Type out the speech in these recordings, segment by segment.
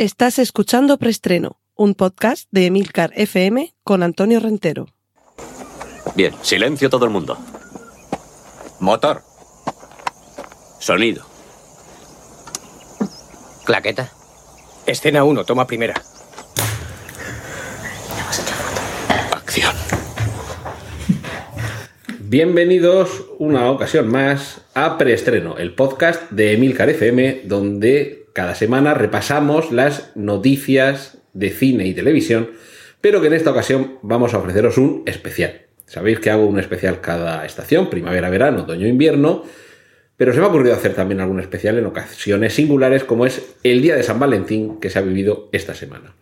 Estás escuchando Preestreno, un podcast de Emilcar FM con Antonio Rentero. Bien, silencio todo el mundo. Motor. Sonido. Claqueta. Escena 1, toma primera. Acción. Bienvenidos una ocasión más a Preestreno, el podcast de Emilcar FM, donde cada semana repasamos las noticias de cine y televisión, pero que en esta ocasión vamos a ofreceros un especial. Sabéis que hago un especial cada estación, primavera, verano, otoño, invierno, pero se me ha ocurrido hacer también algún especial en ocasiones singulares como es el Día de San Valentín que se ha vivido esta semana.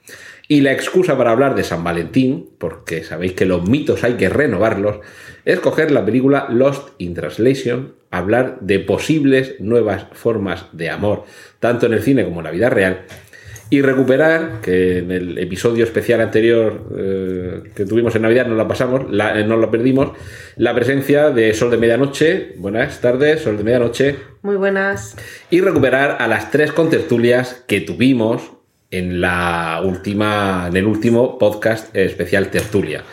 Y la excusa para hablar de San Valentín, porque sabéis que los mitos hay que renovarlos, es coger la película Lost in Translation, hablar de posibles nuevas formas de amor, tanto en el cine como en la vida real, y recuperar, que en el episodio especial anterior eh, que tuvimos en Navidad no la pasamos, la, eh, no lo perdimos, la presencia de Sol de Medianoche, buenas tardes, Sol de Medianoche. Muy buenas. Y recuperar a las tres contertulias que tuvimos en la última, en el último podcast especial Tertulia.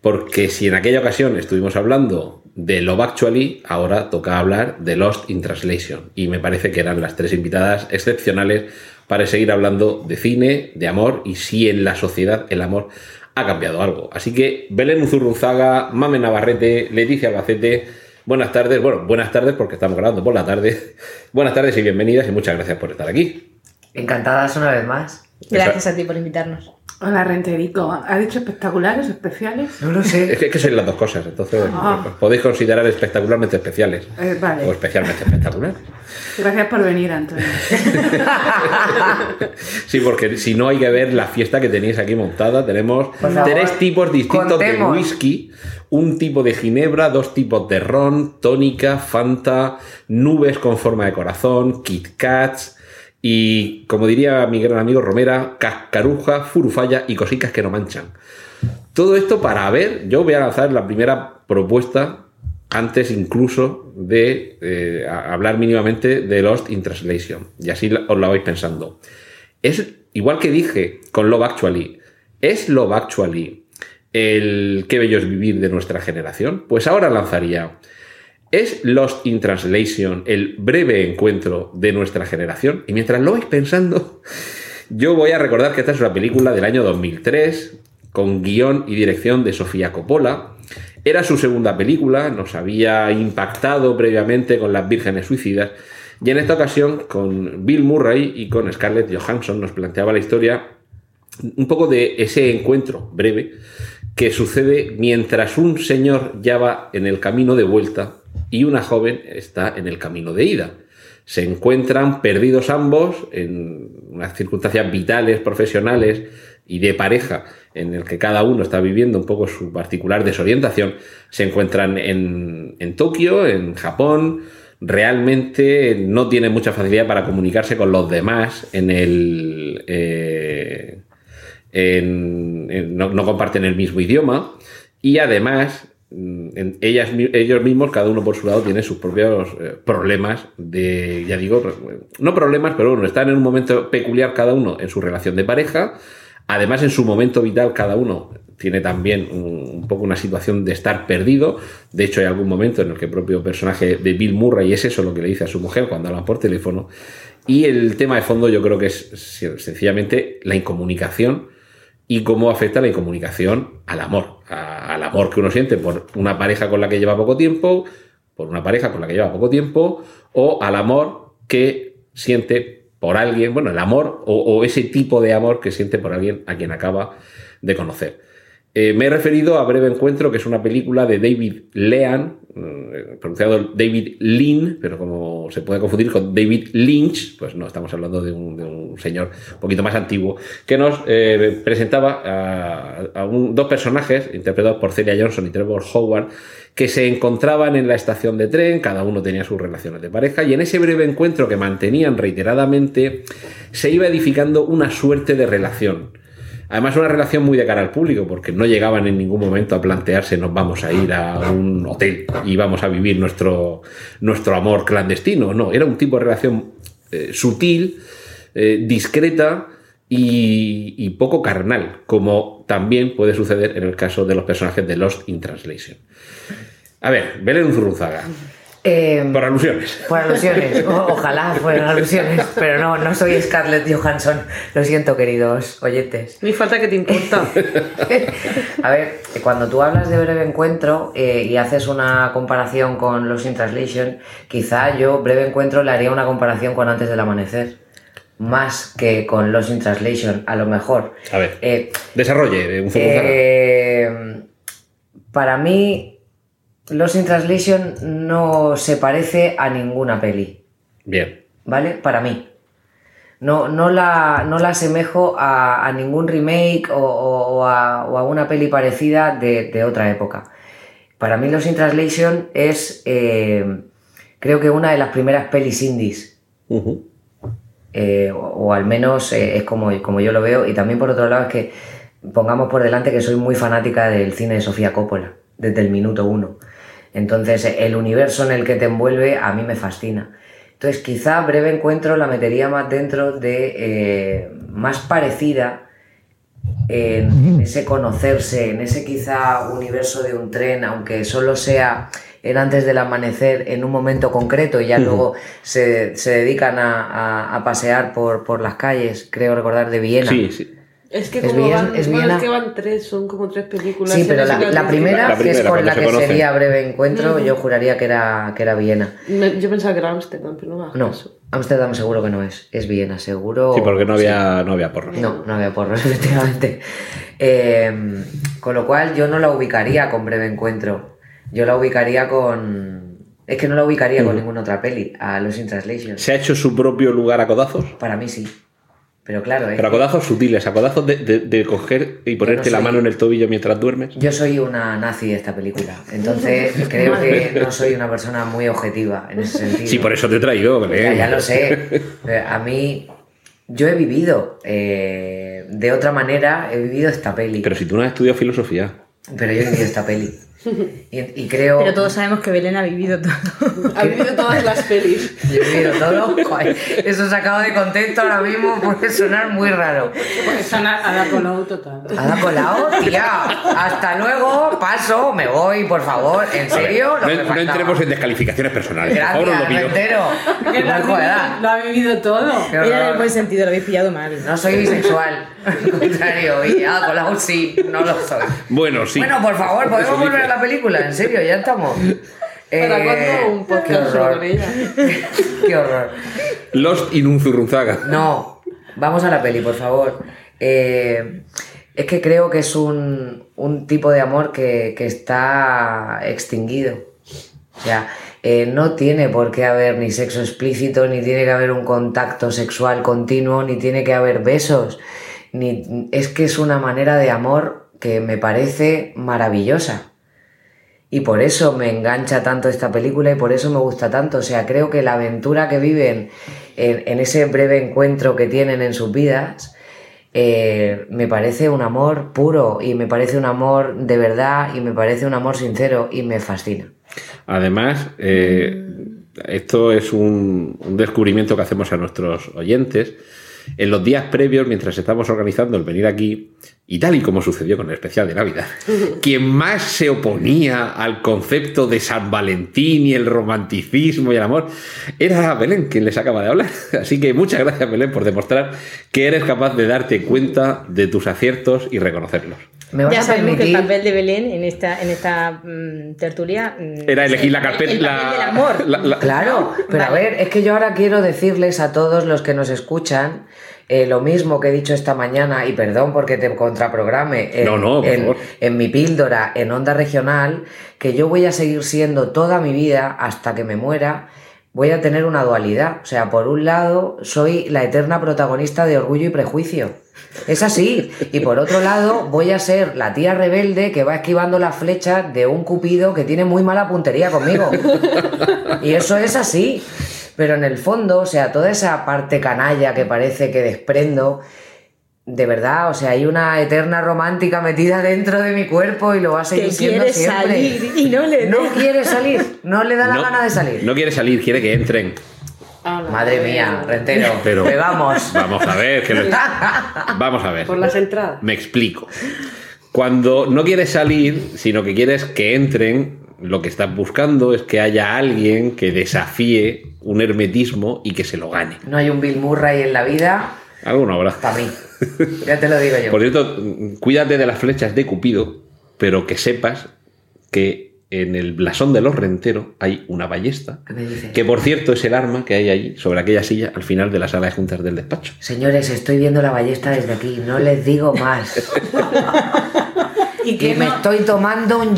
Porque si en aquella ocasión estuvimos hablando de Love Actually, ahora toca hablar de Lost in Translation. Y me parece que eran las tres invitadas excepcionales para seguir hablando de cine, de amor y si en la sociedad el amor ha cambiado algo. Así que Belén Uzurruzaga, Mame Navarrete, Leticia Bacete, buenas tardes. Bueno, buenas tardes porque estamos grabando por la tarde. Buenas tardes y bienvenidas y muchas gracias por estar aquí. Encantadas una vez más. Gracias a ti por invitarnos. Hola, Renterico. ¿Ha dicho espectaculares, especiales? No lo sé. Es que, es que son las dos cosas, entonces Ah. podéis considerar espectacularmente especiales Eh, vale. o especialmente espectaculares. Gracias por venir, Antonio. Sí, porque si no hay que ver la fiesta que tenéis aquí montada. Tenemos favor, tres tipos distintos contemos. de whisky, un tipo de ginebra, dos tipos de ron, tónica, fanta, nubes con forma de corazón, Kit Kats y, como diría mi gran amigo Romera, cascaruja, furufalla y cositas que no manchan. Todo esto para ver, yo voy a lanzar la primera propuesta antes incluso de eh, hablar mínimamente de Lost in Translation. Y así os la vais pensando. Es igual que dije con Love Actually. ¿Es Love Actually el qué bello es vivir de nuestra generación? Pues ahora lanzaría. ¿Es Lost in Translation el breve encuentro de nuestra generación? Y mientras lo vais pensando, yo voy a recordar que esta es una película del año 2003, con guion y dirección de Sofía Coppola. Era su segunda película, nos había impactado previamente con Las Vírgenes Suicidas, y en esta ocasión con Bill Murray y con Scarlett Johansson nos planteaba la historia un poco de ese encuentro breve que sucede mientras un señor ya va en el camino de vuelta y una joven está en el camino de ida. Se encuentran perdidos ambos en unas circunstancias vitales, profesionales y de pareja en el que cada uno está viviendo un poco su particular desorientación. Se encuentran en, en Tokio, en Japón, realmente no tienen mucha facilidad para comunicarse con los demás en el... eh, en- no, comparten el mismo idioma y además en- ellas, ellos mismos, cada uno por su lado, tiene sus propios eh, problemas de, ya digo, re- no problemas, pero bueno, están en un momento peculiar cada uno en su relación de pareja. Además, en su momento vital, cada uno tiene también un, poco una situación de estar perdido. De hecho, hay algún momento en el que el propio personaje de Bill Murray es eso lo que le dice a su mujer cuando hablan por teléfono. Y el tema de fondo yo creo que es sen- sencillamente la incomunicación y cómo afecta la incomunicación al amor, al amor que uno siente por una pareja con la que lleva poco tiempo, por una pareja con la que lleva poco tiempo, o al amor que siente por alguien, bueno, el amor o ese tipo de amor que siente por alguien a quien acaba de conocer. Eh, me he referido a Breve Encuentro, que es una película de David Lean, eh, pronunciado David Lean, pero como se puede confundir con David Lynch, pues no, estamos hablando de un, de un señor un poquito más antiguo, que nos eh, presentaba a, dos personajes, interpretados por Celia Johnson y Trevor Howard, que se encontraban en la estación de tren, cada uno tenía sus relaciones de pareja, y en ese breve encuentro que mantenían reiteradamente, se iba edificando una suerte de relación. Además, una relación muy de cara al público, porque no llegaban en ningún momento a plantearse nos vamos a ir a un hotel y vamos a vivir nuestro, nuestro amor clandestino. No, era un tipo de relación eh, sutil, eh, discreta y, y poco carnal, como también puede suceder en el caso de los personajes de Lost in Translation. A ver, Belén Zurruzaga, Eh, por alusiones. por alusiones. O- ojalá fueran alusiones. Pero no, no soy Scarlett Johansson. Lo siento, queridos oyentes. Ni falta que te importa. A ver, cuando tú hablas de breve encuentro eh, y haces una comparación con los in Translation, quizá yo breve encuentro le haría una comparación con antes del amanecer. Más que con los in Translation, a lo mejor. A ver, Eh, desarrolle un Zurruzaga. eh, para mí, Los in Translation no se parece a ninguna peli. Bien. ¿vale? Para mí. No, no, la, no la asemejo a, a ningún remake o, o- o a, o a una peli parecida de, de otra época. Para mí Los in Translation es, eh, creo que una de las primeras pelis indies. Eh, o, o al menos eh, es como, como yo lo veo. Y también por otro lado es que pongamos por delante que soy muy fanática del cine de Sofía Coppola, desde el minuto uno. Entonces el universo en el que te envuelve a mí me fascina. Entonces quizá Breve Encuentro la metería más dentro de... eh, más parecida en, ese conocerse, en ese quizá universo de un tren, aunque solo sea en antes del amanecer, en un momento concreto, y ya luego se, se dedican a, a- a pasear por, por las calles, creo recordar, de Viena. Sí, sí. Es que Es como van, es bueno, es que van tres, son como tres películas. Sí, pero la, primera, que es con la que sería Breve Encuentro, yo juraría que era, que era Viena. Me- Yo pensaba que era Amsterdam, pero no No. Ámsterdam seguro que no es, es Viena, seguro. Sí, porque no había, no había porro. No, no había porro, efectivamente. Eh, con lo cual yo no la ubicaría con Breve Encuentro. Yo la ubicaría con... Es que no la ubicaría con ninguna otra peli, a Los in Translation. ¿Se ha hecho su propio lugar a codazos? Para mí sí. Pero claro, es Pero a codazos sutiles, a codazos de, de- de coger y ponerte la soy- mano en el tobillo mientras duermes. yo soy una nazi de esta película. Entonces creo que no soy una persona muy objetiva en ese sentido. Sí, por eso te he traído, Ya, Belén. ya lo sé. A mí, yo he vivido eh, de otra manera, he vivido esta peli. Pero si tú no has estudiado filosofía. Pero yo he vivido esta peli. Y, y creo. Pero todos sabemos que Belén ha vivido todo. Ha vivido todas las pelis. Yo he vivido todo. Joder, Eso sacado de contexto ahora mismo puede sonar muy raro. Pues Ana, Ana Colau total. ¿Ada colado? Tía, hasta luego, paso, me voy, por favor. ¿En serio? No, no faltaba. entremos en descalificaciones personales. Por favor, os lo Gracias, pido. entero. Lo, ha No vivido, jodas. lo ha vivido todo. Era en el buen sentido, lo habéis pillado mal. No soy bisexual. Al contrario, y Ada Colau sí, no lo soy. Bueno, sí. Bueno, por favor, ¿podemos volver a la película? ¿En serio? ¿Ya estamos? ¿Para Eh, cuándo un qué podcast horror. sobre ella? Qué horror. Lost in un zurrunzaga. No, vamos a la peli, por favor. Eh, es que creo que es un, un tipo de amor que, que está extinguido. O sea, eh, no tiene por qué haber ni sexo explícito, ni tiene que haber un contacto sexual continuo, ni tiene que haber besos. Ni, es que es una manera de amor que me parece maravillosa. Y por eso me engancha tanto esta película y por eso me gusta tanto. O sea, creo que la aventura que viven en, ese breve encuentro que tienen en sus vidas, eh, me parece un amor puro y me parece un amor de verdad y me parece un amor sincero y me fascina. Además, eh, esto es un, un descubrimiento que hacemos a nuestros oyentes. En los días previos, mientras estamos organizando el venir aquí, y tal y como sucedió con el especial de Navidad, quien más se oponía al concepto de San Valentín y el romanticismo y el amor era Belén, quien les acaba de hablar. Así que muchas gracias, Belén, por demostrar que eres capaz de darte cuenta de tus aciertos y reconocerlos. ¿Me vas Ya a sabemos que el papel de Belén en esta, en esta mm, tertulia mm, Era elegir la el- carpeta. El, papel la- del amor. la- la- Claro, pero a ver, es que yo ahora quiero decirles a todos los que nos escuchan eh, lo mismo que he dicho esta mañana, y perdón porque te contraprograme en, No, no, por en- favor. en mi píldora en Onda Regional, que yo voy a seguir siendo toda mi vida hasta que me muera. Voy a tener una dualidad. O sea, por un lado, soy la eterna protagonista de Orgullo y Prejuicio. Es así. Y por otro lado, voy a ser la tía rebelde que va esquivando las flechas de un cupido que tiene muy mala puntería conmigo. Y eso es así. Pero en el fondo, o sea, toda esa parte canalla que parece que desprendo, de verdad, o sea, hay una eterna romántica metida dentro de mi cuerpo y lo va a seguir Que siendo quiere siempre. salir y no le No quiere salir, no le da la gana de salir. No quiere salir, quiere que entren. Ah. Madre mía, rentero. Pero- Bebamos. Vamos a ver. que lo- Vamos a ver. Por las entradas. Me explico. Cuando no quieres salir, sino que quieres que entren, lo que estás buscando es que haya alguien que desafíe un hermetismo y que se lo gane. No hay un Bill Murray en la vida Alguno habrá. para mí. Ya te lo digo yo. Por cierto, cuídate de las flechas de Cupido, pero que sepas que en el blasón de los renteros hay una ballesta, ¿Qué me dices? que por cierto es el arma que hay allí, sobre aquella silla, al final de la sala de juntas del despacho. Señores, estoy viendo la ballesta desde aquí, no les digo más. Y Y que me no, estoy tomando un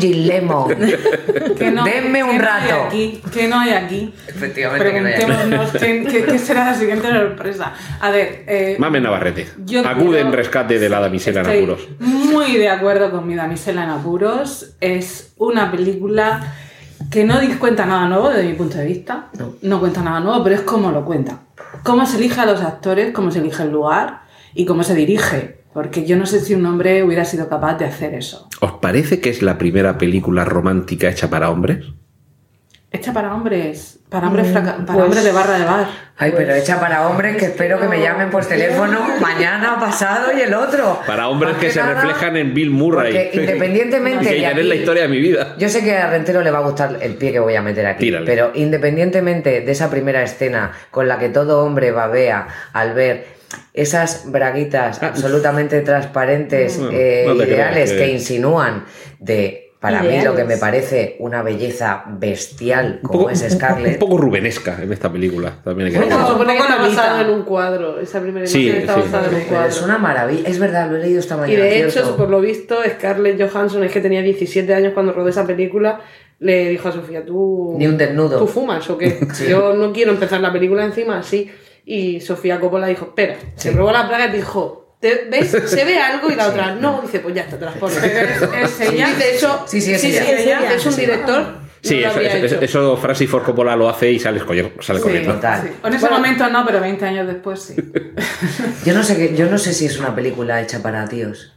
que no- Denme un que no hay rato. aquí, que no hay aquí. Efectivamente que no hay aquí. Preguntémonos qué, será la siguiente sorpresa. A ver, eh, Mame Navarrete, Yo acude en rescate de la damisela en apuros. Muy de acuerdo con mi damisela en apuros. Es una película que no cuenta nada nuevo desde mi punto de vista. No. cuenta nada nuevo, pero es cómo lo cuenta. Cómo se elige a los actores, cómo se elige el lugar y cómo se dirige. Porque yo no sé si un hombre hubiera sido capaz de hacer eso. ¿Os parece que es la primera película romántica hecha para hombres? Hecha para hombres, para hombres, fraca- para pues- hombres de barra de bar. Ay, pero hecha para hombres que espero que me llamen por teléfono mañana, pasado y el otro. Para hombres Más que se nada, reflejan en Bill Murray. Porque independientemente que ya es la historia de mi vida. Yo sé que a Rentero le va a gustar el pie que voy a meter aquí, Tírale. pero independientemente de esa primera escena con la que todo hombre babea al ver esas braguitas absolutamente transparentes, No, eh, no creas ideales que- que insinúan de, para mí, lo que me parece una belleza bestial como poco, es Scarlett. un poco rubenesca en esta película. También hay que Se decirlo. supone que está basado en un cuadro. Esa primera Sí, imagen está sí. basada en un cuadro. es una maravilla, es verdad, lo he leído esta Y mañana. de hecho, ¿cierto? por lo visto, Scarlett Johansson es que tenía 17 años cuando rodó esa película. Le dijo a Sofía, tú. Ni un desnudo. ¿Tú fumas o qué? Yo no quiero empezar la película encima así. Y Sofía Coppola dijo, espera. Se probó la plaga y dijo, ¿te- ¿ves? Se ve algo y la otra, no. Dice, pues ya está, te las pones. es ella. De hecho, Sí, sí, es sí, ella. sí, ella Es es un director. Sí, no lo eso, eso, eso Francis Ford Coppola lo hace y sale, sale Sí, corriendo. Total. En ese Bueno. momento no, pero 20 años después sí. Yo no sé qué, yo no sé si es una película hecha para tíos.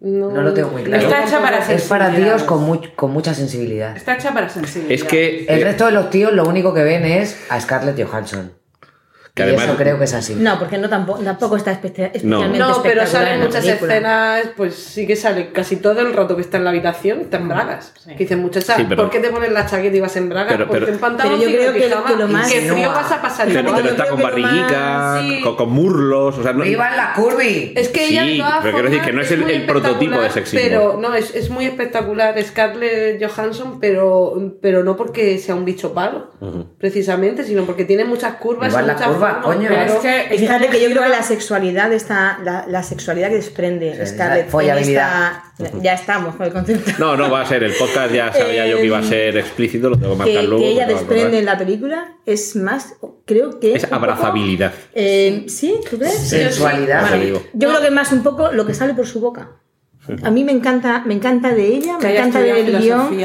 No, No lo tengo muy claro. Está hecha para Es para tíos con, mu- con mucha sensibilidad. Está hecha para sensibilidad. Es que, El resto de los tíos lo único que ven es a Scarlett Johansson. Que y además eso creo que es así. No, porque no tampoco, tampoco está espe- especialmente No, pero salen muchas película. escenas, pues sí que sale casi todo el rato que está en la habitación, está en bragas. Que dicen, muchacha, Sí, pero- ¿por qué te pones la chaqueta y vas en bragas? Pero- pero- Ponte en pantalón Pero yo creo y que- pijama, que lo más- que frío vas a pasar pero, pero está con que sí. con, con muslos. O sea, no, ¡Viva la curvy! Es que ella, Sí, pero quiero decir que no es el- prototipo de sexismo. Pero no, es, es muy espectacular Scarlett Johansson, pero, pero no porque sea un bicho palo, precisamente, sino porque tiene muchas curvas y muchas coño. Es que Y fíjate que yo creo que la sexualidad está, la, la sexualidad que desprende Sí, Scarlett esta- ya estamos con el concepto. no, no va a ser. El podcast ya sabía yo que iba a ser explícito, lo tengo que marcar que, luego. que ella desprende en la película es más, creo que Es poco- abrazabilidad. Eh, ¿Sí? ¿Tú crees? Sensualidad. Yo creo que es más un poco lo que sale por su boca. A mí me encanta, me encanta de ella, Que me encanta del guion.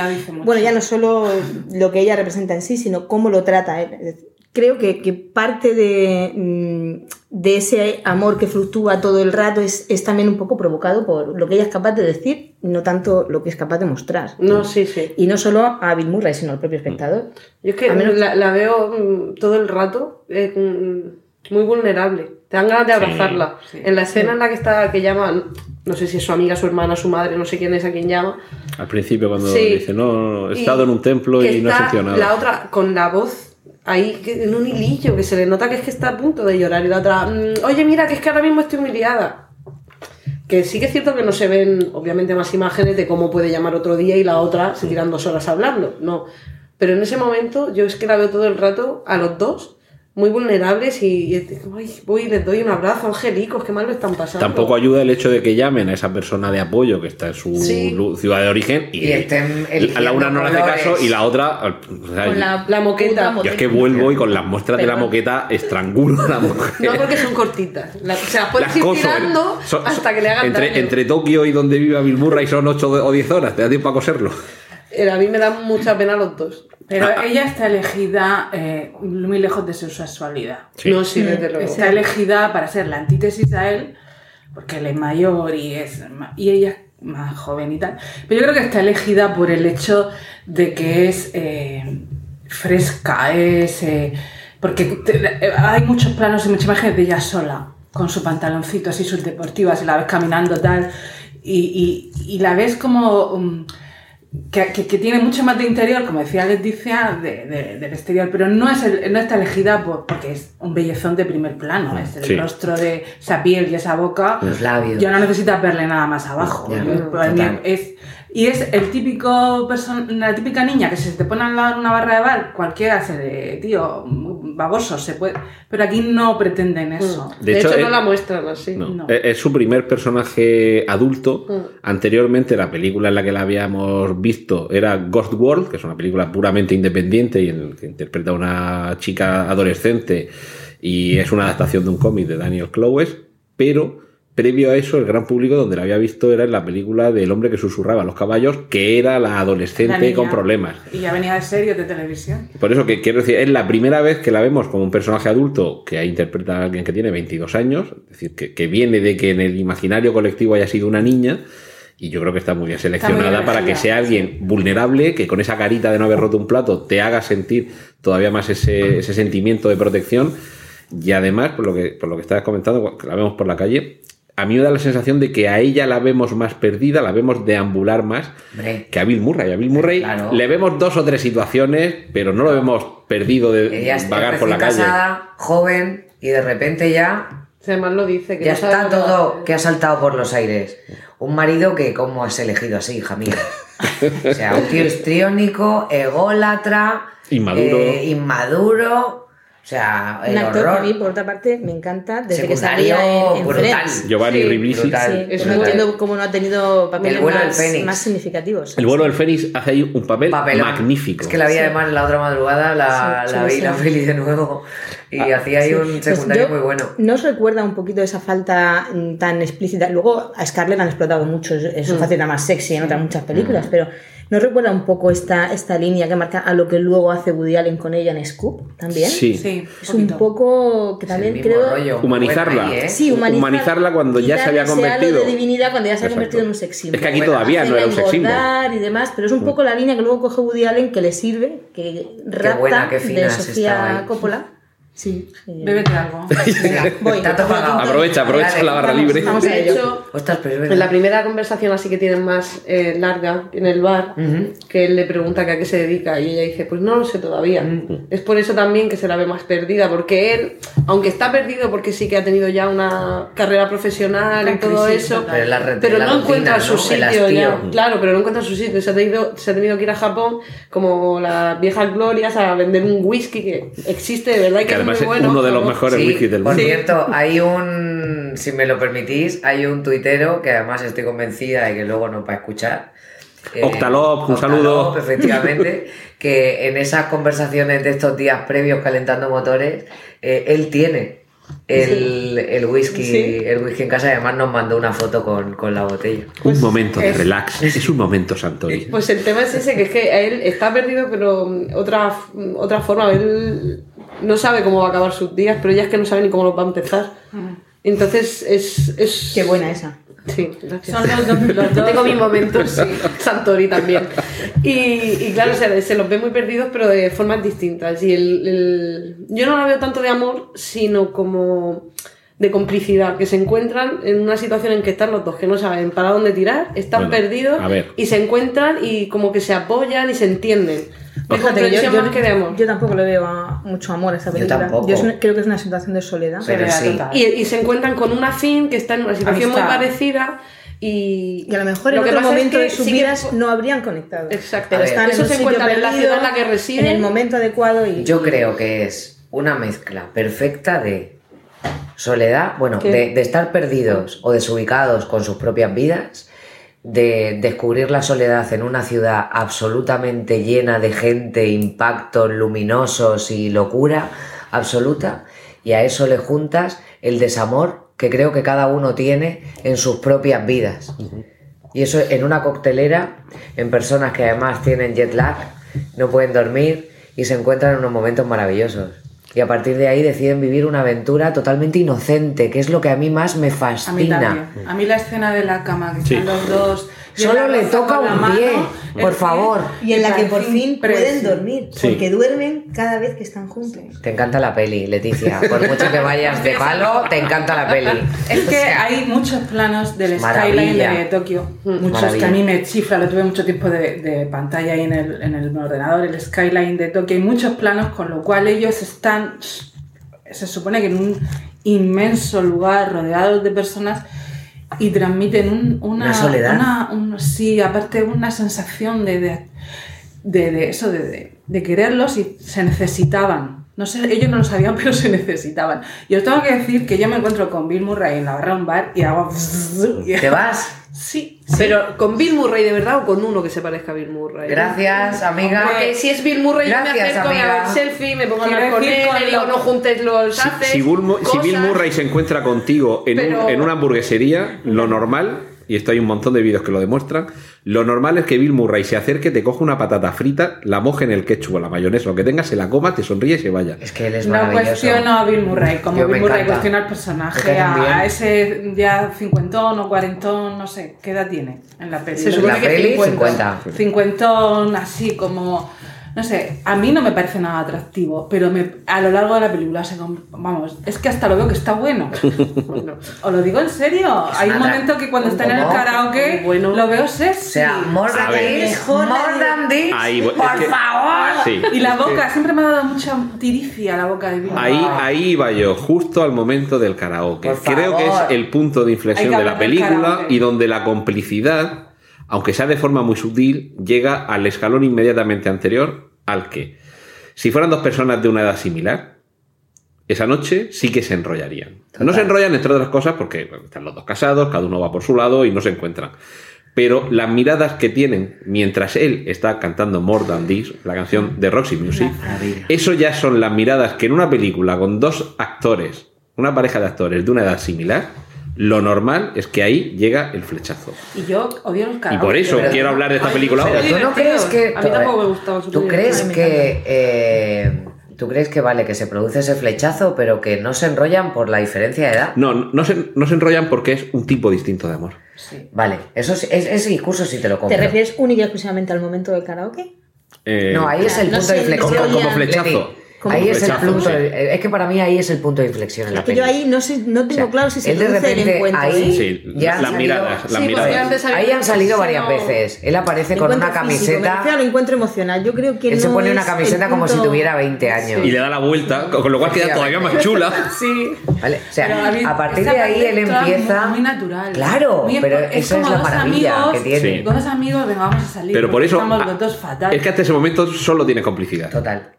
Bueno, ya no solo lo que ella representa en sí, sino cómo lo trata. ¿eh? Creo que, que parte de, mm, de ese amor que fluctúa todo el rato es, es también un poco provocado por lo que ella es capaz de decir, no tanto lo que es capaz de mostrar. No, sí, sí. Y no solo a Bill Murray, sino al propio espectador. Yo es que menos- la, la veo mm, todo el rato eh, mm, muy vulnerable. Te dan ganas de abrazarla. En la escena en la que está, que llama, no sé si es su amiga, su hermana, su madre, no sé quién es a quien llama. Al principio, cuando Sí. dice, no, no, no, he Y estado en un templo y no he nada. La otra con la voz ahí en un hilillo, que se le nota que es que está a punto de llorar. Y la otra, "Mm, oye, mira, que es que ahora mismo estoy muy liada. Que sí que es cierto que no se ven, obviamente, más imágenes de cómo puede llamar otro día y la otra se tiran dos horas hablando. No. Pero en ese momento yo es que la veo todo el rato a los dos muy vulnerables y, y es como, "Ay, voy y les doy un abrazo, angelicos, qué mal lo están pasando. Tampoco ayuda el hecho de que llamen a esa persona de apoyo que está en su Sí. ciudad de origen y, Y estén a la una no le hace caso y la otra. o sea, Con la, La moqueta. yo es que vuelvo y con las muestras de la moqueta estrangulo a la mujer. No porque son cortitas. La- se las puedes Las ir coso, ¿eh? tirando Son- hasta que le hagan entre, daño. entre Tokio y donde vive Bill Murray son 8 o 10 horas, te da tiempo a coserlo. Eh, A mí me da mucha pena los dos. Pero Ah, ella está elegida eh, muy lejos de su sexualidad. Sí. No, sí, desde luego. Está elegida para ser la antítesis a él, porque él es mayor y, es y ella es más joven y tal. Pero yo creo que está elegida por el hecho de que es eh, fresca, es, eh, Porque te- hay muchos planos y muchas imágenes de ella sola, con su pantaloncito así, sus deportivas, y la ves caminando tal, y, y- y la ves como... um, que, que- que tiene mucho más de interior, como decía Leticia, de, de- del exterior, pero no, es el- no está elegida por- porque es un bellezón de primer plano, es el Sí. rostro de esa piel y esa boca. Los labios. Ya no necesitas verle nada más abajo. Ya, Yo, es, y es el típico person- la típica niña que si se te pone al lado una barra de bar, cualquiera se le, tío, baboso, se puede. Pero aquí no pretenden eso. De De, hecho, hecho, eh, no la muestran así. No. No. Es, es su primer personaje adulto. Mm. Anteriormente, la película en la que la habíamos visto era Ghost World, que es una película puramente independiente y en el que interpreta a una chica adolescente y es una adaptación de un cómic de Daniel Clowes, pero previo a eso, el gran público donde la había visto era en la película del hombre que susurraba a los caballos, que era la La adolescente niña. con problemas. Y ya venía de serio de televisión. Por eso que quiero decir, es la primera vez que la vemos como un personaje adulto que interpreta a alguien que tiene 22 años, es decir, que, que viene de que en el imaginario colectivo haya sido una niña, y yo creo que está muy bien seleccionada bien para que sea alguien vulnerable, que con esa carita de no haber roto un plato te haga sentir todavía más ese, ese sentimiento de protección. Y además, por lo que, por lo que estabas comentando, que la vemos por la calle, a mí me da la sensación de que a ella la vemos más perdida, la vemos deambular más Hombre, que a Bill Murray. A Bill Murray Claro. le vemos dos o tres situaciones, pero no lo vemos perdido de ella vagar por la recién calle. casada, joven, y de repente ya Además lo dice. Que Ya no está todo, hacer. que ha saltado por los aires. Un marido que, ¿cómo has elegido así, hija mía? O sea, un tío histriónico, ególatra, Inmaduro. eh, inmaduro, o sea, el Un actor que a horror. mí, por otra parte, me encanta desde que Secundario salía en, en brutal. Friends. Giovanni Sí, Ribisi. brutal. Sí, Es no entiendo cómo no ha tenido papeles El vuelo del más, Fénix. más significativos. El vuelo del Fénix hace ahí un papel Papelón. magnífico. Es que la vi además en la otra madrugada, la, Sí, la sí, vi sí. la peli de nuevo y Ah, hacía ahí Sí, un pues secundario yo- muy bueno. ¿No os recuerda un poquito esa falta mm, tan explícita? Luego a Scarlett han explotado mucho es- Mm. es su faceta más sexy en otras muchas películas, pero ¿no recuerda un poco esta, esta línea que marca a lo que luego hace Woody Allen con ella en Scoop también? Sí. Sí, Es un poco que también creo... rollo. Humanizarla. Ahí, ¿eh? Sí, humanizar- Humanizarla cuando ya se había convertido. de divinidad cuando ya se ha Exacto. convertido en un sex symbol. Es que aquí Bueno, todavía no era un sex symbol. y demás, pero es un poco la línea que luego coge Woody Allen que le sirve, que rapta buena, qué de Sofía ahí. Coppola. Sí. eh, Bébete algo. Venga, voy. Aprovecha, aprovecha Dale, la barra vamos, libre. Vamos a ello. hecho, Ostras, pero es verdad. en la primera conversación así que tienen más eh, larga en el bar, Ujú. que él le pregunta que a qué se dedica y ella dice, pues no lo sé todavía. Es por eso también que se la ve más perdida, porque él, aunque está perdido porque sí que ha tenido ya una carrera profesional y todo crisis eso. Pero la pero la no encuentra rutina, su ¿no? El sitio ya. Claro, pero no encuentra su sitio. Se ha, tenido, se ha tenido que ir a Japón como las viejas glorias a vender un whisky que existe de verdad y que, Que además es bueno. uno de los mejores Sí, whisky del por mundo. cierto, hay un, si me lo permitís, hay un tuitero que además estoy convencida de que luego no va a escuchar. Eh, Octalop, un saludo. efectivamente, que en esas conversaciones de estos días previos calentando motores, eh, él tiene el, el whisky Sí. el whisky en casa además nos mandó una foto con, con la botella. Un momento de es- relax. Es un momento, Santori. Pues el tema es ese, que es que él está perdido, pero mm, otra, mm, otra forma, él no sabe cómo va a acabar sus días, pero ella es que no sabe ni cómo los va a empezar. Entonces es... es... Qué buena esa. Sí, gracias. Son los dos- los Yo dos. tengo mis momentos, sí. Santori también. Y, y claro, se, se los ve muy perdidos, pero de formas distintas. Y el, el- yo no la veo tanto de amor, sino como de complicidad, que se encuentran en una situación en que están los dos, que no saben para dónde tirar, están Bueno, perdidos y se encuentran y como que se apoyan y se entienden. De Fíjate, yo, yo- más que de amor. yo tampoco le veo a- mucho amor a esa Yo película. es una- creo que es una situación de soledad. Pero sí. Y, y se encuentran con una fin que está en una situación muy parecida y, Y a lo mejor lo en otro es momento que de sus sí que vidas no habrían conectado. Exacto. Pero están eso en un se sitio encuentran en la perdido, ciudad en la que residen. en el momento adecuado y Yo creo que es una mezcla perfecta de soledad, bueno, de estar perdidos o desubicados con sus propias vidas, de descubrir la soledad en una ciudad absolutamente llena de gente, impactos luminosos y locura absoluta, y a eso le juntas el desamor que creo que cada uno tiene en sus propias vidas. Y eso en una coctelera, en personas que además tienen jet lag, no pueden dormir y se encuentran en unos momentos maravillosos. Y a partir de ahí deciden vivir una aventura totalmente inocente, que es lo que a mí más me A mí fascina. también. A mí la escena de la cama, que Sí. están los dos. Solo le toca un mano, pie, por favor. Y en la que por fin pueden dormir, Sí. porque duermen cada vez que están juntos. Te encanta la peli, Leticia. Por mucho que vayas de palo, te encanta la peli. Es que hay muchos planos del Maravilla. skyline de Tokio, muchos Maravilla. que a mí me chifla, lo tuve mucho tiempo de, de pantalla ahí en el, en el ordenador, el skyline de Tokio, hay muchos planos con lo cual ellos están, se supone que en un inmenso lugar rodeados de personas y transmiten un- una, Una soledad. una- un- sí, aparte una sensación de, de, de- de eso, de, de- de quererlos y se necesitaban. No sé, ellos no lo sabían, pero se necesitaban. Y os tengo que decir que yo me encuentro con Bill Murray en la barra de un bar y hago... ¿Te vas? Sí. Pero con Bill Murray de verdad o con uno que se parezca a Bill Murray. Gracias, amiga. Porque si es Bill Murray, yo me Gracias, acerco, me hago amiga. el selfie, me pongo a hablar con él, con digo no juntes los Si, haces. si Bull Mu- si Bill. Murray se encuentra contigo en, un- en una hamburguesería, lo normal, y esto hay un montón de vídeos que lo demuestran, lo normal es que Bill Murray se acerque, te coja una patata frita, la moje en el ketchup o la mayonesa, lo que tenga, se la coma, te sonríe y se vaya. Es que él es No cuestiono a Bill Murray, como Yo Bill Murray cuestiona al Es personaje, a, ese ya cincuentón o cuarentón, no sé, ¿qué edad tiene en la peli? Se supone la que peli, 50. 50. cincuentón, así como. No sé, a mí no me parece nada atractivo, pero me, a lo largo de la película se. Vamos, es que hasta lo veo que está bueno. Bueno, Os lo digo en serio. Hay un momento que cuando está en el karaoke Bueno. lo veo O sexy. sea, more than this, more than this, Ahí, es por que- favor. Sí. y la boca, siempre me ha dado mucha tiricia la boca de Bill Ahí, ahí iba yo, justo al momento del karaoke. Por Creo que es el punto de inflexión de la película y donde la complicidad, aunque sea de forma muy sutil, llega al escalón inmediatamente anterior al que, si fueran dos personas de una edad similar, esa noche sí que se enrollarían. No se enrollan entre otras cosas porque están los dos casados, cada uno va por su lado y no se encuentran. Pero las miradas que tienen mientras él está cantando More Than This, la canción de Roxy Music, eso ya son las miradas que en una película con dos actores, una pareja de actores de una edad similar, lo normal es que ahí llega el flechazo. Y yo odio los Y karaoke. por eso quiero hablar de esta Ay, película ahora. Tú no crees que. A mí tampoco me gustaba, ¿Tú crees que. eh, ¿Tú crees que vale que se produce ese flechazo, pero que no se enrollan por la diferencia de edad? No, no se, no se enrollan porque es un tipo distinto de amor. Vale, eso sí- es- ese discurso sí te lo ¿Te compro. refieres única y exclusivamente al momento del karaoke? Eh, No, ahí es el No punto de inflexión. como, flechazo. Ahí es el punto. sí. de- es que para mí ahí es el punto de inflexión en Es la que peli. yo ahí no sé, no tengo O sea, claro si se él de produce el repente encuentro. ahí-. Sí, Ya han las salido- miradas, las Sí, Ahí han salido varias veces. Él aparece con una físico, me camiseta. al encuentro emocional. Yo creo que Él se pone una es camiseta como si tuviera 20 años. Y le da la vuelta, con lo cual queda todavía más chula. Sí. ¿Vale? O sea, mí a partir de ahí él es empieza. Muy, muy natural. Claro, Muy pero esa es la maravilla que tiene. Sí. Con dos amigos, venga, vamos a salir. Pero por eso. Estamos ah, los dos fatal. Es que hasta ese momento solo tiene complicidad. Total.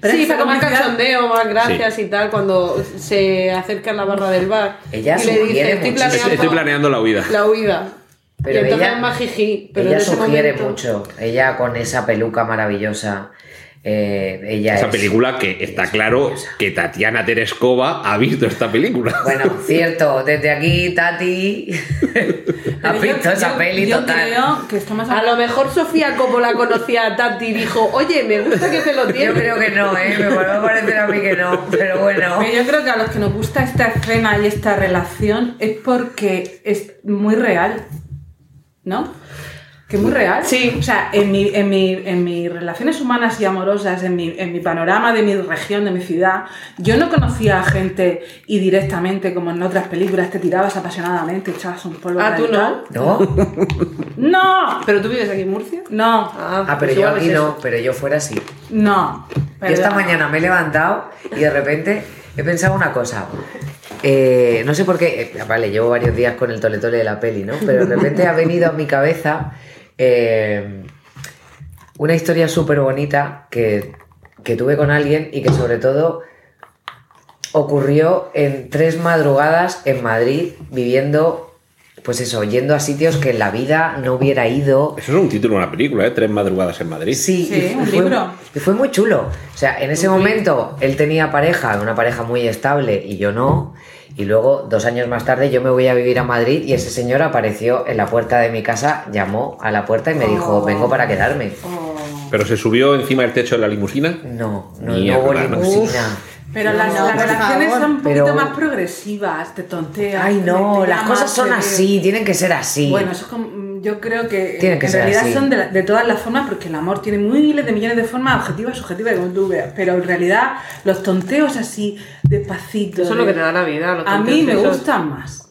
Pero sí, más complicidad- cachondeo, más gracias y tal, cuando se acerca a la barra del bar. Ella y le sugiere dice, estoy planeando, Estoy planeando la huida. la huida. Pero y entonces ella- es más jiji, pero ella en ese sugiere momento... mucho. Ella con esa peluca maravillosa. Eh, ella Esa es- película que está claro que Tatiana Tereskova ha visto esta película. Bueno, cierto, desde aquí, Tati. Pero ha yo- visto esa yo- peli yo total. creo que estamos A lo mejor Sofía Coppola conocía a Tati y dijo, oye, me gusta que te lo Yo tienes. creo que no, ¿eh? Me vuelve a parecer a mí que no, pero bueno. Pero yo creo que a los que nos gusta esta escena y esta relación es porque es muy real, ¿no? Que es muy real. Sí. O sea, en, mi, en, mi, en mis relaciones humanas y amorosas, en mi, en mi panorama de mi región, de mi ciudad, yo no conocía a gente y directamente, como en otras películas, te tirabas apasionadamente, echabas un polvo. Ah, ¿tú radical. ¿No? ¡No! ¿Pero tú vives aquí en Murcia? No, Ah, pero pues yo aquí es no, eso. pero yo fuera así. no. Yo esta mañana me he levantado y de repente he pensado una cosa. Eh, no sé por qué, eh, vale, llevo varios días con el toletole de la peli, ¿no? Pero de repente ha venido a mi cabeza eh, una historia súper bonita que, que tuve con alguien y que sobre todo ocurrió en tres madrugadas en Madrid viviendo, pues eso, yendo a sitios que en la vida no hubiera ido. Eso es un título de una película, ¿eh? Tres madrugadas en Madrid. Sí, Sí, y, un fue, libro. y fue muy chulo. O sea, en ese momento él tenía pareja, una pareja muy estable y yo no. Y luego, dos años más tarde, yo me voy a vivir a Madrid y ese señor apareció en la puerta de mi casa, llamó a la puerta y me dijo, Oh. vengo para quedarme. Oh. Pero se subió encima del techo de la limusina. No, no, no hubo no. limusina. Pero las, No, las relaciones favor. son un poquito Pero- más progresivas, te tonteas. Ay, no, te las cosas son así, tienen que ser así. Bueno, eso es como, yo creo que Tienen que en ser realidad así. son de, la- de todas las formas, porque el amor tiene miles de millones de formas objetivas, subjetivas, como tú veas. Pero en realidad, los tonteos así, despacito. Eso es lo que te da la vida. los A mí me gustan más.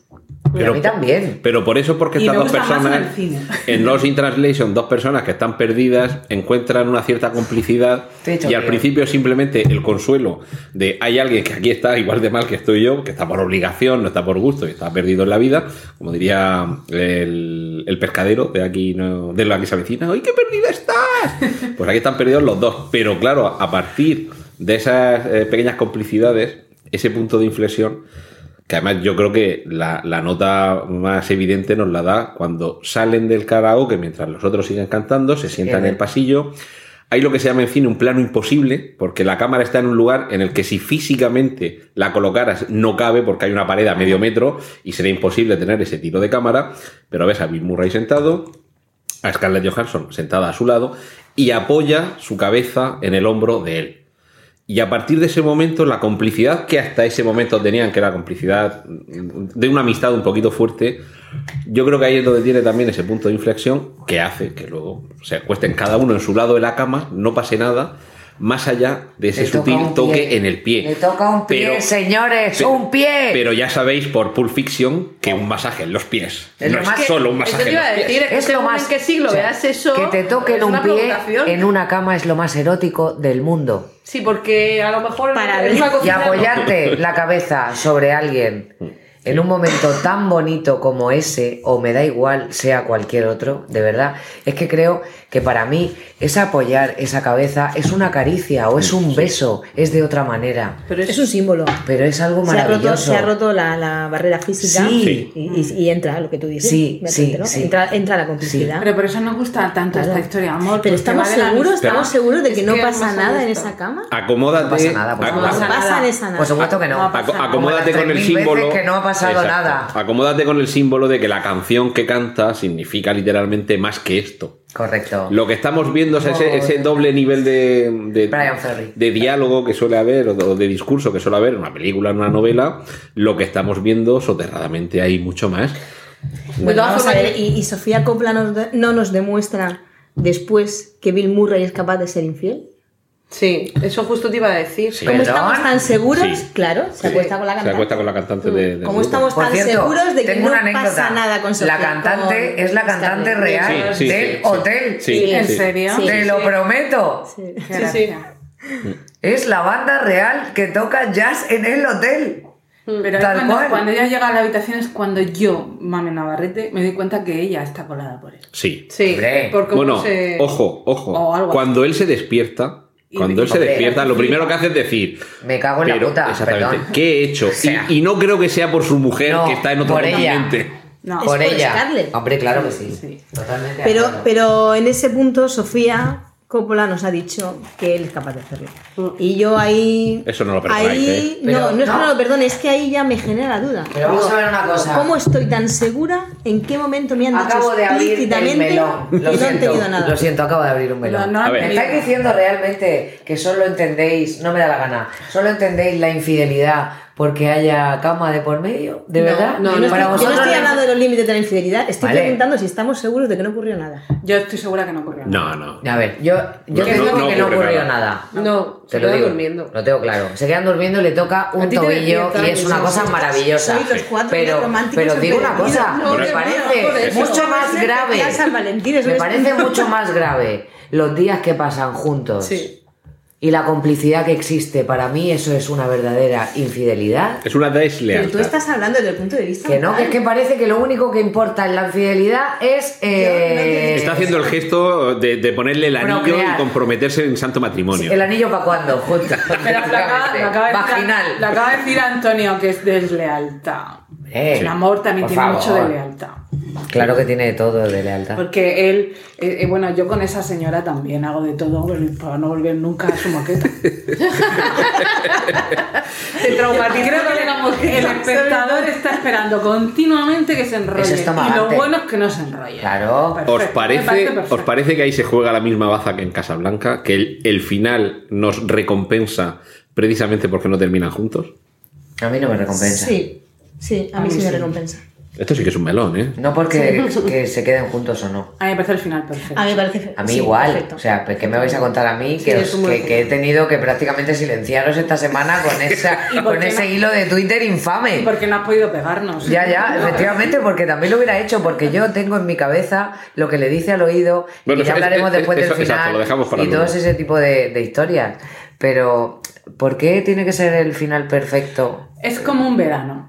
Y a mí también. Pero por eso, porque Y estas me dos gusta más en personas, el cine. en Lost in Translation, dos personas que están perdidas, encuentran una cierta complicidad he y al principio simplemente el consuelo de hay alguien que aquí está igual de mal que estoy yo, que está por obligación, no está por gusto y está perdido en la vida, como diría el, el pescadero de aquí, no, de la que se avecina, ¡ay, qué perdida estás! Pues aquí están perdidos los dos, pero claro, a partir de esas eh, pequeñas complicidades, ese punto de inflexión, que además yo creo que la, la nota más evidente nos la da cuando salen del karaoke mientras los otros siguen cantando, se sientan en el pasillo. Hay lo que se llama en cine un plano imposible, porque la cámara está en un lugar en el que si físicamente la colocaras no cabe porque hay una pared a medio metro y sería imposible tener ese tipo de cámara, pero ves a Bill Murray sentado, a Scarlett Johansson sentada a su lado y apoya su cabeza en el hombro de él. Y a partir de ese momento, la complicidad que hasta ese momento tenían, que era complicidad de una amistad un poquito fuerte, yo creo que ahí es donde tiene también ese punto de inflexión que hace que luego se acuesten cada uno en su lado de la cama, no pase nada, más allá de ese sutil toque en el pie. Le toca un pie, Pero- señores, pe- un pie. Pero ya sabéis por Pulp Fiction que un masaje en los pies Es no lo es más- solo un masaje en los a pies. decir, es lo más en qué siglo o sea, veas eso. que te toquen un pie en una cama es lo más erótico del mundo Sí, porque a lo mejor Para una y apoyarte la cabeza sobre alguien en un momento tan bonito como ese o me da igual sea cualquier otro de verdad es que creo que para mí es apoyar esa cabeza es una caricia o es un beso es de otra manera Pero es, Es un símbolo. pero es algo Se ha roto, maravilloso se ha roto la, la barrera física Sí. y, y- y entra lo que tú dices. Sí, sí, ¿no? sí. Entra, entra la complicidad. Pero por eso nos gusta tanto Claro. esta historia, amor. Pero estamos seguros, estamos seguros de que Es no pasa nada en esa cama. Acomódate. No pasa nada, pues no pasa pasa nada. en esa nada. por supuesto que no, acomódate con el las 3.000 símbolo. veces que no ha pasado nada. Acomódate con el símbolo de que la canción que canta significa literalmente más que esto. Correcto Lo que estamos viendo es ese, ese doble nivel de, de, diálogo que suele haber o de, discurso que suele haber en una película, en una novela. Lo que estamos viendo soterradamente hay mucho más. Bueno, todas vamos a formas, ver, y, y Sofía nos de- no nos demuestra después que Bill Murray es capaz de ser infiel. Sí, eso justo te iba a decir. Sí. ¿Cómo estamos tan seguros? Sí. Claro, se acuesta con la Se cantante. acuesta con la cantante de. de ¿Cómo estamos Por tan cierto, seguros de que tengo no una anécdota. pasa nada con Sofía? La cantante con es la cantante real Sí, sí, del sí, sí. hotel. Sí, ¿En sí. serio? Sí. Te lo prometo. Sí. Sí. Es la banda real que toca jazz en el hotel. Pero Tal cuando, cual. cuando ella llega a la habitación es cuando yo, Mame Navarrete, me doy cuenta que ella está colada por él. Sí. Sí, Hombre. por cómo Bueno, se... ojo, ojo. O algo Cuando él se despierta, cuando él se despierta, lo primero que hace es decir. Me cago en la puta. exactamente, Perdón. ¿qué he hecho? Y- sea. y, no creo que sea por su mujer No, que está en otro por ella. continente. No, Es Por por ella. Scarlett. Hombre, claro que sí. Sí. Totalmente. Pero, pero en ese punto Sofía Coppola nos ha dicho que él es capaz de hacerlo. Y yo ahí... Eso no lo perdonáis, Ahí, ¿eh? no, Pero- no es que no. lo perdone, es que ahí ya me genera duda. Pero vamos a ver una cosa. ¿Cómo estoy tan segura? ¿En qué momento me han Acabo dicho de abrir el explícitamente melón. que Lo no han siento, tenido nada? lo siento, acabo de abrir un melón. No, no. Me estáis diciendo realmente que solo entendéis, no me da la gana, solo entendéis la infidelidad porque haya cama de por medio, ¿de No, verdad? no, yo no Para estoy, yo no estoy la- hablando de los límites de la infidelidad, estoy Vale. preguntando si estamos seguros de que no ocurrió nada. Yo estoy segura que no ocurrió nada. No, no. A ver, yo, yo No, te no, digo no que no ocurrió nada. nada. No, Te se lo digo, durmiendo. lo tengo claro. Se quedan durmiendo y le toca un tobillo y es una cosa maravillosa. Sois los cuatro pero, románticos pero digo una cosa, No, me parece mucho más grave. Me parece mucho más grave los días que pasan juntos. Sí. Y la complicidad que existe, para mí eso es una verdadera infidelidad. Es una Pero deslealtad. tú estás hablando desde el punto de vista Que no, que es que parece que lo único que importa en la infidelidad es... eh, Está haciendo el gesto de, de ponerle el anillo Procrear. y comprometerse en santo matrimonio. ¿El anillo para cuándo? Justo. Pero lo acaba, lo acaba de decir, Vaginal. lo acaba de decir Antonio que es deslealtad. Eh, el amor también tiene favor. mucho de lealtad. Claro que tiene de todo de lealtad. Porque él, eh, eh, bueno, yo con esa señora también hago de todo para no volver nunca a su moqueta. Te traumatiza Creo con que la el espectador está esperando continuamente que se enrolle. Y lo bueno es que no se enrolle. Claro. Perfecto, ¿Os me parece, perfecto. ¿Os parece que ahí se juega la misma baza que en Casablanca? Que el, el final nos recompensa precisamente porque no terminan juntos. A mí no me recompensa. Sí, sí, a mí sí me recompensa. Esto sí que es un melón, ¿eh? No porque que se queden juntos o no. A mí me parece el final perfecto. A mí me parece. A mí sí, igual. perfecto. O sea, pues, ¿qué me vais a contar a mí? Que, os- que, que he tenido que prácticamente silenciaros esta semana con, esa, ¿Y por con ese no? hilo de Twitter infame. Porque no has podido pegarnos. Ya, ya, efectivamente, porque también lo hubiera hecho, porque yo tengo en mi cabeza lo que le dice al oído, Bueno, y ya hablaremos es- después eso- del exacto, final lo dejamos para y todo ese tipo de, de historias. Pero, ¿por qué tiene que ser el final perfecto? Es como un verano.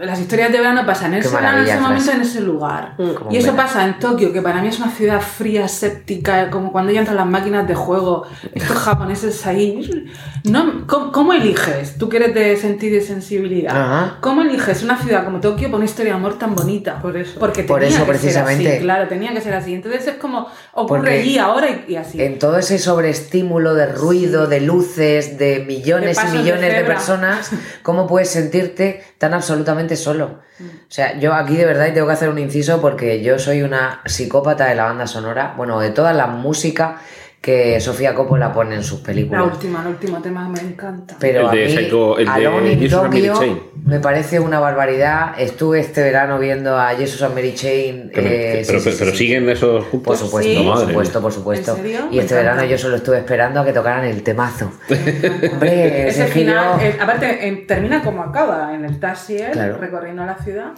Las historias de verano pasan en ese verano, en ese momento, en ese lugar. Como Y eso verano. pasa en Tokio, que para mí es una ciudad fría, séptica, como cuando ya entran las máquinas de juego, estos japoneses ahí. No, ¿cómo, cómo eliges? Tú que eres de sentir y sensibilidad. Ajá. ¿Cómo eliges una ciudad como Tokio con una historia de amor tan bonita? Por eso. Porque Por tenía eso, que ser precisamente. así, claro, tenía que ser así. Entonces es como ocurre Porque allí, ahora y, y así. En todo ese sobreestímulo de ruido, de luces, de millones De y de millones de, cebra. personas, ¿cómo puedes sentirte tan absolutamente solo? Mm. O sea, yo aquí de verdad y tengo que hacer un inciso porque yo soy una psicópata de la banda sonora, bueno, de toda la música que Sofía Coppola pone en sus La películas. última, el último tema me encanta. Pero El de a mí, Psycho- el de Alone in Jesus and Mary Tokyo me parece una barbaridad. Estuve este verano viendo a Jesus and Mary Chain. Eh, que- sí, pero sí, pero- sí, pero sí. siguen esos juntos. Por supuesto, Sí. por Madre supuesto, mía. por supuesto. ¿En serio? Y Me este encanta. verano yo solo estuve esperando a que tocaran el temazo. Hombre, giro- final, eh, aparte, eh, termina como acaba, en el taxi, él, Claro. recorriendo la ciudad.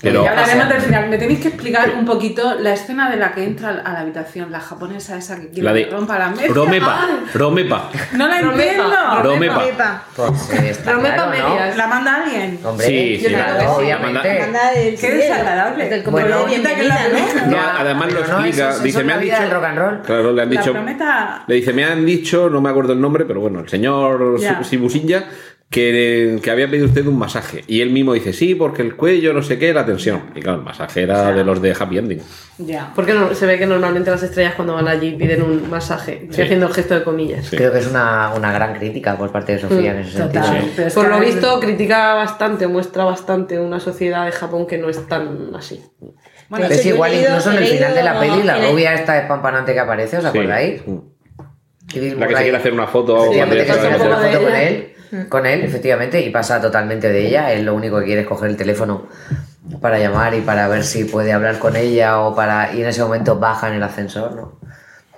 Pero- y ya hablaremos o sea, del final. Me tenéis que explicar un poquito la escena de la que entra a la habitación, la japonesa esa que quiere La de que rompa la mesa. Romepa. Romepa. No la Romepa. entiendo. Romepa. Pues, eh, Romepa claro, ¿no? medias. ¿La manda alguien? Hombre, Sí, sí, claro, la-. Manda el- Qué desagradable. el- el- como Bueno, la bienvenida, ¿no? No, además lo explica. eso- eso dice, me la han dicho. del rock and roll. Claro, le han La dicho. prometa... Le dice, me han dicho, no me acuerdo el nombre, pero bueno, el señor. Sibusinja, que, que había pedido usted un masaje. Y él mismo dice, sí, porque el cuello, no sé qué, la tensión. Y claro, el masaje era de los de Happy Ending. Ya. Porque no- se ve que normalmente las estrellas cuando van allí piden un masaje. Estoy Sí. haciendo el gesto de comillas. Sí. Creo que es una, una gran crítica por parte de Sofía en ese sentido. Total. Sí. pero es Por lo visto, critica bastante, muestra bastante una sociedad de Japón que no es tan así. Bueno, Es igual leído- incluso en el final de la leído peli, la rubia esta espampanante que aparece, ¿os acordáis? Mm. La que se quiere hacer una foto Sí, cuando que ya se se va a quiere hacer una foto con él, con él, efectivamente, y pasa totalmente de ella. Él lo único que quiere es coger el teléfono para llamar y para ver si puede hablar con ella o para. y en ese momento baja en el ascensor, ¿no?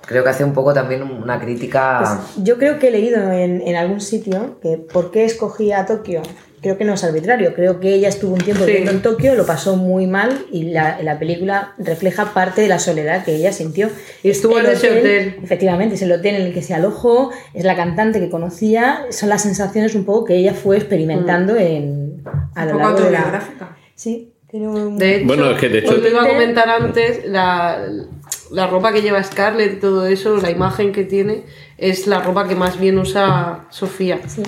Creo que hace un poco también una crítica. Pues yo creo que he leído en, en algún sitio que por qué escogía a Tokio. Creo que no es arbitrario. Creo que ella estuvo un tiempo Sí. viviendo en Tokio, lo pasó muy mal y la, la película refleja parte de la soledad que ella sintió. Y estuvo El en ese hotel. Efectivamente, es el hotel en el que se alojó, es la cantante que conocía, son las sensaciones un poco que ella fue experimentando en, a lo largo de la... Sí, tiene un... De hecho, Bueno, es que de hecho- te iba a comentar antes, la, la ropa que lleva Scarlett y todo eso, la imagen que tiene, es la ropa que más bien usa Sofía. Sí.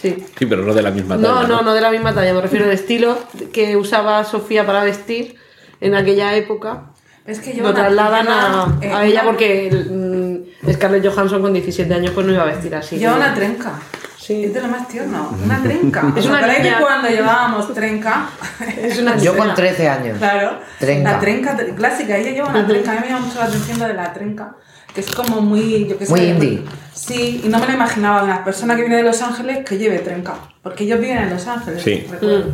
Sí. Sí, pero no de la misma No, talla. no, no de la misma talla, me refiero al estilo que usaba Sofía para vestir en aquella época. Es que Lo lleva una- trasladan a, eh, a ella porque mm, Scarlett Johansson con 17 años pues no iba a vestir así. Lleva ¿no? una trenca. Sí. Es de lo más tierno. Una trenca. Es ¿Os una de niña. cuando llevábamos trenca? Es una Yo con escena. 13 años. Claro. Trenca. La trenca tr- clásica. Ella lleva una trenca. A mí me llama mucho la atención lo de la trenca. Que es como muy. Yo qué sé, Muy indie. Sí, y no me lo imaginaba de una persona que viene de Los Ángeles que lleve trenca. Porque ellos viven en Los Ángeles. Sí. recuerdo.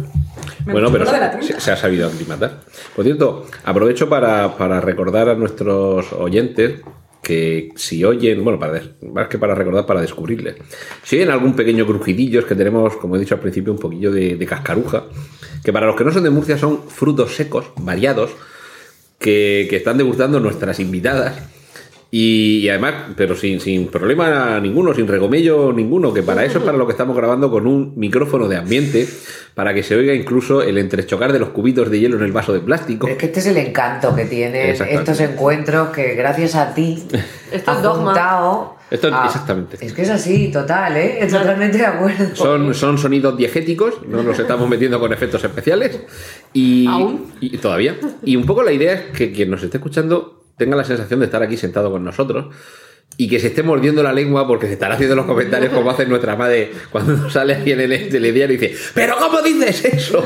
Me Bueno, pero se, ha sabido aclimatar. Por cierto, aprovecho para, para recordar a nuestros oyentes que si oyen, bueno, para, más que para recordar, para descubrirles. Si oyen algún pequeño crujidillo, es que tenemos, como he dicho al principio, un poquillo de, de cascaruja, que para los que no son de Murcia son frutos secos, variados, que, que están degustando nuestras invitadas. Y, y además, pero sin, sin problema ninguno, sin regomello ninguno, que para eso es para lo que estamos grabando con un micrófono de ambiente, para que se oiga incluso el entrechocar de los cubitos de hielo en el vaso de plástico. Es que este es el encanto que tienen estos encuentros que gracias a ti has juntado Esto exactamente. Es que es así, total, ¿eh? Totalmente de acuerdo. Son, son sonidos diegéticos, no nos estamos metiendo con efectos especiales. Y, ¿Aún? y todavía. Y un poco la idea es que quien nos esté escuchando tenga la sensación de estar aquí sentado con nosotros. y que se esté mordiendo la lengua porque se están haciendo los comentarios como hacen nuestra madre cuando sale alguien en el telediario y dice, pero ¿cómo dices eso?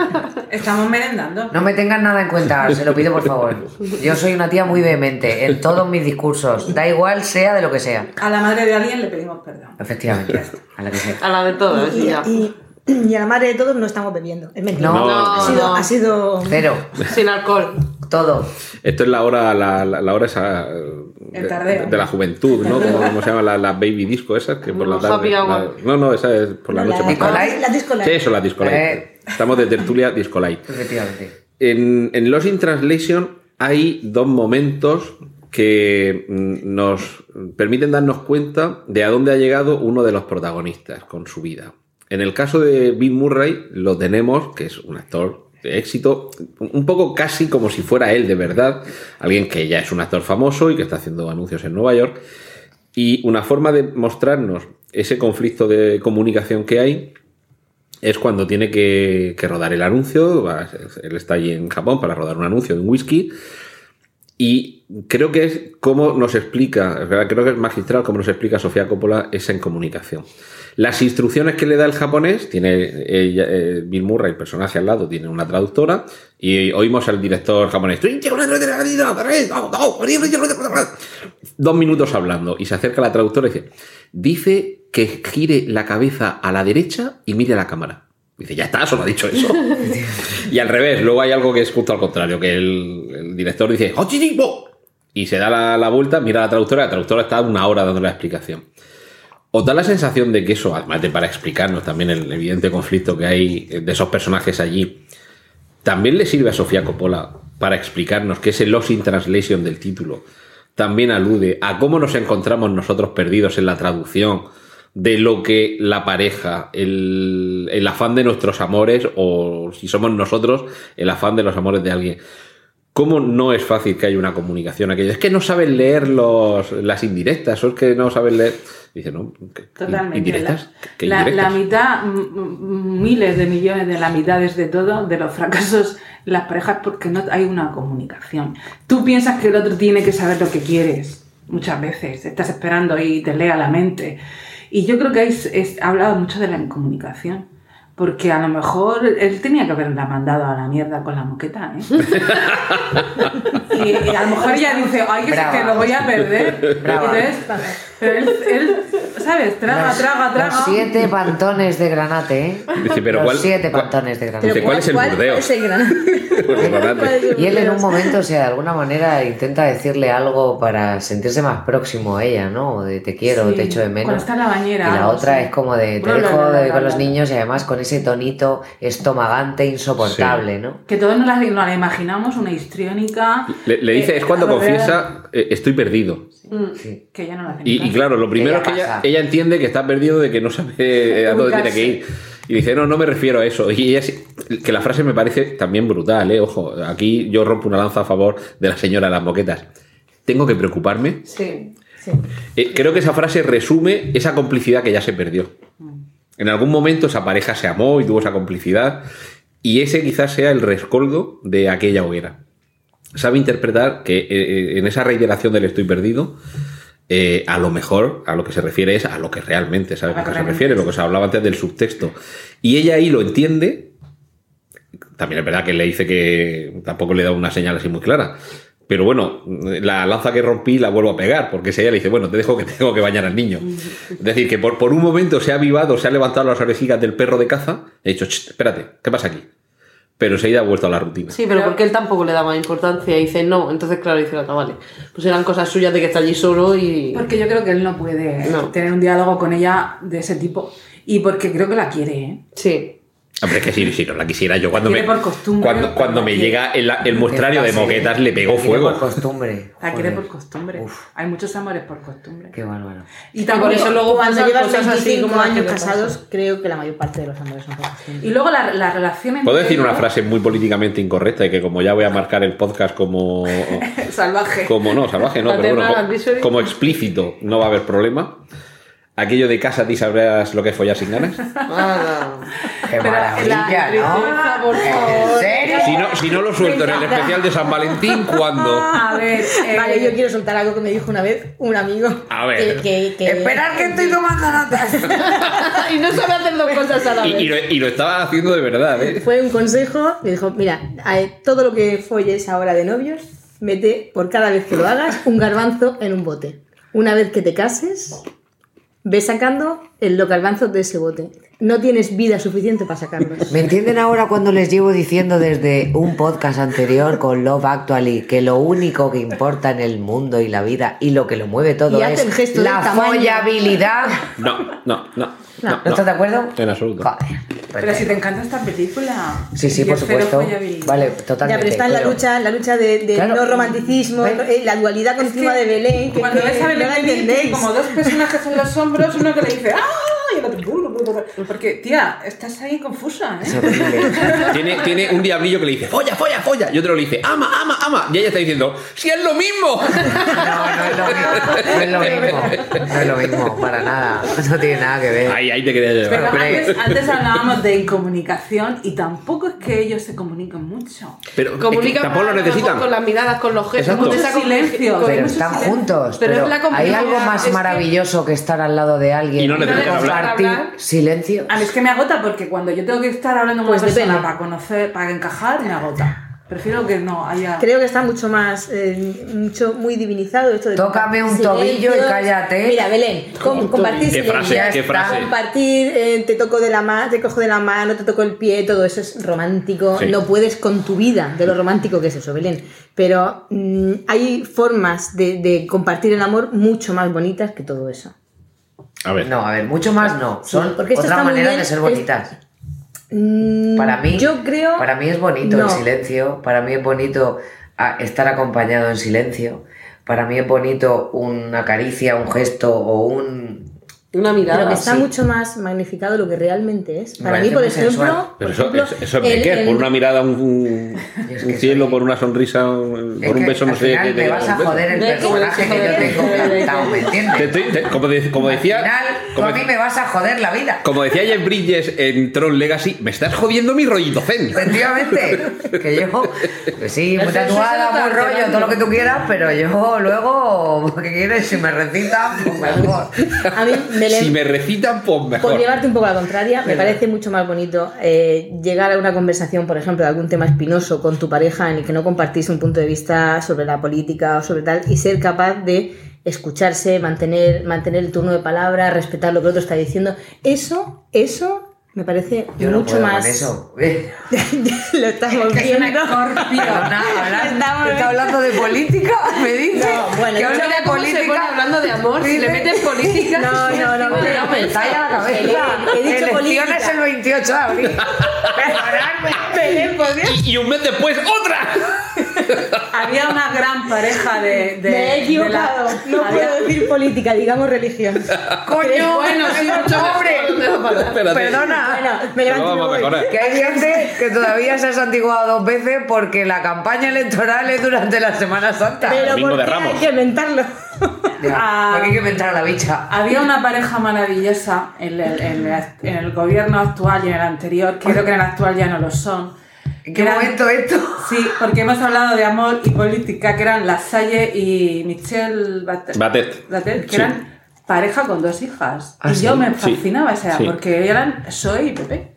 Estamos merendando. No me tengan nada en cuenta, se lo pido por favor. Yo soy una tía muy vehemente en todos mis discursos, da igual sea de lo que sea. A la madre de alguien le pedimos perdón. Efectivamente, a la que sea. A la de todos, Y, ya. y- y a la madre de todos no estamos bebiendo. Es mentira. No, ha, sido, no. ha sido- Cero, Sin alcohol. Todo. Esto es la hora, la, la- la hora esa de, la juventud, ¿no? Como, como se llama la, la baby disco esas que por No, la tarde. no, no, esa es por la No, noche. la- más tarde. Disco light. La disco light. Sí, eso, la disco light. Eh. Estamos de tertulia disco light. Efectivamente. En, en Lost in Translation hay dos momentos que mm, nos permiten darnos cuenta de a dónde ha llegado uno de los protagonistas con su vida. En el caso de Bill Murray lo tenemos, que es un actor éxito, un poco casi como si fuera él de verdad, alguien que ya es un actor famoso y que está haciendo anuncios en Nueva York. Y una forma de mostrarnos ese conflicto de comunicación que hay es cuando tiene que, rodar el anuncio. él está allí en Japón para rodar un anuncio de un whisky. Y creo que es como nos explica, creo que es magistral como nos explica Sofía Coppola esa incomunicación. Las instrucciones que le da el japonés, tiene ella, eh, Bill Murray, el personaje al lado, tiene una traductora, y oímos al director japonés. Dos minutos hablando, y se acerca la traductora y dice: Dice que gire la cabeza a la derecha y mire a la cámara. Dice, ya está, solo ha dicho eso. y al revés, luego hay algo que es justo al contrario, que el, el director dice, "Hochiribo", y se da la, la vuelta, mira a la traductora, la traductora está una hora dando la explicación. ¿Os da la sensación de que eso, además de para explicarnos también el evidente conflicto que hay de esos personajes allí, también le sirve a Sofía Coppola para explicarnos que ese Lost in Translation del título también alude a cómo nos encontramos nosotros perdidos en la traducción de lo que la pareja, el, el afán de nuestros amores, o si somos nosotros, el afán de los amores de alguien. ¿Cómo no es fácil que haya una comunicación aquello? Es que no saben leer los, las indirectas, o es que no saben leer. Dice, no, ¿qué- Totalmente. ¿Indirectas? ¿Qué La, indirectas? la mitad, miles de millones de la mitades de todo, de los fracasos, las parejas, porque no hay una comunicación. Tú piensas que el otro tiene que saber lo que quieres, muchas veces. Estás esperando y te lea la mente. Y yo creo que es- es- ha hablado mucho de la incomunicación. Porque a lo mejor él tenía que haberla mandado a la mierda con la moqueta, ¿eh? y, y a lo mejor ella dice, ay, que, Brava. que lo voy a perder. Brava. Entonces, pero él, él, ¿sabes? Traga, Los- traga, traga. Los siete pantones de granate, ¿eh? Dice, pero los ¿cuál- siete cuál- pantones de granate. Dice, ¿cuál es el Burdeos? es el gran- Pues, ¿Cuál es el Y él en un momento, o sea, de alguna manera intenta decirle algo para sentirse más próximo a ella, ¿no? O de te quiero, Sí, te echo de menos. cuando está en la bañera, Y la algo otra es como de te dejo de- bla, con los niños y además con ese tonito estomagante insoportable, ¿no? Que todos nos la, nos la imaginamos, una histriónica. Le, le dice, eh, es cuando confiesa, eh, estoy perdido. Sí. Que ya no la hace Y, ni y claro, lo primero es que ella, entiende que está perdido de que no sabe eh, a dónde tiene que ir. Y dice, no, no me refiero a eso. Y ella que la frase me parece también brutal, ¿eh? Ojo, aquí yo rompo una lanza a favor de la señora de las moquetas. ¿Tengo que preocuparme? Sí. Sí. Eh, creo que esa frase resume esa complicidad que ya se perdió. En algún momento esa pareja se amó y tuvo esa complicidad. Y ese quizás sea el rescoldo de aquella hoguera. Sabe interpretar que eh, en esa reiteración del estoy perdido, eh, a lo mejor a lo que se refiere es a lo que realmente sabe A lo que se refiere, lo que se hablaba antes del subtexto. Y ella ahí lo entiende. También es verdad que le dice que tampoco le da una señal así muy clara. Pero bueno, la lanza que rompí la vuelvo a pegar, porque si ella le dice, bueno, te dejo que tengo que bañar al niño. Es decir, que por, por un momento se ha avivado, se ha levantado las orejitas del perro de caza, he dicho, "Ch, espérate, ¿qué pasa aquí? Pero enseguida ha vuelto a la rutina. Sí, pero porque él tampoco le daba importancia y dice no. Entonces, claro, dice la otra, vale. Pues eran cosas suyas de que está allí solo y. Porque yo creo que él no puede No. tener un diálogo con ella de ese tipo. Y porque creo que la quiere, ¿eh? Sí. Hombre, es que si, si no la quisiera yo, cuando me, por costumbre, cuando, cuando me llega el, el muestrario de moquetas, le pegó fuego. Por costumbre. La quiere Joder. por costumbre. Uf. Hay muchos amores por costumbre. Qué bárbaro. Y, por eso luego Cuando llevas cosas así 25 como las años casados, creo que la mayor parte de los amores son por costumbre. y luego la, la relación entre Puedo decir una frase muy políticamente incorrecta y que como ya voy a marcar el podcast como... salvaje. como no, salvaje no, pero bueno, Paternal co- advisory. como explícito no va a haber problema. Aquello de casa y sabrás lo que es follar sin ganas. Qué maravilla, ¿no? por ¿En serio? Si no, si no lo suelto en el especial de San Valentín, ¿cuándo? A ver, eh, Vale, yo quiero soltar algo que me dijo una vez un amigo. A ver. Que, que, que- Esperar que estoy tomando notas. y no sabe hacer dos cosas a la Y, vez. y lo, y lo estaba haciendo de verdad, ¿eh? Fue un consejo, me dijo, mira, todo lo que folles ahora de novios, mete por cada vez que lo hagas un garbanzo en un bote. Una vez que te cases, ve sacando el, los garbanzos de ese bote. No tienes vida suficiente para sacarlos. ¿Me entienden ahora cuando les llevo diciendo desde un podcast anterior con Love Actually que lo único que importa en el mundo y la vida y lo que lo mueve todo Y es el gesto del la follabilidad? No, no, no. No. no, ¿No estás de acuerdo? En absoluto. Joder. pero si te encanta esta película. Sí, sí, por es supuesto. Vale, Ya, totalmente. pero está en la pero- lucha, la lucha de, de Claro. no romanticismo, ¿Ves? eh, la dualidad continua de Belén, que, Cuando que ves a no Belén entendéis. como dos personajes en los hombros, uno que le dice ¡Ah! Porque, tía, estás ahí confusa, Es ¿eh? horrible. Tiene, tiene un diablillo que le dice, folla, folla, folla. Y otro le dice, ama, ama, ama. Y ella está diciendo, si es lo mismo. No, no es lo mismo. No es lo mismo. No es lo mismo, para nada. No tiene nada que ver. Ahí, ahí te quería Pero llevar. antes, antes hablábamos de incomunicación y tampoco es que ellos se comunican mucho. Pero es que Comunica tampoco lo necesitan. Con las miradas, con los gestos, Exacto. con esa Mucho silencio. con- Pero están silencio. juntos. Pero Pero, es la hay algo más es que- maravilloso que estar al lado de alguien Y no necesitan hablar. Compartir hablar. silencio. A mí es que me agota porque cuando yo tengo que estar hablando con Pues una persona para conocer, para encajar, me agota. Prefiero que no haya. Creo que está mucho más, eh, mucho, muy divinizado esto de Tócame un tobillo y cállate. Mira, Belén, com- compartir Qué frase, qué frase. Compartir, eh, te toco de la mano, te cojo de la mano, te toco el pie, todo eso es romántico. Sí. No puedes con tu vida de lo romántico que es eso, Belén. Pero mm, hay formas de, de compartir el amor mucho más bonitas que todo eso. A ver. No, a ver, mucho más no. Sí, Son porque está muy maneras bien, de ser bonitas. Mm, Para mí, yo creo. para mí es bonito No. el silencio, para mí es bonito ah, estar acompañado en silencio, para mí es bonito una caricia, un gesto o un... Una mirada. Pero que está sí. mucho más magnificado de lo que realmente es. Para parece mí, por ejemplo. por Pero eso, ejemplo, eso, eso ¿de el- qué? el- Por una mirada, un, un, Es un que cielo, soy- por una sonrisa, un- por un beso, no sé qué. me vas a joder el ¿Ves cómo personaje que yo tengo plantado, ¿me Te entiendes? estoy- te- como, de- como Al decía. final, como, a mí me vas a joder la vida. como decía Jeff Bridges en Tron Legacy, me estás jodiendo mi rollito zen. Efectivamente, que yo, pues sí, muy tatuada, muy rollo, todo lo que tú quieras, pero yo luego, ¿qué quieres? Si me recitan, pues mejor. A mí, Belén, Si me recitan, pues Por mejor. llevarte un poco a la contraria, me parece mucho más bonito eh, llegar a una conversación, por ejemplo, de algún tema espinoso con tu pareja en el que no compartís un punto de vista sobre la política o sobre tal y ser capaz de escucharse, mantener, mantener el turno de palabra, respetar lo que el otro está diciendo. Eso, eso me parece Yo no mucho puedo más. con eso. Lo estamos es una viendo. escorpio. Perdona, hablar- Estamos ¿Está hablando de política? ¿Me dice? No, bueno, que habla de política. hablando de amor, si le meten política. No, no, no, no, me talla la cabeza. He dicho Elecciones política. el 28 de abril. Perdonadme. Belén, ¿podrías? Y, y un mes después, ¡otra! Había una gran pareja de. de Me he equivocado. de la- No había- puedo decir política, digamos religión. Coño, Bueno, hombre. Espérate. Perdona. Bueno, me levanto. Que hay gente que todavía se ha santiguado dos veces porque la campaña electoral es durante la Semana Santa. Pero Domingo ¿por de qué Ramos. hay que inventarlo? Ya, Ah. porque hay que inventar a la bicha. Había una pareja maravillosa en el, en el- en el gobierno actual y en el anterior, creo que en el actual ya no lo son. ¿En que qué eran- momento esto? Sí, porque hemos hablado de amor y política, que eran La Salle y Michelle Batet, Batet. Batet, que Sí. eran pareja con dos hijas. ¿Ah, y sí? yo me Sí. fascinaba esa, Sí. porque eran Soy y Pepe.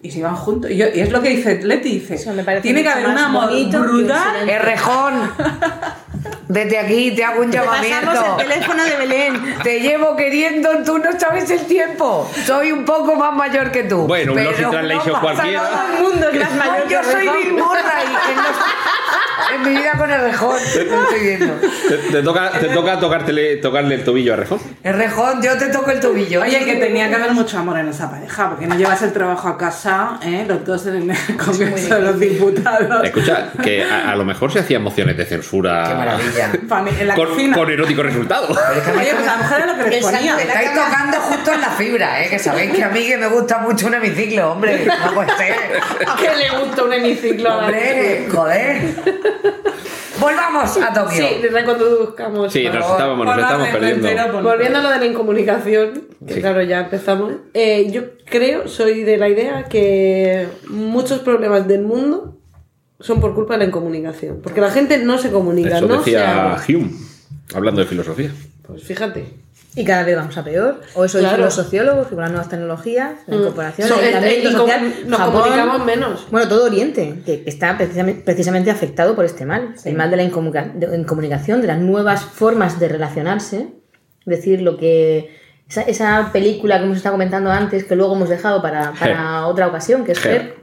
Y se iban juntos. Y, yo- y es lo que dice Leti, dice, Eso me parece tiene que haber un amor brutal. Errejón. Desde aquí te hago un Te pasamos llamamiento. el teléfono de Belén. Te llevo queriendo, tú no sabes el tiempo. Soy un poco más mayor que tú. Bueno, un in Translation no cualquiera. Todo el mundo es más mayor Yo que soy Errejón. Bill Murray en, los- en mi vida con Errejón. Lo estoy viendo. Te, te toca, te toca tocártele- tocarle el tobillo a Rejón. Errejón, yo te toco el tobillo. Oye, que tenía que haber mucho amor en esa pareja, porque no llevas el trabajo a casa, ¿eh? los dos en el Congreso de los Diputados. Escucha, que a, a lo mejor se hacían mociones de censura. Qué maravilla. Pani- En la Con, cocina. con erótico resultado. Pero es que a mí Oye, pues a la mujer era lo que les ponía. Estáis tocando justo en la fibra, ¿eh? Que sabéis que a mí que me gusta mucho un hemiciclo, hombre. No puede ser. ¿A qué le gusta un hemiciclo? a la Hombre, joder. Volvamos a Tokio. Sí, reconduzcamos. Sí, nos estábamos, nos orden perdiendo. entero, Volviendo a lo de la incomunicación, que Sí. claro, ya empezamos. eh, yo creo, soy de la idea que muchos problemas del mundo son por culpa de la incomunicación. Porque la gente no se comunica, Eso no decía. Hume, hablando de filosofía. Pues fíjate. Y cada vez vamos a peor. O eso Claro. dicen los sociólogos, que con las nuevas tecnologías, la incorporación, So- el eh, eh, social, nos Japón- comunicamos menos. Bueno, todo Oriente, que está precisamente, precisamente afectado por este mal. El mal de la incomunicación, de las nuevas formas de relacionarse. Es decir, lo que. Esa, esa película que hemos estado comentando antes, que luego hemos dejado para, para otra ocasión, que es Her.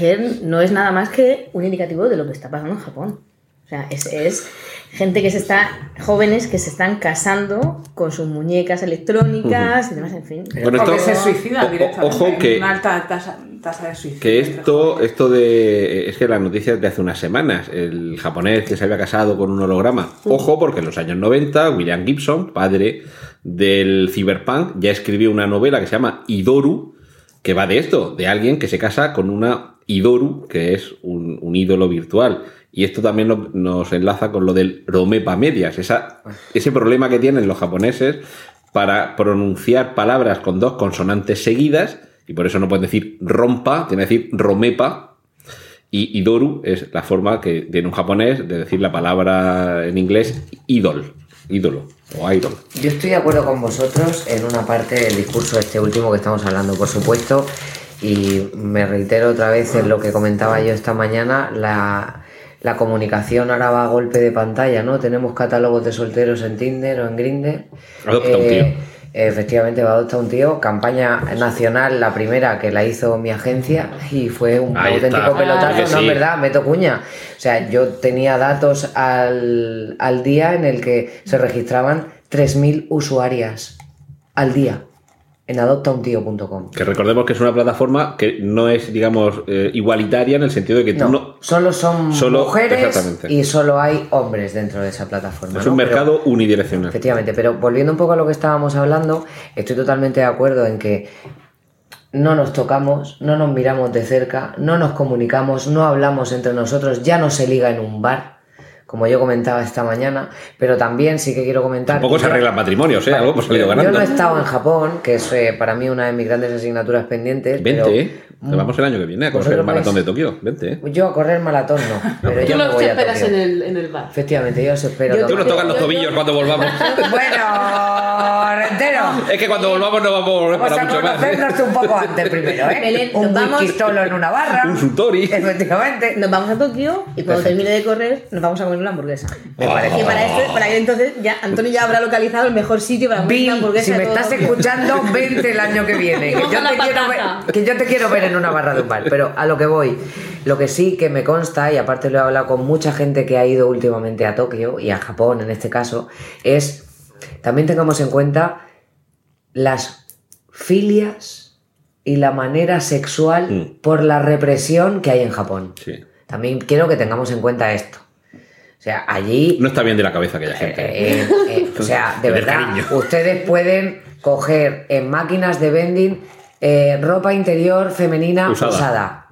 Her no es nada más que un indicativo de lo que está pasando en Japón. O sea, es, es gente que se está. jóvenes que se están casando con sus muñecas electrónicas y demás, en fin. Bueno, esto- se suicida directamente. ojo que- Una alta tasa, tasa de suicidio. Que esto, esto de. Es que las noticias de hace unas semanas, el japonés que se había casado con un holograma. Ojo, porque en los años 90, William Gibson, padre del cyberpunk, ya escribió una novela que se llama Idoru, que va de esto, de alguien que se casa con una Idoru, que es un, ídolo virtual. Y esto también nos, enlaza con lo del Romepa Medias, ese problema que tienen los japoneses para pronunciar palabras con dos consonantes seguidas, y por eso no pueden decir rompa, tienen que decir romepa, y idoru es la forma que tiene un japonés de decir la palabra en inglés idol, ídolo o idol. Yo estoy de acuerdo con vosotros en una parte del discurso este último que estamos hablando, por supuesto, y me reitero otra vez en lo que comentaba yo esta mañana, la, la comunicación ahora va a golpe de pantalla, ¿no? Tenemos catálogos de solteros en Tinder o en Grindr. Adopta un tío. Efectivamente, va a adoptar un tío. Campaña nacional, la primera que la hizo mi agencia y fue un Ahí auténtico está. pelotazo, Ah, que no sí. es verdad, meto cuña. O sea, yo tenía datos al, al día en el que se registraban 3.000 usuarias al día en adoptauntío.com. Que recordemos que es una plataforma que no es, digamos, eh, igualitaria en el sentido de que tú No, no... solo son Solo- mujeres y solo hay hombres dentro de esa plataforma. es ¿no? un Pero- mercado unidireccional. Efectivamente, pero volviendo un poco a lo que estábamos hablando, estoy totalmente de acuerdo en que no nos tocamos, no nos miramos de cerca, no nos comunicamos, no hablamos entre nosotros, ya no se liga en un bar, como yo comentaba esta mañana, pero también sí que quiero comentar... Tampoco se yo- arreglan matrimonios, ¿eh? Vale, Algo hemos salido yo ganando. no he estado en Japón, que es eh, para mí una de mis grandes asignaturas pendientes. Vente, pero- ¿eh? Que vamos el año que viene a correr el maratón de vais- Tokio. Vente, ¿eh? Yo a correr maratón no, pero Tú yo me los voy te a esperas Tokio. en el, en el bar. Efectivamente, yo os espero. Yo Tú nos tocan los tobillos cuando volvamos. Bueno, Rentero. es que cuando volvamos no vamos a volver Vamos para a mucho más. ¿eh? conocernos un poco antes primero, ¿eh? Belén, un nos vamos- en una barra. Un sutori. Efectivamente. Nos vamos a Tokio y cuando termine de correr nos vamos a comer una hamburguesa. Me parece. Y para, esto, para que entonces ya Antonio ya habrá localizado el mejor sitio para comer una hamburguesa. si me todo estás escuchando, vente el año que viene. Que yo, te quiero ver, patata. que yo te quiero ver en una barra de un bar. Pero a lo que voy, lo que sí que me consta, y aparte lo he hablado con mucha gente que ha ido últimamente a Tokio y a Japón en este caso, es también tengamos en cuenta las filias y la manera sexual Mm. por la represión que hay en Japón. Sí. También quiero que tengamos en cuenta esto. O sea, allí No está bien de la cabeza aquella gente. eh, eh, o sea, de verdad, cariño. ustedes pueden coger en máquinas de vending eh, ropa interior femenina Usada. usada.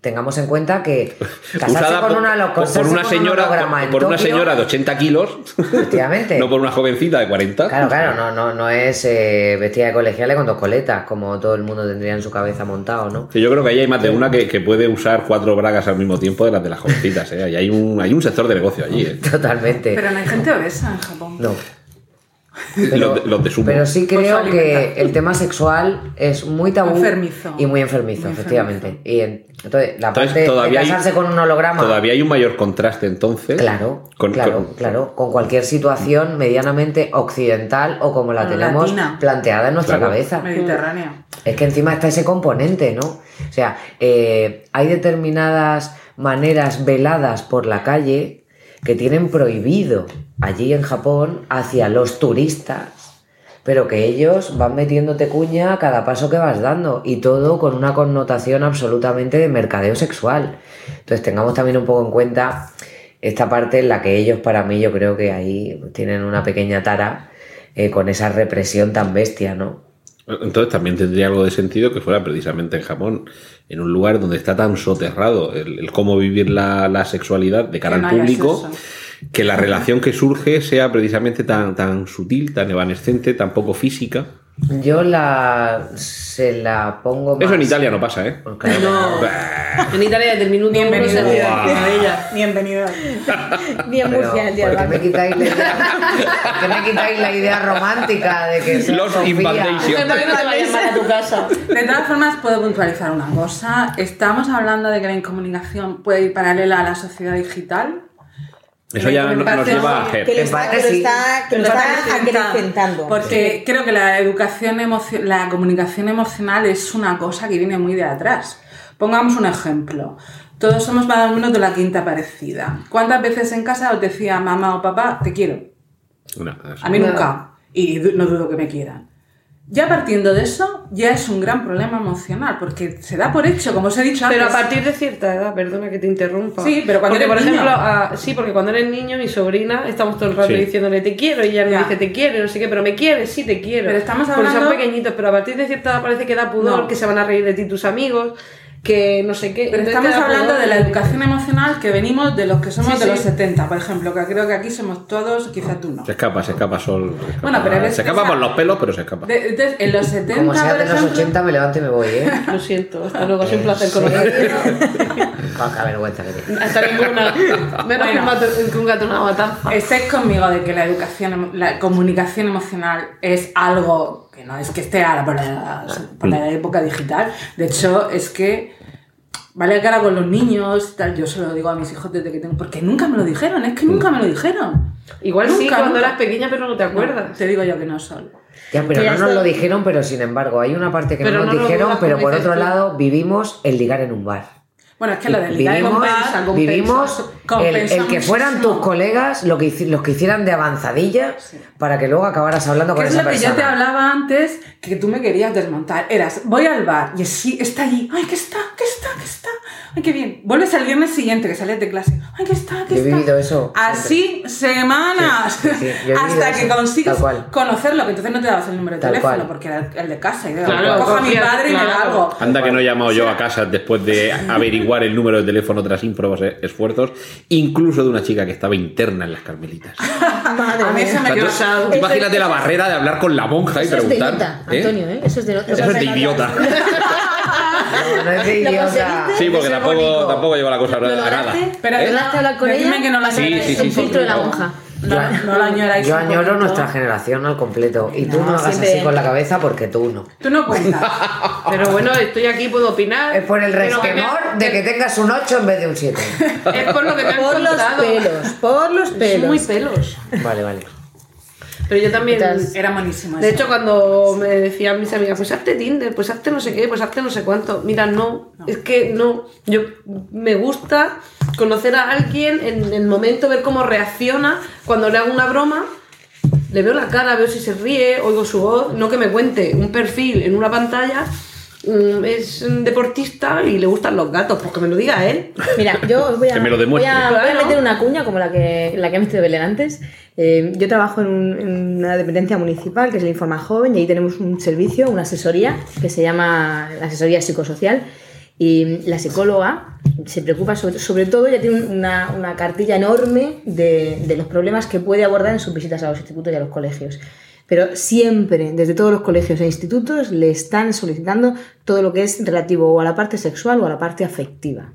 Tengamos en cuenta que casarse Usada con por, una, casarse por una con un señora, holograma por, en por una Tokio, señora de 80 kilos, Efectivamente. no por una jovencita de 40. Claro, claro, no, no, no es eh, vestida de colegiales con dos coletas, como todo el mundo tendría en su cabeza montado, ¿no? Sí, yo creo que ahí hay más de una que, que puede usar cuatro bragas al mismo tiempo de las de las jovencitas. ¿eh? Ahí hay un, hay un sector de negocio allí. ¿eh? Totalmente. Pero no hay gente obesa en Japón. No. Los, de, los de sumo. Pero sí su creo que el tema sexual es muy tabú Enfermizo. y muy enfermizo, Muy efectivamente. Y en- entonces, la Entonces, parte de todavía hay- casarse con un holograma, Todavía hay un mayor contraste entonces. claro, con- claro, con- claro, con cualquier situación medianamente occidental o como la tenemos latina. planteada en nuestra Claro. cabeza. Mediterránea. Es que encima está ese componente, ¿no? O sea, eh, hay determinadas maneras veladas por la calle que tienen prohibido allí en Japón hacia los turistas, pero que ellos van metiéndote cuña a cada paso que vas dando y todo con una connotación absolutamente de mercadeo sexual. Entonces tengamos también un poco en cuenta esta parte en la que ellos para mí yo creo que ahí tienen una pequeña tara eh, con esa represión tan bestia, ¿no? Entonces también tendría algo de sentido que fuera precisamente en Japón. en un lugar donde está tan soterrado el, el cómo vivir la, la sexualidad de cara Que al público. Que la relación que surge sea precisamente tan, tan sutil, tan evanescente, tan poco física. Yo la se la pongo más. Eso en Italia no pasa, ¿eh? Claro. No. En Italia desde el minuto uno Bienvenido. se ríe Guau. encima de ella. Bienvenido. Ni en Pero, Murcia, el día ¿por qué me quitáis la idea? ¿Por qué me quitáis la idea romántica de que Los? Invasion. No te vayan mal a tu casa. De todas formas, puedo puntualizar una cosa. Estamos hablando de que la incomunicación puede ir paralela a la sociedad digital. Eso ya no- nos comunicación, lleva a Que lo está, parte que lo está, que lo está está acrecentando. Porque creo que la educación la comunicación emocional es una cosa que viene muy de atrás. Pongamos un ejemplo. Todos somos más o menos de la quinta parecida. ¿Cuántas veces en casa os decía mamá o papá, te quiero? Eso- A mí nunca. Y no dudo que me quieran. Ya partiendo de eso, ya es un gran problema emocional, porque se da por hecho, como os he dicho antes. Pero a partir de cierta edad, perdona que te interrumpa. Sí, pero cuando porque, eres por niño. ejemplo, a- sí, porque cuando eres niño, mi sobrina, estamos todo el rato Sí. diciéndole te quiero, y ella nos Ya. dice te quiero, no sé qué, pero me quieres, sí te quiero. Pero estamos Porque hablando- son pequeñitos, pero a partir de cierta edad parece que da pudor, No. que se van a reír de ti tus amigos, que no sé qué. Pero Entonces estamos hablando pudor de la educación emocional que venimos de los que somos Sí, de los sí. 70, por ejemplo, que creo que aquí somos todos, quizá tú no. Se escapa, se escapa Sol. se escapa. Bueno, pero eres se escapa esa- por los pelos, pero se escapa. De- Entonces, en los 70, Como sea de los ejemplo, 80, me levanto y me voy, ¿eh? Lo siento, hasta luego, es un placer Sí. Poca vergüenza que tiene. Hasta ninguna. Menos que, Bueno. un gato, que un gato en una matanza. estáis conmigo de que la educación, la comunicación emocional es algo que no es que esté por la, por la época digital. De hecho, es que vale cara con los niños, y tal. Yo se lo digo a mis hijos desde que tengo, porque nunca me lo dijeron, es que nunca me lo dijeron. Igual sí, Nunca, cuando nunca. eras pequeña, pero no te acuerdas. No, te digo yo que no solo. Ya, pero no nos lo dijeron, pero sin embargo, hay una parte que Pero no nos no dijeron, pero por otro tú. lado, vivimos el ligar en un bar. Bueno, es que lo del Vivimos, compensa, compensa, vivimos el, compensa el que fueran muchísimo. tus colegas lo que, los que hicieran de avanzadilla para que luego acabaras hablando con es esa lo que yo persona. te hablaba antes, que tú me querías desmontar. Eras, voy al bar y sí, está allí. Ay, que está, que está, que está. Ay, qué bien. Vuelves al viernes siguiente que sales de clase. Ay, que está, que Yo he está. vivido eso Así semanas. Sí, sí, sí, Hasta que consigues conocerlo, que entonces no te dabas el número de Tal teléfono cual. porque era el de casa. Y digo, Claro, cojo a mi padre y me da claro. algo. Anda que no he llamado yo a casa después de averiguar el número de teléfono tras ímprobos esfuerzos, incluso de una chica que estaba interna en las Carmelitas. Madre A mí eso me imagínate la barrera de hablar con la monja y Eso es de preguntar. nota, ¿eh? Antonio, ¿eh? Eso es de nota. Eso es de idiota. No, no es idiota. Sí, porque Eso tampoco, tampoco lleva la cosa a ¿Lo nada. Pero ¿Eh? ¿Lograste hablar con ella? que no la Sí, sí, sí, sí, filtro de la monja. No, no la añoráis Yo añoro poquito. nuestra generación al completo. Y tú No, no, hagas así con la cabeza porque tú no. Tú no cuentas. Pero bueno, estoy aquí, puedo opinar. Es por el resquemor de que tengas un 8 en vez de un 7. Es por lo que me han Por los contado. pelos, por los Son pelos. muy pelos. Vale, vale. Pero yo también. Era buenísimo. De eso. hecho, cuando me decían mis amigas, pues hazte Tinder, pues hazte no sé qué, pues hazte no sé cuánto. Mira, no, es que no. Yo me gusta conocer a alguien en el momento, ver cómo reacciona cuando le hago una broma. Le veo la cara, veo si se ríe, oigo su voz, no que me cuente un perfil en una pantalla. Mm, Es un deportista y le gustan los gatos, pues que me lo diga él. Mira, yo os voy a, Que me lo demuestre. voy a- voy a Claro. meter una cuña como la que, la que ha metido Belén antes. Eh, yo trabajo en, un- en una dependencia municipal que es el Informa Joven y ahí tenemos un servicio, una asesoría que se llama la asesoría psicosocial. Y la psicóloga se preocupa sobre, sobre todo, ya tiene una, una cartilla enorme de, de los problemas que puede abordar en sus visitas a los institutos y a los colegios. Pero siempre, desde todos los colegios e institutos, le están solicitando todo lo que es relativo o a la parte sexual o a la parte afectiva.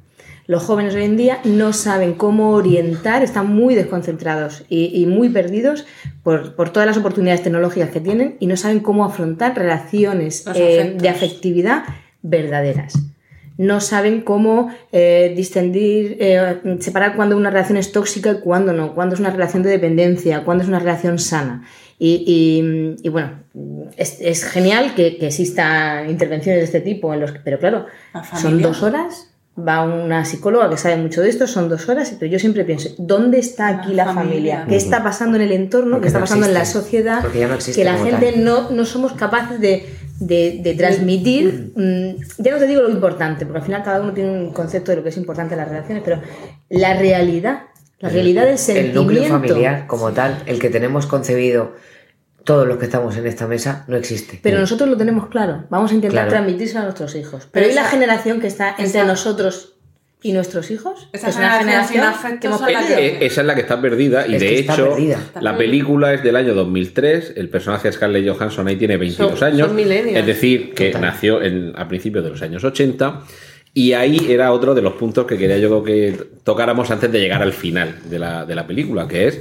Los jóvenes hoy en día no saben cómo orientar, están muy desconcentrados y, y muy perdidos por, por todas las oportunidades tecnológicas que tienen y no saben cómo afrontar relaciones eh, de afectividad verdaderas. No saben cómo eh, distinguir, eh, separar cuándo una relación es tóxica y cuándo no, cuándo es una relación de dependencia, cuándo es una relación sana. Y, y- y bueno, es, es genial que, que existan intervenciones de este tipo, en los que- pero claro, La son dos horas, va una psicóloga que sabe mucho de esto, son dos horas, pero yo siempre pienso, ¿dónde está aquí La la, familia. familia? ¿Qué está pasando en el entorno? Porque ¿Qué está no pasando en la sociedad? Porque ya no existe que la gente tal. no, no somos capaces de, de- de transmitir, mm, ya no te digo lo importante, porque al final cada uno tiene un concepto de lo que es importante en las relaciones, pero la realidad, la realidad del El sentimiento. núcleo familiar como tal, el que tenemos concebido todos los que estamos en esta mesa, no existe. Pero nosotros lo tenemos claro. Vamos a intentar Claro. transmitírselo a nuestros hijos. Pero ¿y la generación que está entre esa- nosotros y nuestros hijos? Esa Es una generación generación que hemos perdido. Esa es la que está perdida y Es de hecho perdida. la película es del año 2003, el personaje de Scarlett Johansson ahí tiene 22 Son- años, son es decir, que Total. nació en, a principios de los años 80 y ahí era otro de los puntos que quería yo que tocáramos antes de llegar al final de la, de la película, que es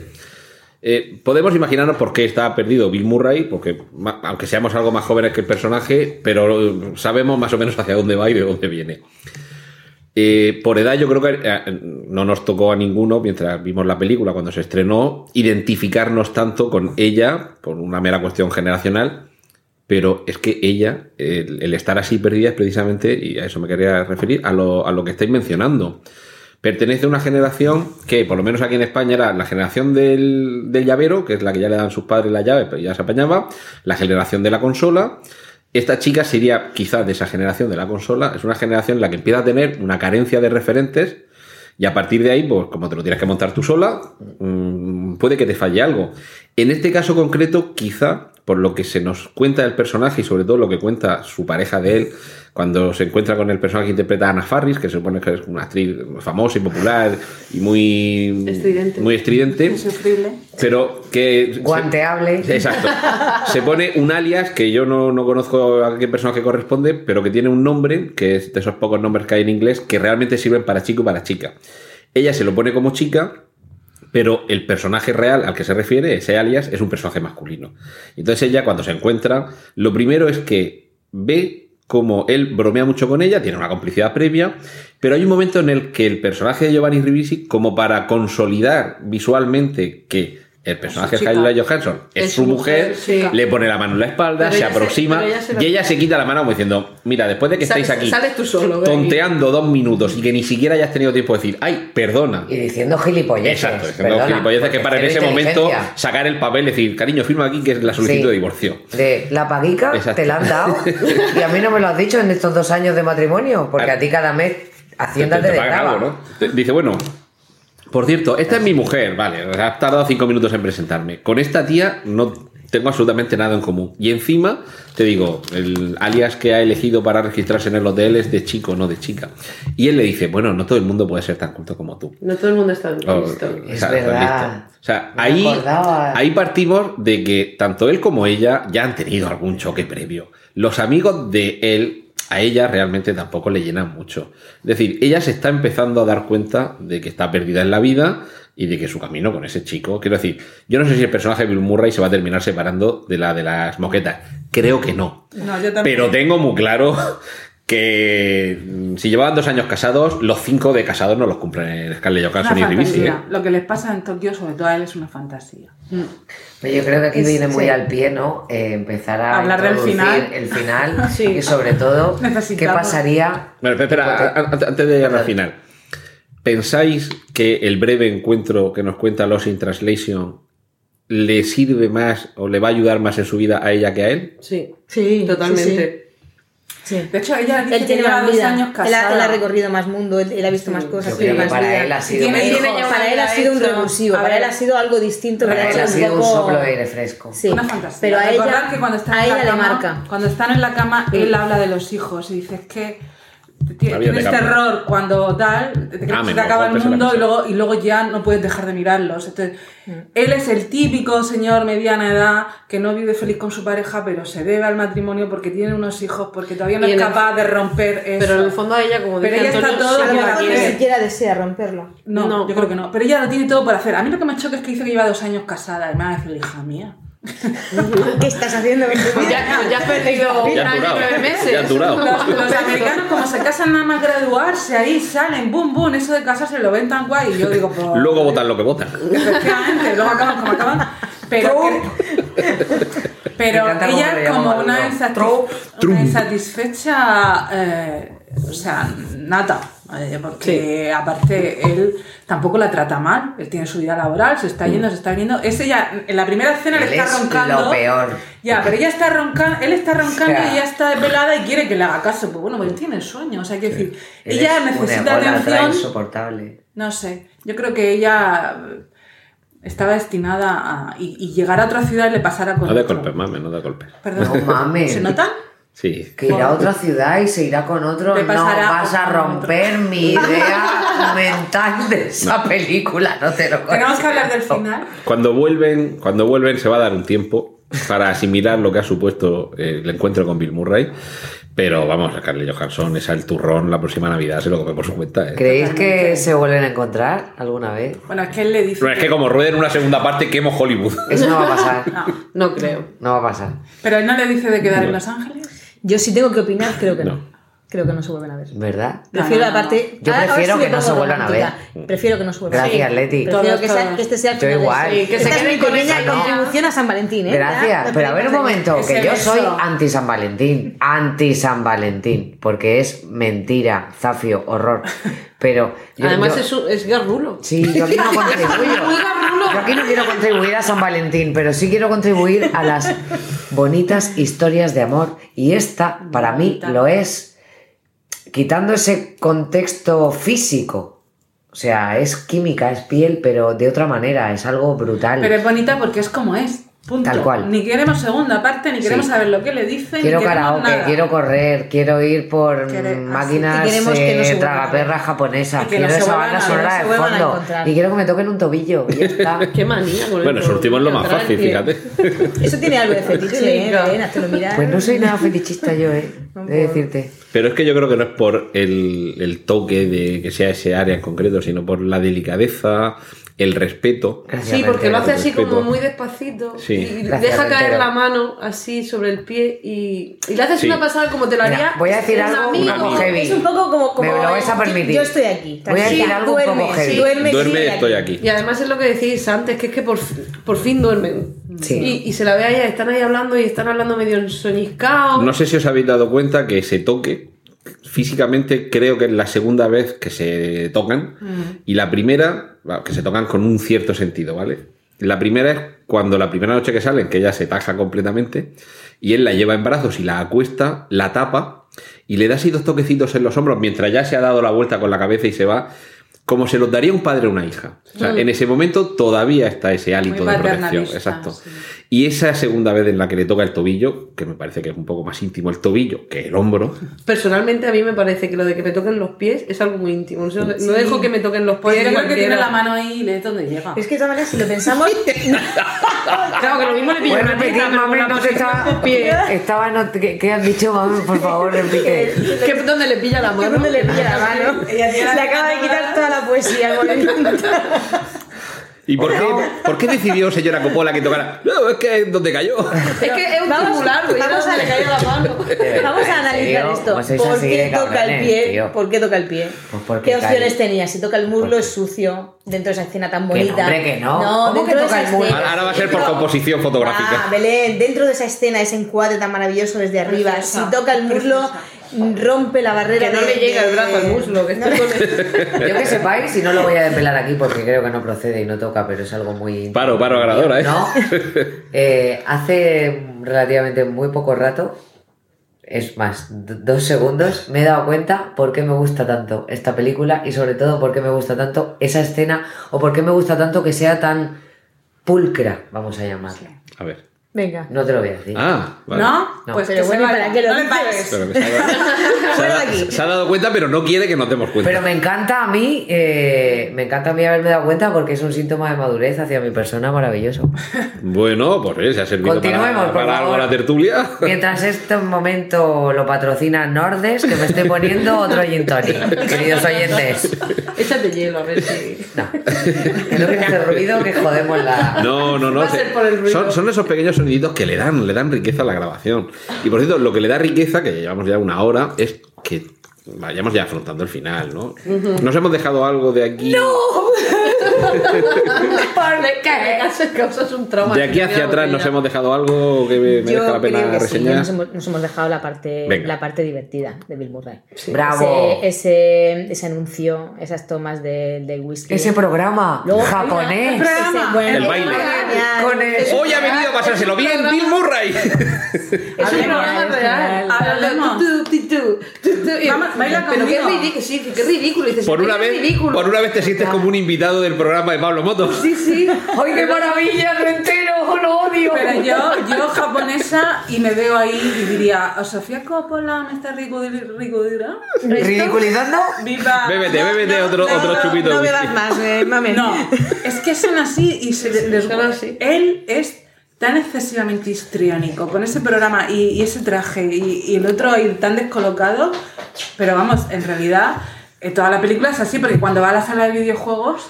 eh, podemos imaginarnos por qué está perdido Bill Murray, porque aunque seamos algo más jóvenes que el personaje, pero sabemos más o menos hacia dónde va y de dónde viene. Eh, por edad yo creo que eh, no nos tocó a ninguno, mientras vimos la película cuando se estrenó, identificarnos tanto con ella, por una mera cuestión generacional, pero es que ella, el, estar así perdida es precisamente, y a eso me quería referir, a lo, a lo que estáis mencionando. Pertenece a una generación que, por lo menos aquí en España, era la generación del, del llavero, que es la que ya le dan sus padres la llave, pero ya se apañaba, la generación de la consola. Esta chica sería quizás de esa generación de la consola, es una generación en la que empieza a tener una carencia de referentes y a partir de ahí, pues como te lo tienes que montar tú sola, mm, puede que te falle algo. En este caso concreto, quizá, por lo que se nos cuenta del personaje y sobre todo lo que cuenta su pareja de él, cuando se encuentra con el personaje que interpreta a Ana Farris, que se supone que es una actriz famosa y popular y muy Estridente. muy estridente Insufrible. pero que... Guanteable. Exacto. Se pone un alias que yo no, no conozco a qué personaje corresponde, pero que tiene un nombre, que es de esos pocos nombres que hay en inglés, que realmente sirven para chico y para chica. Ella se lo pone como chica, pero el personaje real al que se refiere, ese alias, es un personaje masculino. Entonces ella cuando se encuentra, lo primero es que ve como él bromea mucho con ella, tiene una complicidad previa, pero hay un momento en el que el personaje de Giovanni Ribisi, como para consolidar visualmente que el personaje de. Scarlett Johansson es, Es su mujer, mujer, sí. le pone la mano en la espalda, Pero se aproxima ella se y ella se quita la mano como diciendo, mira, después de que Sales- estáis aquí sales tú solo, ve aquí". tonteando dos minutos y que ni siquiera hayas tenido tiempo de decir, ay, perdona. Y diciendo gilipolleces. Exacto, diciendo perdona. gilipolleces que para en ese momento sacar el papel y decir, cariño, firma aquí que es la solicitud Sí. de divorcio. De la paguica Exacto. te la han dado. Y a mí no me lo has dicho en estos dos años de matrimonio, porque a ti cada mes Hacienda te, te te desgrava. algo, ¿no? Dice, bueno, por cierto, esta es mi mujer, vale, ha tardado cinco minutos en presentarme. Con esta tía no tengo absolutamente nada en común. Y encima, te digo, el alias que ha elegido para registrarse en el hotel es de chico, no de chica. Y él le dice, bueno, no todo el mundo puede ser tan culto como tú. No todo el mundo está Oh, listo. Es o sea, verdad. listo. O sea, me ahí, acordaba. ahí partimos de que tanto él como ella ya han tenido algún choque previo. Los amigos de él a ella realmente tampoco le llenan mucho. Es decir, ella se está empezando a dar cuenta de que está perdida en la vida y de que su camino con ese chico. Quiero decir, yo no sé si el personaje de Bill Murray se va a terminar separando de la de las moquetas. Creo que no. No, yo también. Pero tengo muy claro que mm, si llevaban dos años casados, los cinco de casados no los cumplen Scarlett Johansson y Ribisi. ¿eh? Lo que les pasa en Tokio, sobre todo a él, es una fantasía. Pero Yo creo que aquí Es- viene muy sí. al pie, ¿no? Eh, empezar a Hablar del final. el final Sí. y sobre todo qué pasaría. Bueno, espera, antes de llegar al final. ¿Pensáis que el breve encuentro que nos cuenta Lost in Translation le sirve más o le va a ayudar más en su vida a ella que a él? Sí, Sí, totalmente. Sí, sí. De hecho, ella dice Él que tiene lleva más dos vida. años Él ha, casada. él ha recorrido más mundo, él, él ha visto más cosas, Yo tiene creo que más para vida. él ha sido, Tiene hijos. para él ha sido un revulsivo, para él ha sido algo distinto. que para le ha él ha sido un poco- soplo de aire fresco. Sí, Una fantasía. pero a Recordad ella, que cuando están a en la ella le cama, marca. Cuando están en la cama, él habla de los hijos y dice es que La tienes terror cuando tal, te, te- Ah, te acaba el mundo y luego, y luego ya no puedes dejar de mirarlos. Entonces, Mm. él es el típico señor mediana edad que no vive feliz con su pareja, pero se debe al matrimonio porque tiene unos hijos, porque todavía no Y es el- capaz de romper eso. Pero en el fondo a ella, como Pero dice ella está Antonio, todo sí A que lo que la la mejor ni siquiera desea romperlo. No, No. yo creo que no. Pero ella lo tiene todo por hacer. A mí lo que me choca es que dice que lleva dos años casada. Y me va a decir, hija mía. ¿Qué estás haciendo ya, ya has perdido un año y durado. nueve meses. Ya has durado. Los, los americanos, como se casan nada más graduarse, ahí salen, boom, boom, eso de casarse lo ven tan guay. Y yo digo, pues. Luego votan lo que votan. Efectivamente, luego acaban como acaban. Pero, pero ella como una insatisfecha, eh, o sea, nata. eh, porque aparte él tampoco la trata mal, él tiene su vida laboral, se está yendo, se está yendo. Es ella, en la primera escena Él le está es roncando. lo peor. Ya, pero ella está roncando, él está roncando O sea, y ella está desvelada y quiere que le haga caso. Pues bueno, pues él tiene sueño, o sea, hay que decir, Él ella es necesita ególatra atención. insoportable. No sé, yo creo que ella estaba destinada a. Y, y llegar a otra ciudad y le pasara con. No de golpes, mames, no de golpes. Perdón. No mames. ¿Se nota? Sí. Que irá a otra ciudad y se irá con otro. Te No vas a romper mi idea mental de esa película. No te lo Tenemos que hablar del final. Cuando vuelven, cuando vuelven se va a dar un tiempo para asimilar lo que ha supuesto eh, el encuentro con Bill Murray. Pero vamos, a Carly Johansson es el turrón la próxima Navidad, se lo come por su cuenta. ¿eh? ¿Creéis que se vuelven a encontrar alguna vez? Bueno, es que él le dice. Pero es que como rueden una segunda parte, quemo Hollywood. Eso no va a pasar. No. No creo. No va a pasar. Pero él no le dice de quedar en Los Ángeles. Yo si tengo que opinar, creo que no. No. Creo que no se vuelven a ver. ¿Verdad? Prefiero no, la parte. Yo ahora- ahora prefiero que no se vuelvan a romántica. Prefiero que no se vuelvan a ver. Gracias, Leti. Prefiero Todos, que, sea- todos. que este sea el Yo final de- igual. Sí, que se Esta queden mi con ¿no? contribución a San Valentín, ¿eh? Gracias, pero a ver un momento, que yo soy anti San Valentín, anti San Valentín, porque es mentira, zafio, horror. Pero yo- Además yo- es, es garrulo. Sí, yo aquí no contribuyo. Yo aquí no quiero contribuir a San Valentín, pero sí quiero contribuir a las bonitas historias de amor. Y esta, para mí, lo es quitando ese contexto físico. O sea, es química, es piel, pero de otra manera, es algo brutal. Pero es bonita porque es como es. Punto. Tal cual. Ni queremos segunda parte, ni queremos Sí. saber lo que le dicen. Quiero karaoke, nada. quiero correr, quiero ir por así, máquinas no eh, a tragaperras japonesas, Y que quiero no esa banda sonora no de fondo y quiero que me toquen un tobillo y ya está. Qué manía con Bueno, el sortimos lo más fácil, fíjate. Eso tiene algo de fetiche, ¿eh? Pues no soy nada fetichista yo, eh, No de decirte. Pero es que yo creo que no es por el, el toque de que sea ese área en concreto, sino por la delicadeza, el respeto. Sí, porque lo hace así como muy despacito Sí. y deja caer la mano así sobre el pie y, y le haces Sí. una pasada como te lo Mira, haría voy a decir un algo amigo. un amigo. heavy. Es un poco como. como Me lo vais a permitir. Yo estoy aquí. Voy a decir tranquila, algo un duerme, poco heavy. sí, Duerme, Duerme, estoy aquí. Y además es lo que decís antes, que es que por, por fin duermen. Sí. Y, y se la ve a ella, están ahí hablando y están hablando medio ensoñiscados. No sé si os habéis dado cuenta que ese toque, físicamente creo que es la segunda vez que se tocan, y la primera, que se tocan con un cierto sentido, ¿vale? La primera es cuando la primera noche que salen, que ella se taja completamente, y él la lleva en brazos y la acuesta, la tapa, y le da así dos toquecitos en los hombros mientras ya se ha dado la vuelta con la cabeza y se va, como se los daría un padre a una hija. O sea, en ese momento todavía está ese hálito Muy de protección. Exacto. sí. Y esa segunda vez en la que le toca el tobillo, que me parece que es un poco más íntimo el tobillo que el hombro, Personalmente a mí me parece que lo de que me toquen los pies es algo muy íntimo. No, sé- no dejo que me toquen los pies. Pues yo creo que tiene la mano ahí y le dónde llega. Es que maneras, si lo pensamos. Claro, que lo mismo le pillo ¿Puedes una teta, mami? con No te estaba... pie. Estaba en ot- ¿Qué, qué has dicho, mami? Por favor, repite. ¿Qué, ¿Dónde le pilla la mano? ¿Dónde le pilla la mano? Ella Le acaba de quitar toda la poesía. momento. ¿Y por qué, por qué decidió señora Coppola que tocara? No, es que es donde cayó. Es que es un Vamos- triangular, güey. vamos Vamos a- a le cayó la mano. Vamos a analizar Tío, esto. ¿cómo sois ¿Por qué toca el pie? tío? ¿Por qué toca el pie? Pues ¿Qué opciones cae. tenía? Si toca el muslo es sucio dentro de esa escena tan Que no, bonita. hombre, que no. No, ¿Cómo que toca el muslo? escena. Ahora va a ser por composición fotográfica. Ah, Belén, dentro de esa escena, ese encuadre tan maravilloso desde arriba, Preciosa, si toca el muslo, rompe la barrera Que no de- le llega el brazo al muslo. Que No le- con Yo que sepáis, y no lo voy a desvelar aquí porque creo que no procede y no toca, pero es algo muy... Paro, paro, ganadora, ¿eh? No. Eh, hace relativamente muy poco rato, es más, dos segundos, me he dado cuenta por qué me gusta tanto esta película y sobre todo por qué me gusta tanto esa escena o por qué me gusta tanto que sea tan pulcra, vamos a llamarla. A ver. Venga. No te lo voy a decir. Ah, vale. ¿No? No. Pues Pero que bueno, ¿para qué lo no dices? pagues. Pero que se, ha, se ha- ha dado cuenta, pero no quiere que nos demos cuenta. Pero me encanta a mí, eh, me encanta a mí haberme dado cuenta porque es un síntoma de madurez hacia mi persona maravilloso. Bueno, pues eh, se ha servido Continuemos, para, por para algo favor. la tertulia. Mientras este momento lo patrocina Nordes, que me estoy poniendo otro gin tonic, queridos oyentes. Échate hielo, a ver si. No, que no quiero hacer ruido, que jodemos la... No, no, no. Va a se- ser por el ruido. son, son esos pequeños soniditos que le dan, le dan riqueza a la grabación. Y por cierto, lo que le da riqueza, que llevamos ya una hora, es que vayamos ya afrontando el final, ¿no? Nos hemos dejado algo de aquí. Me causas un trauma. De aquí hacia atrás nos hemos dejado algo que me- Yo merezca la pena sí, reseñar. nos, hemos, nos hemos dejado la parte, Venga. la parte divertida de Bill Murray. Bravo. Ese, ese, ese anuncio, esas tomas de- del whisky. Ese programa Luego- japonés. Ese- bueno, El baile. genial. Con el- Hoy ha venido a pasárselo bien, Bill Murray. Es un programa real. baila Pero conmigo. sí, qué ridículo. Por "Qué una, vez, ridículo". por una vez te sientes como un invitado del programa de Pablo Motos. Sí, sí. ¡Ay, qué maravilla, Rentero! ¡Lo odio! Pero yo, yo japonesa y me veo ahí y diría, ¿o Sofía Coppola me está ridicul- ridiculizando? ¿Ridiculizando? Viva. Bébete, bébete otro, otro chupito de No whisky. bebas más, eh, mame. No, es que son así y se les Son así. Él es tan excesivamente histriónico con ese programa y, y ese traje y, y el otro ahí tan descolocado, pero vamos, en realidad eh, toda la película es así porque cuando va a la sala de videojuegos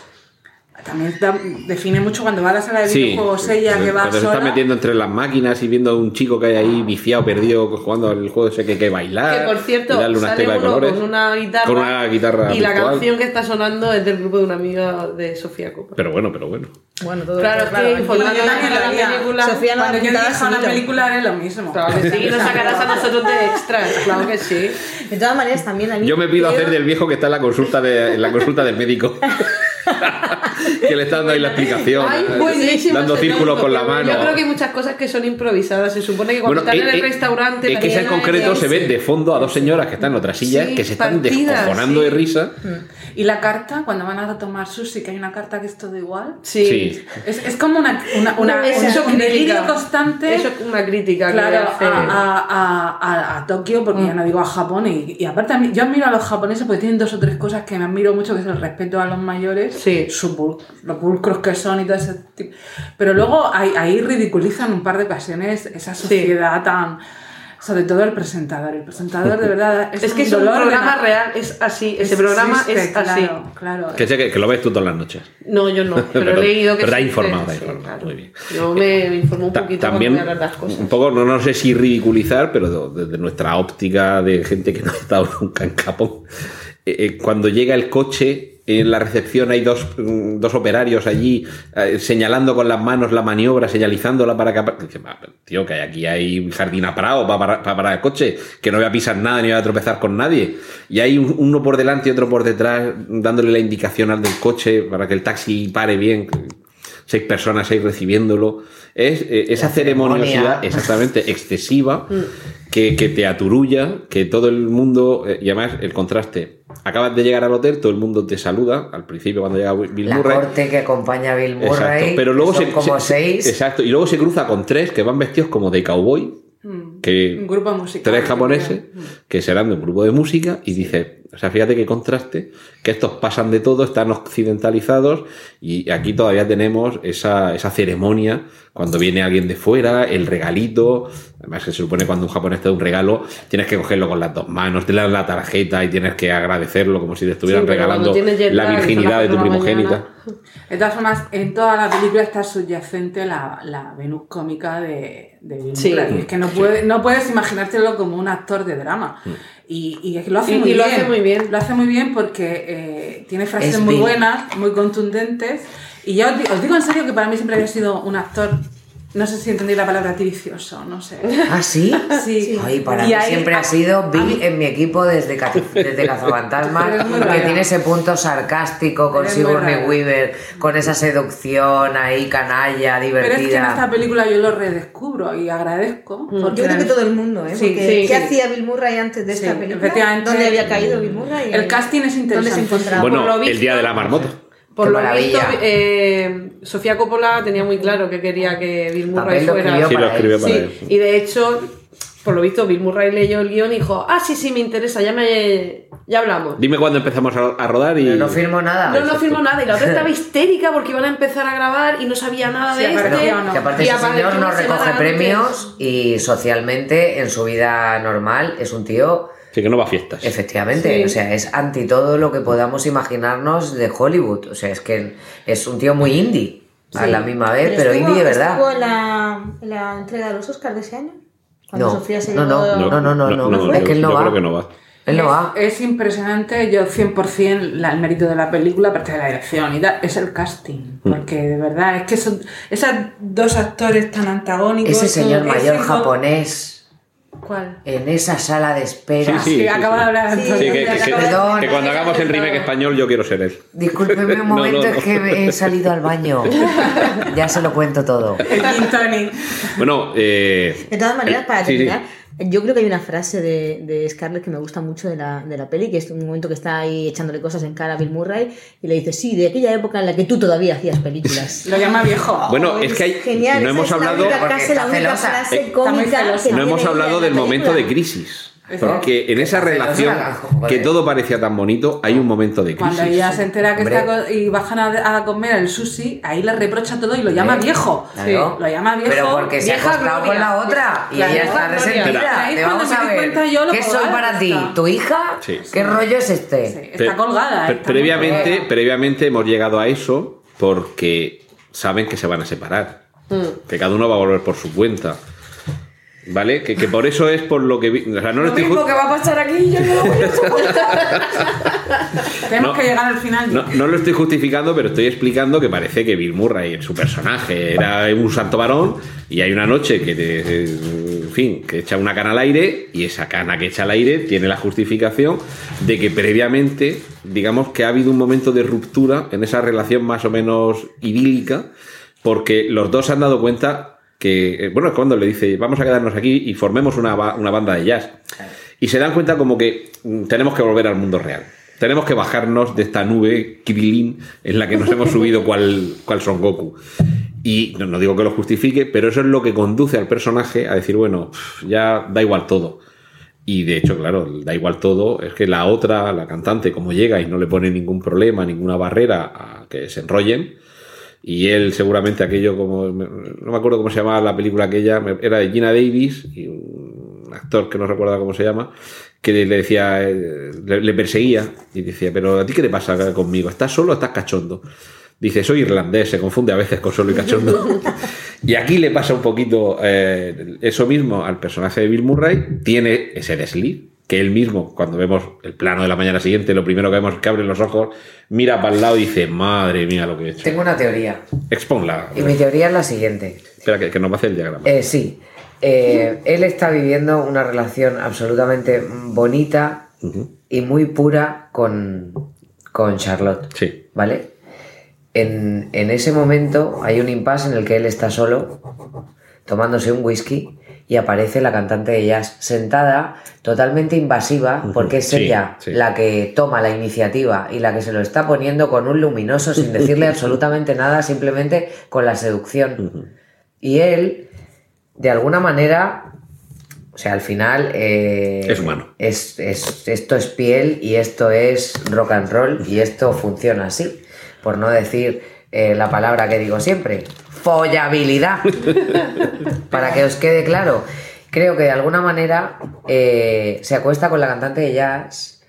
también da- define mucho cuando va a la sala de Sí, videojuegos ella que va cuando se sola. está metiendo entre las máquinas y viendo a un chico que hay ahí viciado, perdido, jugando al juego ese que hay que bailar. Que por cierto, y darle unas sale teclas de uno colores. con una guitarra. Con una guitarra Y la virtual. canción que está sonando es del grupo de una amiga de Sofía Coppola. Pero bueno, pero bueno. Bueno, todo Claro, es claro, que informando yo también la película. Sofía no Cuando yo dirija una película haré lo mismo. Claro que sí, y nos sacarás a nosotros de extras, claro que sí. De todas maneras, también a mí. Yo me pido hacer del viejo que está en la consulta de, en la consulta del médico. que le está dando ahí la explicación. Ay, buenísimo dando círculos con la mano. Yo creo que hay muchas cosas que son improvisadas. Se supone que cuando Bueno, están eh, en el eh, restaurante. Es que ese en concreto se ve de fondo a dos señoras que están en otra silla Sí, que se están partidas, descojonando sí. de risa. Y la carta, cuando van a tomar sushi, que hay una carta que es todo igual. Sí. Sí. Es, es como una, una, es crítica. delirio constante. Eso es una crítica. Claro, a, a- a- a- a Tokio, porque ya no digo a Japón, y, y aparte a mí- yo admiro a los japoneses porque tienen dos o tres cosas que me admiro mucho, que es el respeto a los mayores, Sí. su pul- los pulcros que son y todo ese tipo. Pero luego ahí, ahí ridiculizan un par de ocasiones esa sociedad tan... Sobre todo el presentador. El presentador de verdad es, Es que es un dolor de programa real, es así. Ese programa Existe, es así. Claro, claro. Que sé que, que lo ves tú todas las noches. No, yo no, pero, he leído que pero existe, informado, sí, informado. claro. Muy bien. Yo me, me informo un Ta- poquito también cuando voy a hablar de las cosas. un poco no, no sé si ridiculizar pero desde nuestra óptica de gente que no ha estado nunca en Japón eh, eh, cuando llega el coche en la recepción hay dos, mm, dos operarios allí eh, señalando con las manos la maniobra señalizándola para que apa- dice, "Va, pero, tío que aquí hay jardín a parado para, para parar el coche que no voy a pisar nada ni voy a tropezar con nadie y hay un- uno por delante y otro por detrás dándole la indicación al del coche para que el taxi pare bien seis personas ahí recibiéndolo. Es eh, esa ceremonia. ceremoniosidad exactamente excesiva que, que te aturulla, que todo el mundo, eh, y además el contraste. Acabas de llegar al hotel, todo el mundo te saluda, al principio cuando llega Bill La Murray. corte que acompaña a Bill Murray. Exacto, pero luego son se, como se- seis. Exacto, y luego se cruza con tres que van vestidos como de cowboy, que Un grupo musical. tres japoneses que serán de un grupo de música y dice, o sea, fíjate qué contraste, que estos pasan de todo, están occidentalizados y aquí todavía tenemos esa, esa ceremonia cuando viene alguien de fuera, el regalito, además que se supone cuando un japonés te da un regalo, tienes que cogerlo con las dos manos, te le dan la tarjeta y tienes que agradecerlo como si te estuvieran Sí, regalando la virginidad las de tu la primogénita. mañana. De todas formas, en toda la película está subyacente la, la Venus cómica de, de Bill Sí. Murray. Es que no, puede, no puedes imaginártelo como un actor de drama. Y, y es que lo hace Y- muy y lo bien. hace muy bien. Lo hace muy bien porque eh, tiene frases Es muy buenas, muy contundentes. Y yo os di- os digo en serio que para mí siempre había sido un actor, no sé si entendí la palabra tiricioso, no sé. ¿Ah, sí? Sí. Ay, para Y mí ahí- siempre a- ha sido Bill mí- en mi equipo desde, desde Cazafantasmas, que tiene ese punto sarcástico con Sigourney. Weaver, con esa seducción ahí canalla, Pero es que en divertida. esta película yo lo redescubro y agradezco. porque Yo creo que todo el mundo, ¿eh? Sí, Porque sí, ¿Qué sí. hacía Bill Murray antes de esta película? efectivamente. ¿Dónde había caído Bill Murray? El casting es ¿Dónde se interesante. encontraba? Bueno, por lo el día de la marmota. Por Qué lo visto, eh, Sofía Coppola tenía muy claro que quería que Bill Murray fuera. Sí, lo para escribió él. para Sí, él. y de hecho, por lo visto, Bill Murray leyó el guion y dijo, ah, sí, sí, me interesa, ya me ya hablamos. Dime cuándo empezamos a, a rodar y... Pero no firmo nada. No, no firmó nada y la otra estaba histérica porque iban a empezar a grabar y no sabía nada Sí, de este. no. Que aparte Y ese señor no recoge antes. premios y socialmente en su vida normal es un tío, Sí, que no va a fiestas. efectivamente, Sí. o sea, es anti todo lo que podamos imaginarnos de Hollywood. O sea, es que es un tío muy indie a la misma vez, pero, estuvo- indie de verdad. ¿Estuvo la, la entrega de los Oscars de ese año? Cuando No, Sofía se no, no, llevó- no, no, no, no, es yo- que él no yo va. creo que no va. Él no es, va. es impresionante, yo 100% la- el mérito de la película, aparte de la dirección y tal, es el casting. Mm. Porque de verdad, es que son esos dos actores tan antagónicos. Ese señor mayor japonés ¿Cuál? en esa sala de espera. Sí, sí. que acaba de hablar Sí, Sí, que, que- que- Perdón. que cuando hagamos el remake español yo quiero ser él. Discúlpeme un No, momento, no, no. es que he salido al baño. Ya se lo cuento todo. El. Bueno, eh, De todas maneras, para sí, sí. terminar, Yo creo que hay una frase de, de Scarlett que me gusta mucho de la, de la peli, que es un momento que está ahí echándole cosas en cara a Bill Murray y le dice, sí, de aquella época en la que tú todavía hacías películas. Lo llama viejo. Bueno, es que hay, Genial, no hemos es la hablado, única frase, la única frase Eh, cómica que no hemos hablado del momento de crisis. Porque en esa relación que todo parecía tan bonito, hay un momento de crisis. Cuando ella se entera que Hombre. está y bajan a, a comer el sushi, ahí le reprocha todo y lo llama ¿Eh? viejo. Claro. Lo llama viejo. Pero porque se ha vieja acostado con la otra y ella está resentida. Te vamos a ver. cuenta yo lo ¿Qué soy para ti? ¿Tu hija? Sí. ¿Qué rollo es este? Sí, está colgada. está previamente, colgada. previamente hemos llegado a eso porque saben que se van a separar. Que cada uno va a volver por su cuenta. ¿Vale? Que, que por eso es por lo que... vi- O sea, no lo estoy mismo que va a pasar aquí, yo no lo voy a soportar. Tenemos No. que llegar al final. No, no lo estoy justificando, pero estoy explicando que parece que Bill Murray, en su personaje, era un santo varón y hay una noche que, te- en fin, que echa una cana al aire y esa cana que echa al aire tiene la justificación de que previamente, digamos que ha habido un momento de ruptura en esa relación más o menos idílica porque los dos se han dado cuenta que, eh, bueno, es cuando le dice, vamos a quedarnos aquí y formemos una, una banda de jazz. Y se dan cuenta como que mm, tenemos que volver al mundo real. Tenemos que bajarnos de esta nube Krilin en la que nos hemos subido cual, cual Son Goku. Y no, no digo que lo justifique, pero eso es lo que conduce al personaje a decir, bueno, ya da igual todo. Y de hecho, claro, da igual todo. Es que la otra, la cantante, como llega y no le pone ningún problema, ninguna barrera a que se enrollen, y él seguramente aquello como... No me acuerdo cómo se llamaba la película aquella, era de Gina Davis y un actor que no recuerda cómo se llama, que le decía, eh, le, le perseguía y decía, pero ¿a ti qué te pasa conmigo? ¿Estás solo o estás cachondo? Dice, soy irlandés, se confunde a veces con solo y cachondo. y aquí le pasa un poquito eh, eso mismo al personaje de Bill Murray, tiene ese desliz, que él mismo, cuando vemos el plano de la mañana siguiente, lo primero que vemos es que abre los ojos, mira para el lado y dice, madre mía lo que he hecho. Tengo una teoría. Exponla. Y mi teoría es la siguiente. Espera, que, que nos va a hacer el diagrama. Eh, sí. Eh, él está viviendo una relación absolutamente bonita y muy pura con, con Charlotte. Sí. ¿Vale? En, en ese momento hay un impasse en el que él está solo, tomándose un whisky, y aparece la cantante de jazz sentada, totalmente invasiva, porque es Sí, ella sí. la que toma la iniciativa y la que se lo está poniendo con un luminoso sin decirle absolutamente nada, simplemente con la seducción. Y él, de alguna manera, o sea, al final... eh, Es humano. es- es- esto es piel y esto es rock and roll y esto funciona así. Por no decir eh, la palabra que digo siempre, follabilidad. Para que os quede claro. Creo que de alguna manera eh, se acuesta con la cantante de jazz.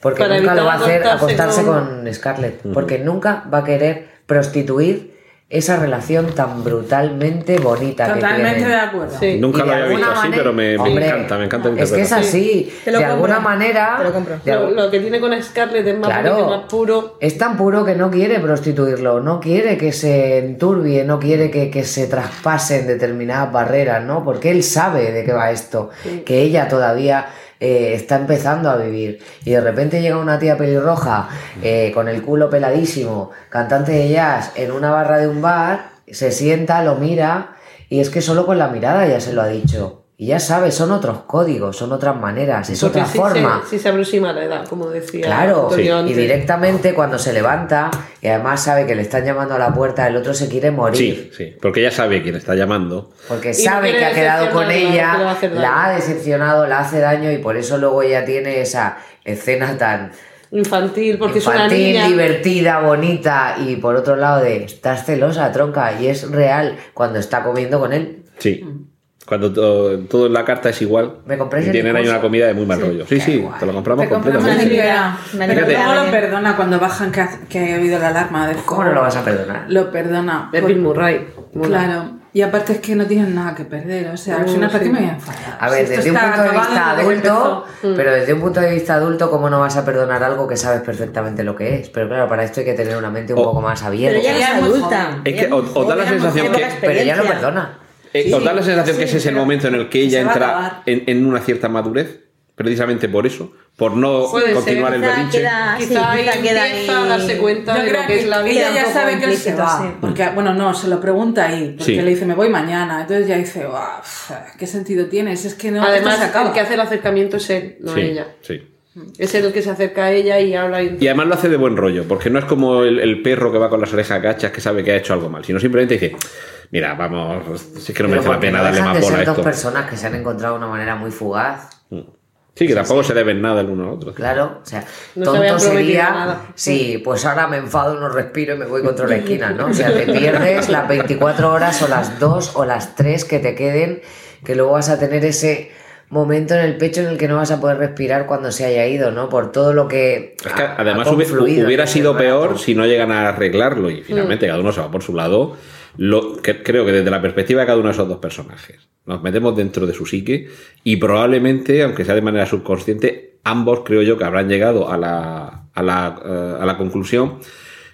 Porque Para nunca lo va a hacer acostarse acostarse con- con Scarlett. Porque nunca va a querer prostituir esa relación tan brutalmente bonita Totalmente que de acuerdo. Sí. Nunca lo había visto así, manera- pero me, me Hombre, encanta, me encanta Es que es así. Te lo de compro. alguna manera. Te lo compro. de Lo, que tiene con Scarlett es más Claro. bonito y más puro. Es tan puro que no quiere prostituirlo, no quiere que se enturbie, no quiere que, que se traspasen determinadas barreras, ¿no? Porque él sabe de qué va esto, que ella todavía eh, está empezando a vivir. Y de repente llega una tía pelirroja eh, con el culo peladísimo, cantante de jazz, en una barra de un bar, se sienta, lo mira, y es que solo con la mirada ya se lo ha dicho. Y ya sabe, son otros códigos, son otras maneras, es Porque otra sí forma. Se, sí se aproxima la edad, como decía Claro, y directamente cuando se levanta y además sabe que le están llamando a la puerta, el otro se quiere morir. Sí, sí, porque ella sabe quién está llamando. Porque sabe que ha quedado con ella, la ha decepcionado, la hace daño y por eso luego ella tiene esa escena tan Infantil, porque es una infantil, niña. divertida, bonita y por otro lado de estás celosa, tronca, y es real cuando está comiendo con él. Sí. Cuando to- todo en la carta es igual. ¿Me compráis y tienen ahí una comida de muy mal rollo. Sí, sí, guay. te lo compramos Te compramos completamente. Pero luego lo perdona cuando bajan que ha, que ha habido la alarma de ¿Cómo no lo vas a perdonar? Lo perdona. Es Bill Murray. Claro. Y aparte es que no tienen nada que perder. O sea, Uh, final, ¿para sí. qué me voy a enfadar? A ver, Si desde un punto de vista adulto, empezó. pero desde un punto de vista adulto, ¿cómo no vas a perdonar algo que sabes perfectamente lo que es? Pero claro, para esto hay que tener una mente un O- poco más Pero abierta. ella no Ella es adulta. Es que o- o da la sensación que- Pero ella lo experiencia. perdona. Eh, Sí, ¿Os da la sensación sí, que ese es el momento en el que ella a entra en, en una cierta madurez? precisamente por eso, por no Puede continuar ser. el Quizá berrinche. queda- sí, Quizá ahí quizá queda empieza a ahí- darse cuenta Yo de creo lo que es la vida. ella ya sabe que él se va. sí. Porque, bueno, no, se lo pregunta ahí. Porque Sí. le dice, me voy mañana. Entonces ya dice, "Buah, pf, ¿qué sentido tiene? Si es que no. Además, se acaba". el que hace el acercamiento es él, no sí, ella. sí. Es él el que se acerca a ella y habla. Y... Y además lo hace de buen rollo, porque no es como el, el perro que va con las orejas gachas que sabe que ha hecho algo mal, sino simplemente dice, mira, vamos, si es que no merece la pena no darle más bola a ser dos esto. personas que se han encontrado de una manera muy fugaz. Sí, que tampoco se deben nada el uno al otro. Claro, o sea, No se tonto prometido sería. nada. Sí, pues ahora me enfado, no respiro y me voy contra la esquina, ¿no? O sea, te pierdes las 24 horas o las 2 o las 3 que te queden, que luego vas a tener ese momento en el pecho en el que no vas a poder respirar cuando se haya ido, ¿no? Por todo lo que. Es que ha- además ha hubiera sido peor si no llegan a arreglarlo y finalmente cada uno se va por su lado. Lo, que, creo que desde la perspectiva de cada uno de esos dos personajes nos metemos dentro de su psique y probablemente, aunque sea de manera subconsciente, ambos creo yo que habrán llegado a la, a la, eh, a la conclusión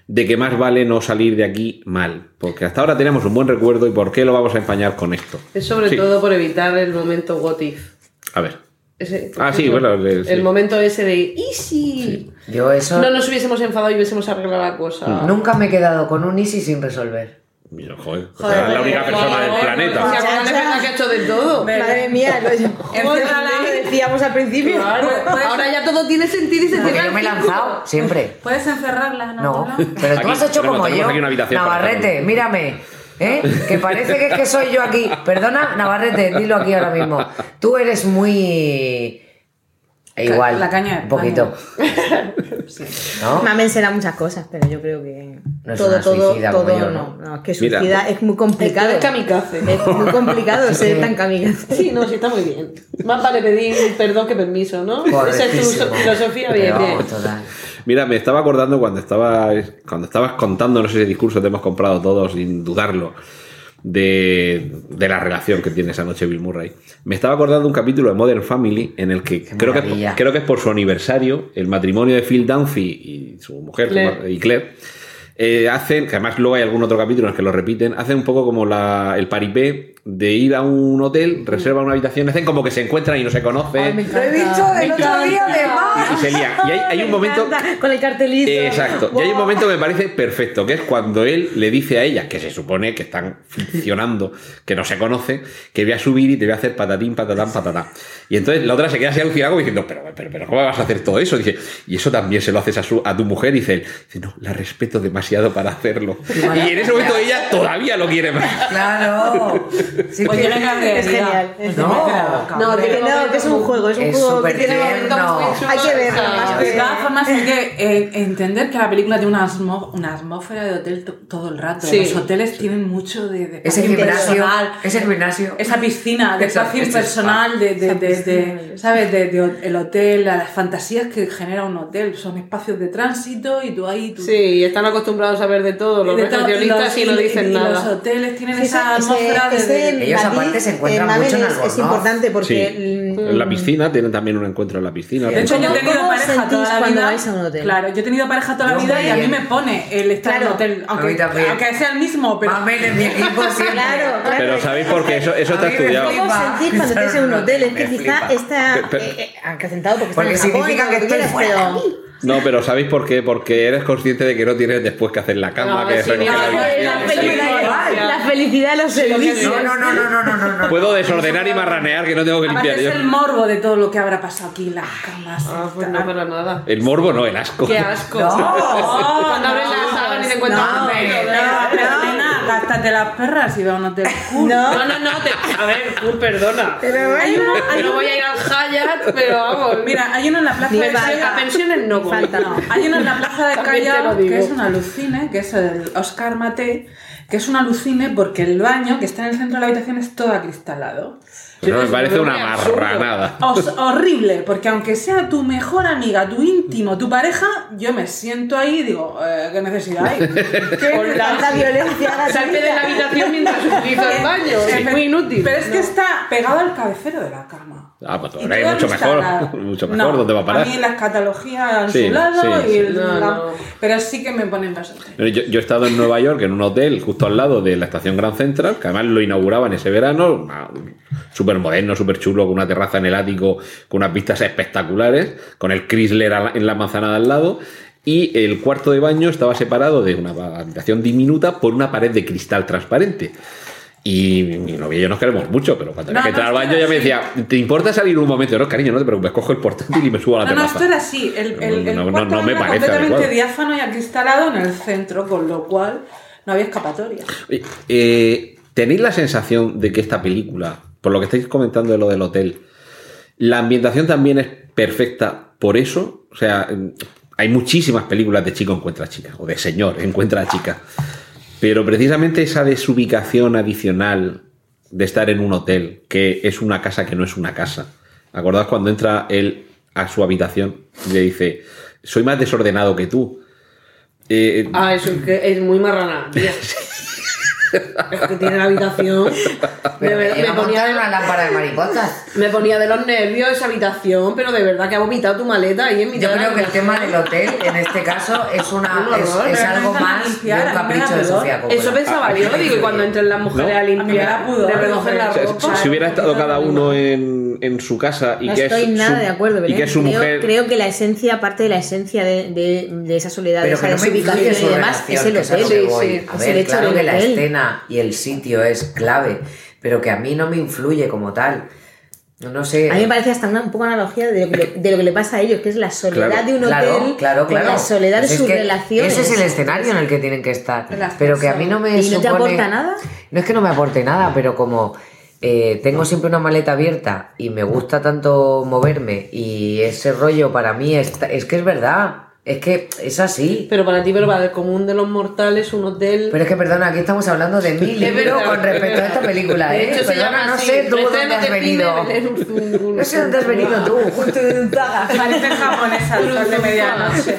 de que más vale no salir de aquí mal, porque hasta ahora tenemos un buen recuerdo y por qué lo vamos a empañar con esto. Es sobre Sí. todo por evitar el momento what if. A ver. Ese- Ah, sí, bueno, el- sí. El momento ese de easy. Yo eso. No nos hubiésemos enfadado y hubiésemos arreglado la cosa. Nunca me he quedado con un Easy sin resolver. Mira, joder, o sea, es la única persona del planeta. a Juan le pasa que ha hecho de todo. Madre mía, lo, lo decíamos al principio. Claro, ahora ya todo tiene sentido y se cierra yo me he lanzado, siempre. ¿Puedes encerrarla? No, Paula? pero tú Aquí, has hecho tenemos- como tenemos yo. aquí una habitación para Navarrete, mírame. ¿eh? Que parece que es que soy yo aquí. Perdona, Navarrete, dilo aquí ahora mismo. Tú eres muy. E Igual. la caña de Un poquito. ¿No? Mamen será muchas cosas, pero yo creo que No es todo, una todo, suicida todo como yo, no. ¿no? no. Es que Mira. suicida es muy complicado. Es kamikaze. Es muy complicado ser tan kamikaze. Sí, no, sí, está muy bien. Más vale pedir perdón que permiso, ¿no? Esa es tu filosofía, bien, Pero bien. Mira, me estaba acordando cuando estabas, cuando estabas contándonos ese discurso que hemos comprado todos, sin dudarlo, de, de la relación que tiene esa noche Bill Murray. Me estaba acordando de un capítulo de Modern Family en el que creo que, creo que es por su aniversario, el matrimonio de Phil Dunphy y su mujer, Claire. y Claire, eh, hacen, que además luego hay algún otro capítulo en el que lo repiten, hacen un poco como la, el paripé de ir a un hotel, reservan una habitación, hacen como que se encuentran y no se conocen. Lo he dicho el otro día además. y se lían. Y hay, hay un momento... Con el cartelito. Eh, Exacto. Y hay un momento que me parece perfecto, que es cuando él le dice a ella, que se supone que están ficcionando, que no se conoce, que voy a subir y te voy a hacer patatín, patatán, patatá. Y entonces la otra se queda así alucinada como diciendo, pero, pero, pero, ¿cómo vas a hacer todo eso? Dice, y eso también se lo haces a, su, a tu mujer. Y dice él, dice, no, la respeto demasiado para hacerlo. Y en ese momento ella todavía lo quiere más. Claro. Sí Pues que- yo le cambié. Es genial. es No. genial. No, que no, que es un juego, es un Es juego que tiene tierno. Hay que verlo más De que. todas formas, hay que eh, entender que la película tiene una, atmósfera de hotel to- todo el rato. Sí. Los hoteles tienen mucho de, de Ese gimnasio. Ese gimnasio. Esa piscina de espacio personal, de, de, de- piscina, de- ¿sabes? De, de el hotel, las fantasías que genera un hotel. Son espacios de tránsito y tú ahí... Tú, Sí, están acostumbrados a ver de todo los recepcionistas y no dicen y Los nada. hoteles tienen Sí, esa atmósfera de- ese de... Ellos matiz, aparte se encuentran Mamen mucho en es, importante Sí. porque. En la piscina, tienen también un encuentro en la piscina. De hecho, yo he ¿Cómo- tenido pareja toda la vida. vais a un hotel? Claro, yo he tenido pareja toda la vida y a mí bien. me pone el estar Claro. en hotel. Aunque, sea el mismo, pero. Mamen en mi equipo siempre. Claro, claro. Pero ¿sabéis por qué? Eso, eso está estudiado. ¿Cómo sentís cuando estés en un hotel? Es que quizá está eh, eh, acrecentado porque, está en Japón, que pero-. No, pero ¿sabéis por qué? Porque eres consciente de que no tienes después que hacer la cama, No, que sí, recoger no, la no. La felicidad, la felicidad de los servicios. No, no, no, no, no, no, no, no. Puedo desordenar y marranear que no tengo que limpiar es yo. el morbo de todo lo que habrá pasado aquí, las camas. Ah, pues no, para nada. El morbo no, el asco. Qué asco. No. Cuando abres la sábana y te encuentras No, un pero, nena, gástate las perras y un hotel cool. No. No, no, no, te... a ver, perdona. Pero Hay uno, hay no voy a ir al Hyatt, pero vamos. Mira, hay uno en la plaza Ni de. Callao. a pensiones no voy. falta. No, hay uno en la plaza de Callao que es un alucine, que es el Oscar Mate, que es un alucine porque el baño que está en el centro de la habitación es todo acristalado. Pero me parece una marranada. Os- horrible, porque aunque sea tu mejor amiga, tu íntimo, tu pareja, yo me siento ahí y digo, eh, ¿qué necesidad hay? ¿Qué Tanta violencia Salte de la habitación mientras utiliza el baño. Es muy inútil. Pero es que está pegado al cabecero de la cama. Ah, pues ahora todo mucho mejor. Mucho mejor. No, ¿Dónde va a parar? A mí la escatología a Sí, su lado sí, y sí. el- No, la- no. Pero sí que me ponen bastante. Yo, yo he estado en Nueva York en un hotel justo al lado de la estación Grand Central, que además lo inauguraban ese verano, súper moderno, súper chulo, con una terraza en el ático, con unas vistas espectaculares, con el Chrysler en la manzana de al lado. Y el cuarto de baño estaba separado de una habitación diminuta por una pared de cristal transparente. Y mi novia y yo nos queremos mucho, pero cuando No, tenía que no, entrar al esto baño ya me decía, ¿te importa salir un momento? No, cariño, no te preocupes, cojo el portátil y me subo a la No, no, terraza. esto era así. El, el, el No, no, no me era parece completamente adecuado. diáfano y acristalado en el centro, con lo cual no había escapatoria. Eh, ¿Tenéis la sensación de que esta película, por lo que estáis comentando de lo del hotel, la ambientación también es perfecta por eso? O sea, hay muchísimas películas de chico encuentra chica, o de señor encuentra chica. Pero precisamente esa desubicación adicional de estar en un hotel, que es una casa que no es una casa. ¿Acordaos cuando entra él a su habitación y le dice, soy más desordenado que tú? Eh, Ah, eso es que es muy marrana. es que tiene la habitación. Pero me, me, me ponía de, una lámpara de mariposas. me ponía de los nervios esa habitación, pero de verdad que ha vomitado tu maleta ahí en mi Yo creo que el tema del hotel, en este caso, es, una, Un es, horror, es algo más de limpiar, un mí me capricho de. Sofía Coppola. Eso pensaba yo, digo, y cuando entren las mujeres ¿No? a limpiar, de recoger la ropa. si, si hubiera estado cada uno en, en su casa y No que estoy es nada su, de acuerdo, y Belén. que es su creo, mujer creo que la esencia, parte de la esencia de, de- de esa soledad, de Pero esa desubicación su y demás, es el hotel. es ver, el hecho claro del que la hotel. Y el sitio es clave, pero que a mí no me influye como tal. No sé. A mí me parece hasta una un poco analogía de lo, que le, de lo que le pasa a ellos, que es la soledad Claro. de un hotel claro, claro. la soledad Pues de sus relaciones. Ese es el escenario en el que tienen que estar. Las Pero que a mí no me ¿Y no te aporta nada? No es que no me aporte nada, pero como eh, tengo siempre una maleta abierta y me gusta tanto moverme y ese rollo para mí es, es que es verdad. Es que es así. Pero para ti, pero para el común de los mortales, un hotel. Pero es que, perdona, aquí estamos hablando de mi Es libro verdad. con respecto a esta película, de ¿eh? hecho, se Perdona, llama no así, sé tú dónde has venido. No sé dónde has venido tú. Justo de un taga. Parece japonesa al sol de medianoche.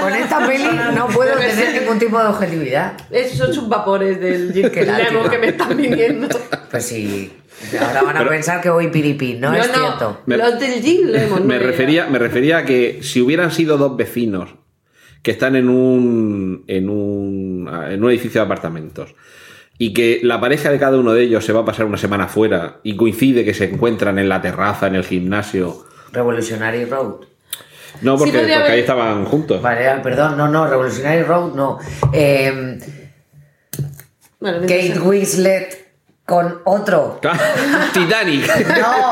Con esta peli no puedo tener ningún tipo de objetividad. Esos son sus vapores del que me están viniendo. Pues sí. Ahora van a pensar que voy piripí, no, es cierto. Me- Los del Jim Lemon. me no refería, me refería a que si hubieran sido dos vecinos que están en un, en un, en un edificio de apartamentos y que la pareja de cada uno de ellos se va a pasar una semana fuera y coincide que se encuentran en la terraza, en el gimnasio. Revolutionary Road. No, porque, porque haber- ahí estaban juntos. Vale, ah, perdón, no, no, Revolutionary Road no. Eh, Bueno, Kate Winslet con otro. Titanic. No,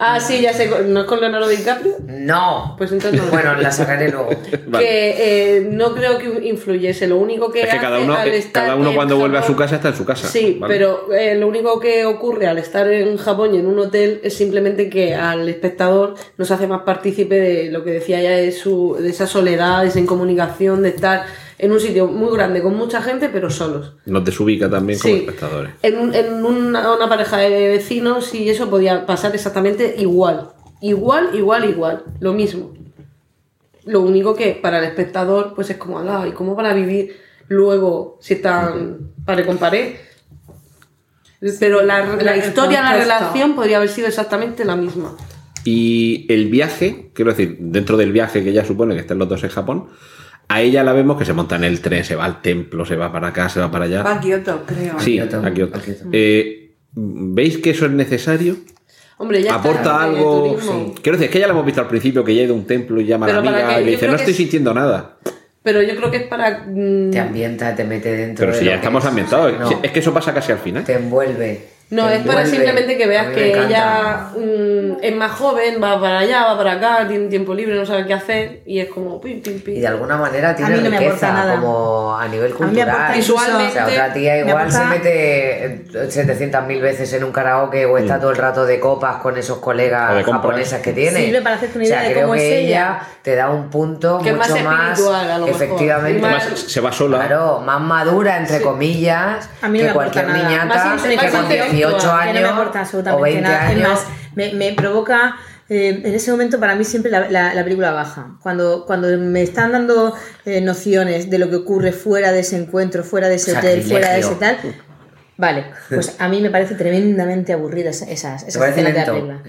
Ah, sí, ya sé. ¿No es con Leonardo DiCaprio? no. Pues entonces no. Bueno, la sacaré luego. Vale. Que eh, no creo que influyese. Lo único que. Es que cada uno, al eh, estar cada uno cuando vuelve a su casa está en su casa. Sí, ¿vale? pero eh, lo único que ocurre al estar en Japón y en un hotel es simplemente que al espectador nos hace más partícipe de lo que decía ya de, su, de esa soledad, de esa incomunicación, de estar en un sitio muy grande con mucha gente, pero solos. Nos desubica también como Sí. espectadores. En, un- en una, una pareja de vecinos y eso podía pasar exactamente igual. Igual, igual, igual. Lo mismo. Lo único que para el espectador, pues es como, ala, ¿y cómo van a vivir luego si están pared con pared? Pero la, la historia, la relación podría haber sido exactamente la misma. Y el viaje, quiero decir, dentro del viaje que ella supone que están los dos en Japón, a ella la vemos que se monta en el tren, se va al templo, se va para acá, se va para allá. Va a Kioto, creo. Sí, Kioto, a Kioto. a Kioto. Eh, ¿Veis que eso es necesario? Hombre, ya está ¿Aporta el algo? Quiero decir, es que ya la hemos visto al principio que ella ha ido a un templo y llama a la amiga que- y le dice, no estoy es- sintiendo nada. Pero yo creo que es para. mm, Te ambienta, te mete dentro. Pero de si lo ya que estamos es. ambientados. No, Es que eso pasa casi al final. te envuelve. No, es para simplemente que A veas mí que encanta. ella mm, es más joven, va para allá, va para acá, tiene tiempo libre, no sabe qué hacer y es como pim, pim, pim. Y de alguna manera tiene mí no me aporta riqueza, nada. como a nivel A mí cultural. incluso- Visualmente, O sea, otra tía me igual aporta- se mete eh, 700.000 veces en un karaoke o está todo el rato de copas con esos colegas japonesas que tiene. Sirve para hacerte una o sea, idea de creo cómo que es ella. te da un punto Que mucho más más, espiritual, a lo mejor. efectivamente, más- se va sola. claro, más madura entre comillas A mí no que cualquier nada. niñata que con 18 intelectual, que años no me aporta o absolutamente 20 nada. años. Es más, me, me provoca. eh, en ese momento para mí siempre la, la- la película baja. Cuando, cuando me están dando eh, nociones de lo que ocurre fuera de ese encuentro, fuera de ese hotel, Sacrilegio. fuera de ese tal. Vale, pues a mí me parece tremendamente aburrida esas, esas, escenas de la película.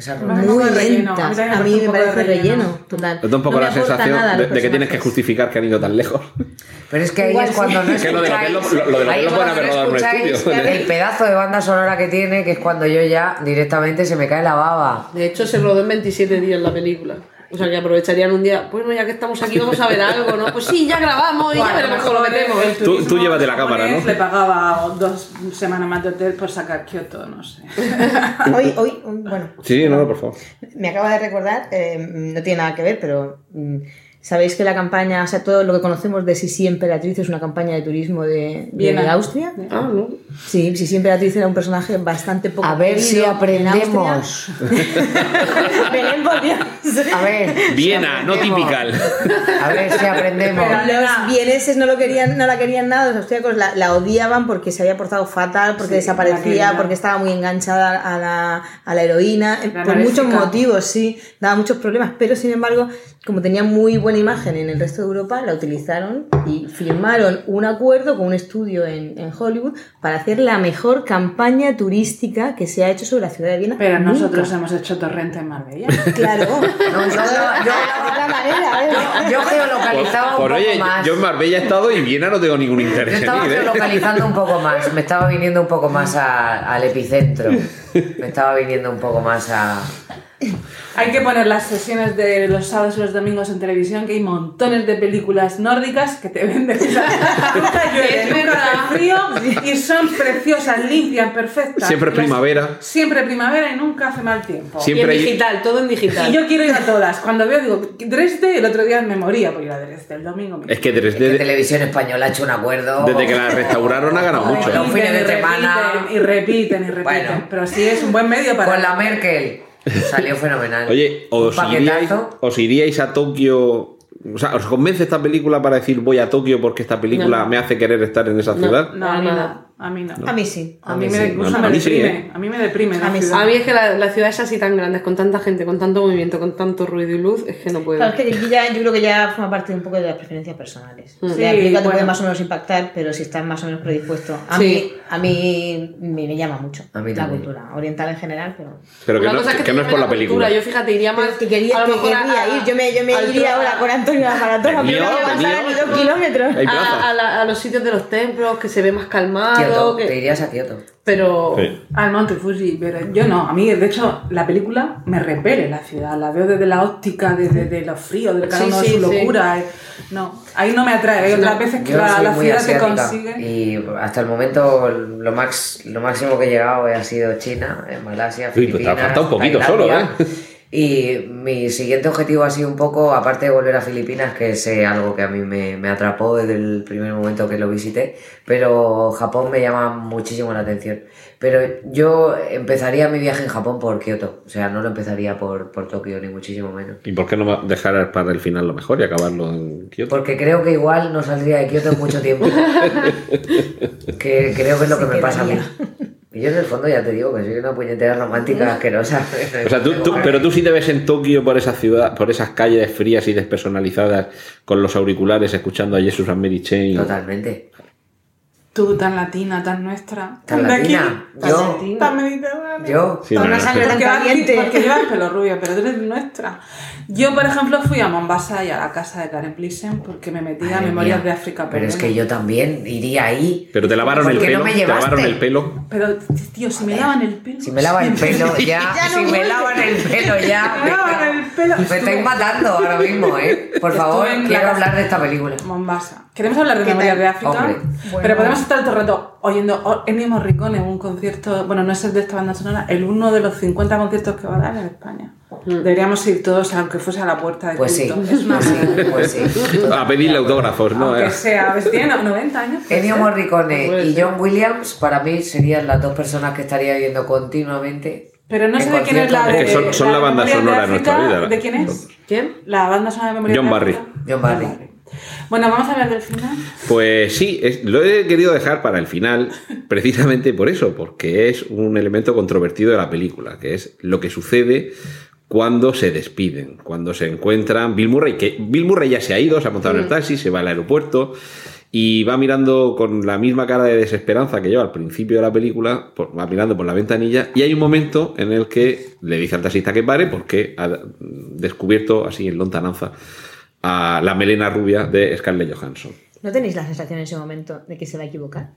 Muy lentas. A mí me parece relleno, relleno. total. Te da un poco No la sensación nada de, de que tienes que justificar que han ido tan lejos. Pero es que ahí Igual es sí. cuando no Que lo hotel lo- escucháis- lo- lo del ahí lo pueden cuando haber no rodado en un escucháis estudio. El pedazo de banda sonora que tiene, que es cuando yo ya directamente se me cae la baba. De hecho, se rodó en 27 días la película. O sea, que aprovecharían un día, bueno, ya que estamos aquí, vamos a ver algo, ¿no? Pues sí, ya grabamos y ya veremos cómo lo metemos. El Tú- tú llévate la cámara, ¿no? Le pagaba dos semanas más de hotel por sacar Kioto, no sé. Hoy, hoy, bueno, Sí, no, no, por favor. me acaba de recordar, eh, no tiene nada que ver, pero mm, sabéis que la campaña, o sea, todo lo que conocemos de Sisi Emperatriz es una campaña de turismo de, de Viena. Austria. Ah, no. Sí, Sisi Emperatriz era un personaje bastante poco A ver si aprendemos. Austria. Belén, por Dios. A ver. si Viena, no aprendemos. typical. A ver si aprendemos. Pero- Los vieneses no lo querían, no la querían nada, los austríacos la, la odiaban porque se había portado fatal, porque Sí, desaparecía, porque estaba muy enganchada a la, a la heroína, eh, La por muchos motivos, sí, daba muchos problemas, pero sin embargo, como tenía muy buena imagen en el resto de Europa, la utilizaron y firmaron un acuerdo con un estudio en, en Hollywood para hacer la mejor campaña turística que se ha hecho sobre la ciudad de Viena. Pero Nunca. nosotros hemos hecho torrente en Marbella. Claro, No, yo- yo- de otra manera. Yo geolocalizaba un Por poco oye, más. yo en Marbella he estado y en Viena no tengo ningún Yo interés en estaba ir, ¿eh? geolocalizando un poco más, me estaba viniendo un poco más a- al epicentro. Me estaba viniendo un poco más a. Hay que poner las sesiones de los sábados y los domingos en televisión, que hay montones de películas nórdicas que te venden. nunca llueve, Es nunca hace frío y son preciosas, limpias, perfectas. Siempre es primavera. Siempre primavera y nunca hace mal tiempo. Y Siempre en hay- digital, todo en digital. Y yo quiero ir a todas. Cuando veo, digo, Dresde, el otro día me moría por ir a Dresde, el domingo. me- Es que Que desde, Televisión Española ha hecho un acuerdo. desde que la restauraron ha ganado mucho. Los fines de y semana. repiten, y repiten, y repiten. Bueno. Pero sí es un buen medio para... Con la Merkel. Salió fenomenal. Oye, ¿os iríais, os iríais a Tokio? O sea, ¿os convence esta película para decir voy a Tokio porque esta película No. me hace querer estar en esa ciudad? No, mí Nada. A mí no. A mí sí. A A mí mí me, sí. incluso A me mí sí, deprime. ¿eh? A mí me deprime. A mí sí. A mí es que la, la ciudad es así tan grande, con tanta gente, con tanto movimiento, con tanto ruido y luz, es que no puedo. Claro, es que aquí ya, yo creo que ya forma parte de un poco de las preferencias personales. Mm. Sí, la película te puede bueno. más o menos impactar, pero si estás más o menos predispuesto. A Sí. mí, a mí me, me llama mucho A mí la también. cultura oriental en general, pero. Pero que Una no, cosa que te no es por la cultura, película. Yo fíjate, iría más. que quería, a lo que mejor a- querría ir. Yo me, yo me iría ahora con Antonio a la El aunque no me ni dos kilómetros. A los sitios de los templos, que se ve más calmado. Kioto, que- te irías a Kioto. Pero. Sí. Al Monte Fuji, pero yo no. A mí, de hecho, la película me repele la ciudad. La veo desde la óptica, desde de lo frío, de cada Sí, sí, su locura. eh. No, ahí no me atrae. Hay otras veces que la, la ciudad te asiática consigue. y hasta el momento lo, max, lo máximo que he llegado ha sido China, en Malasia, Uy, pues te Filipinas, ha faltado un poquito Tailandia. solo, ¿eh? Y mi siguiente objetivo ha sido un poco, aparte de volver a Filipinas, que es eh, algo que a mí me, me atrapó desde el primer momento que lo visité, pero Japón me llama muchísimo la atención. Pero yo empezaría mi viaje en Japón por Kioto, o sea, no lo empezaría por, por Tokio, ni muchísimo menos. ¿Y por qué no dejar para el final lo mejor y acabarlo en Kioto? Porque creo que igual no saldría de Kioto en mucho tiempo. que creo que es lo que me pasa a mí. Y yo en el fondo ya te digo que soy una puñetera romántica asquerosa. O sea, tú, tú- pero tú sí te ves en Tokio por esa ciudad, por esas calles frías y despersonalizadas, con los auriculares escuchando a Jesus and Mary Chain. Totalmente. Tú, tan latina, tan nuestra. Tan de aquí, latina. tan Yo- latina, tan mediterránea. Yo, Sí, Con no, sangre tan Porque, vas- caliente. porque llevas pelo rubio, pero tú eres nuestra. Yo, por ejemplo, fui a Mombasa y a la casa de Karen Plissen porque me metí a Madre Memorias mía. de África. Pero es que yo también iría ahí. Pero te lavaron ¿Por el pelo. no me te lavaron llevaste? el pelo. Pero, tío, si me lavan el pelo. Si me lavan el pelo ya, Ya no si me lavan el pelo ya, Me lavan el pelo. me estáis matando ahora mismo, ¿eh? Por favor, quiero la- hablar de esta película. Mombasa. ¿Queremos hablar de ¿Qué Memorias de África? Hombre. Bueno. Pero podemos estar todo el rato oyendo Ennio Morricone en un concierto, bueno, no es el de esta banda sonora, el uno de los 50 conciertos que va a dar en España. Deberíamos ir todos, aunque fuese a la puerta de Pues sí. Es pues sí, pues sí. A pedirle autógrafos, ¿no? Eh, sea, pues tiene 90 años. Ennio. Morricone y. John Williams para mí serían las dos personas que estaría viendo continuamente. Pero no sé de quién es la de. Es que son- son la banda Memorias de sonora de nuestra vida. ¿De quién es? ¿Quién? La banda sonora de Memorias John Barry. John Barry. Bueno, vamos a hablar del final. Pues sí, es- lo he querido dejar para el final, precisamente por eso, porque es un elemento controvertido de la película, que es lo que sucede cuando se despiden, cuando se encuentran Bill Murray, que Bill Murray ya se ha ido, se ha montado en el taxi, se va al aeropuerto y va mirando con la misma cara de desesperanza que lleva al principio de la película, va mirando por la ventanilla y hay un momento en el que le dice al taxista que pare porque ha descubierto así en lontananza a la melena rubia de Scarlett Johansson. ¿No tenéis la sensación en ese momento de que se va a equivocar?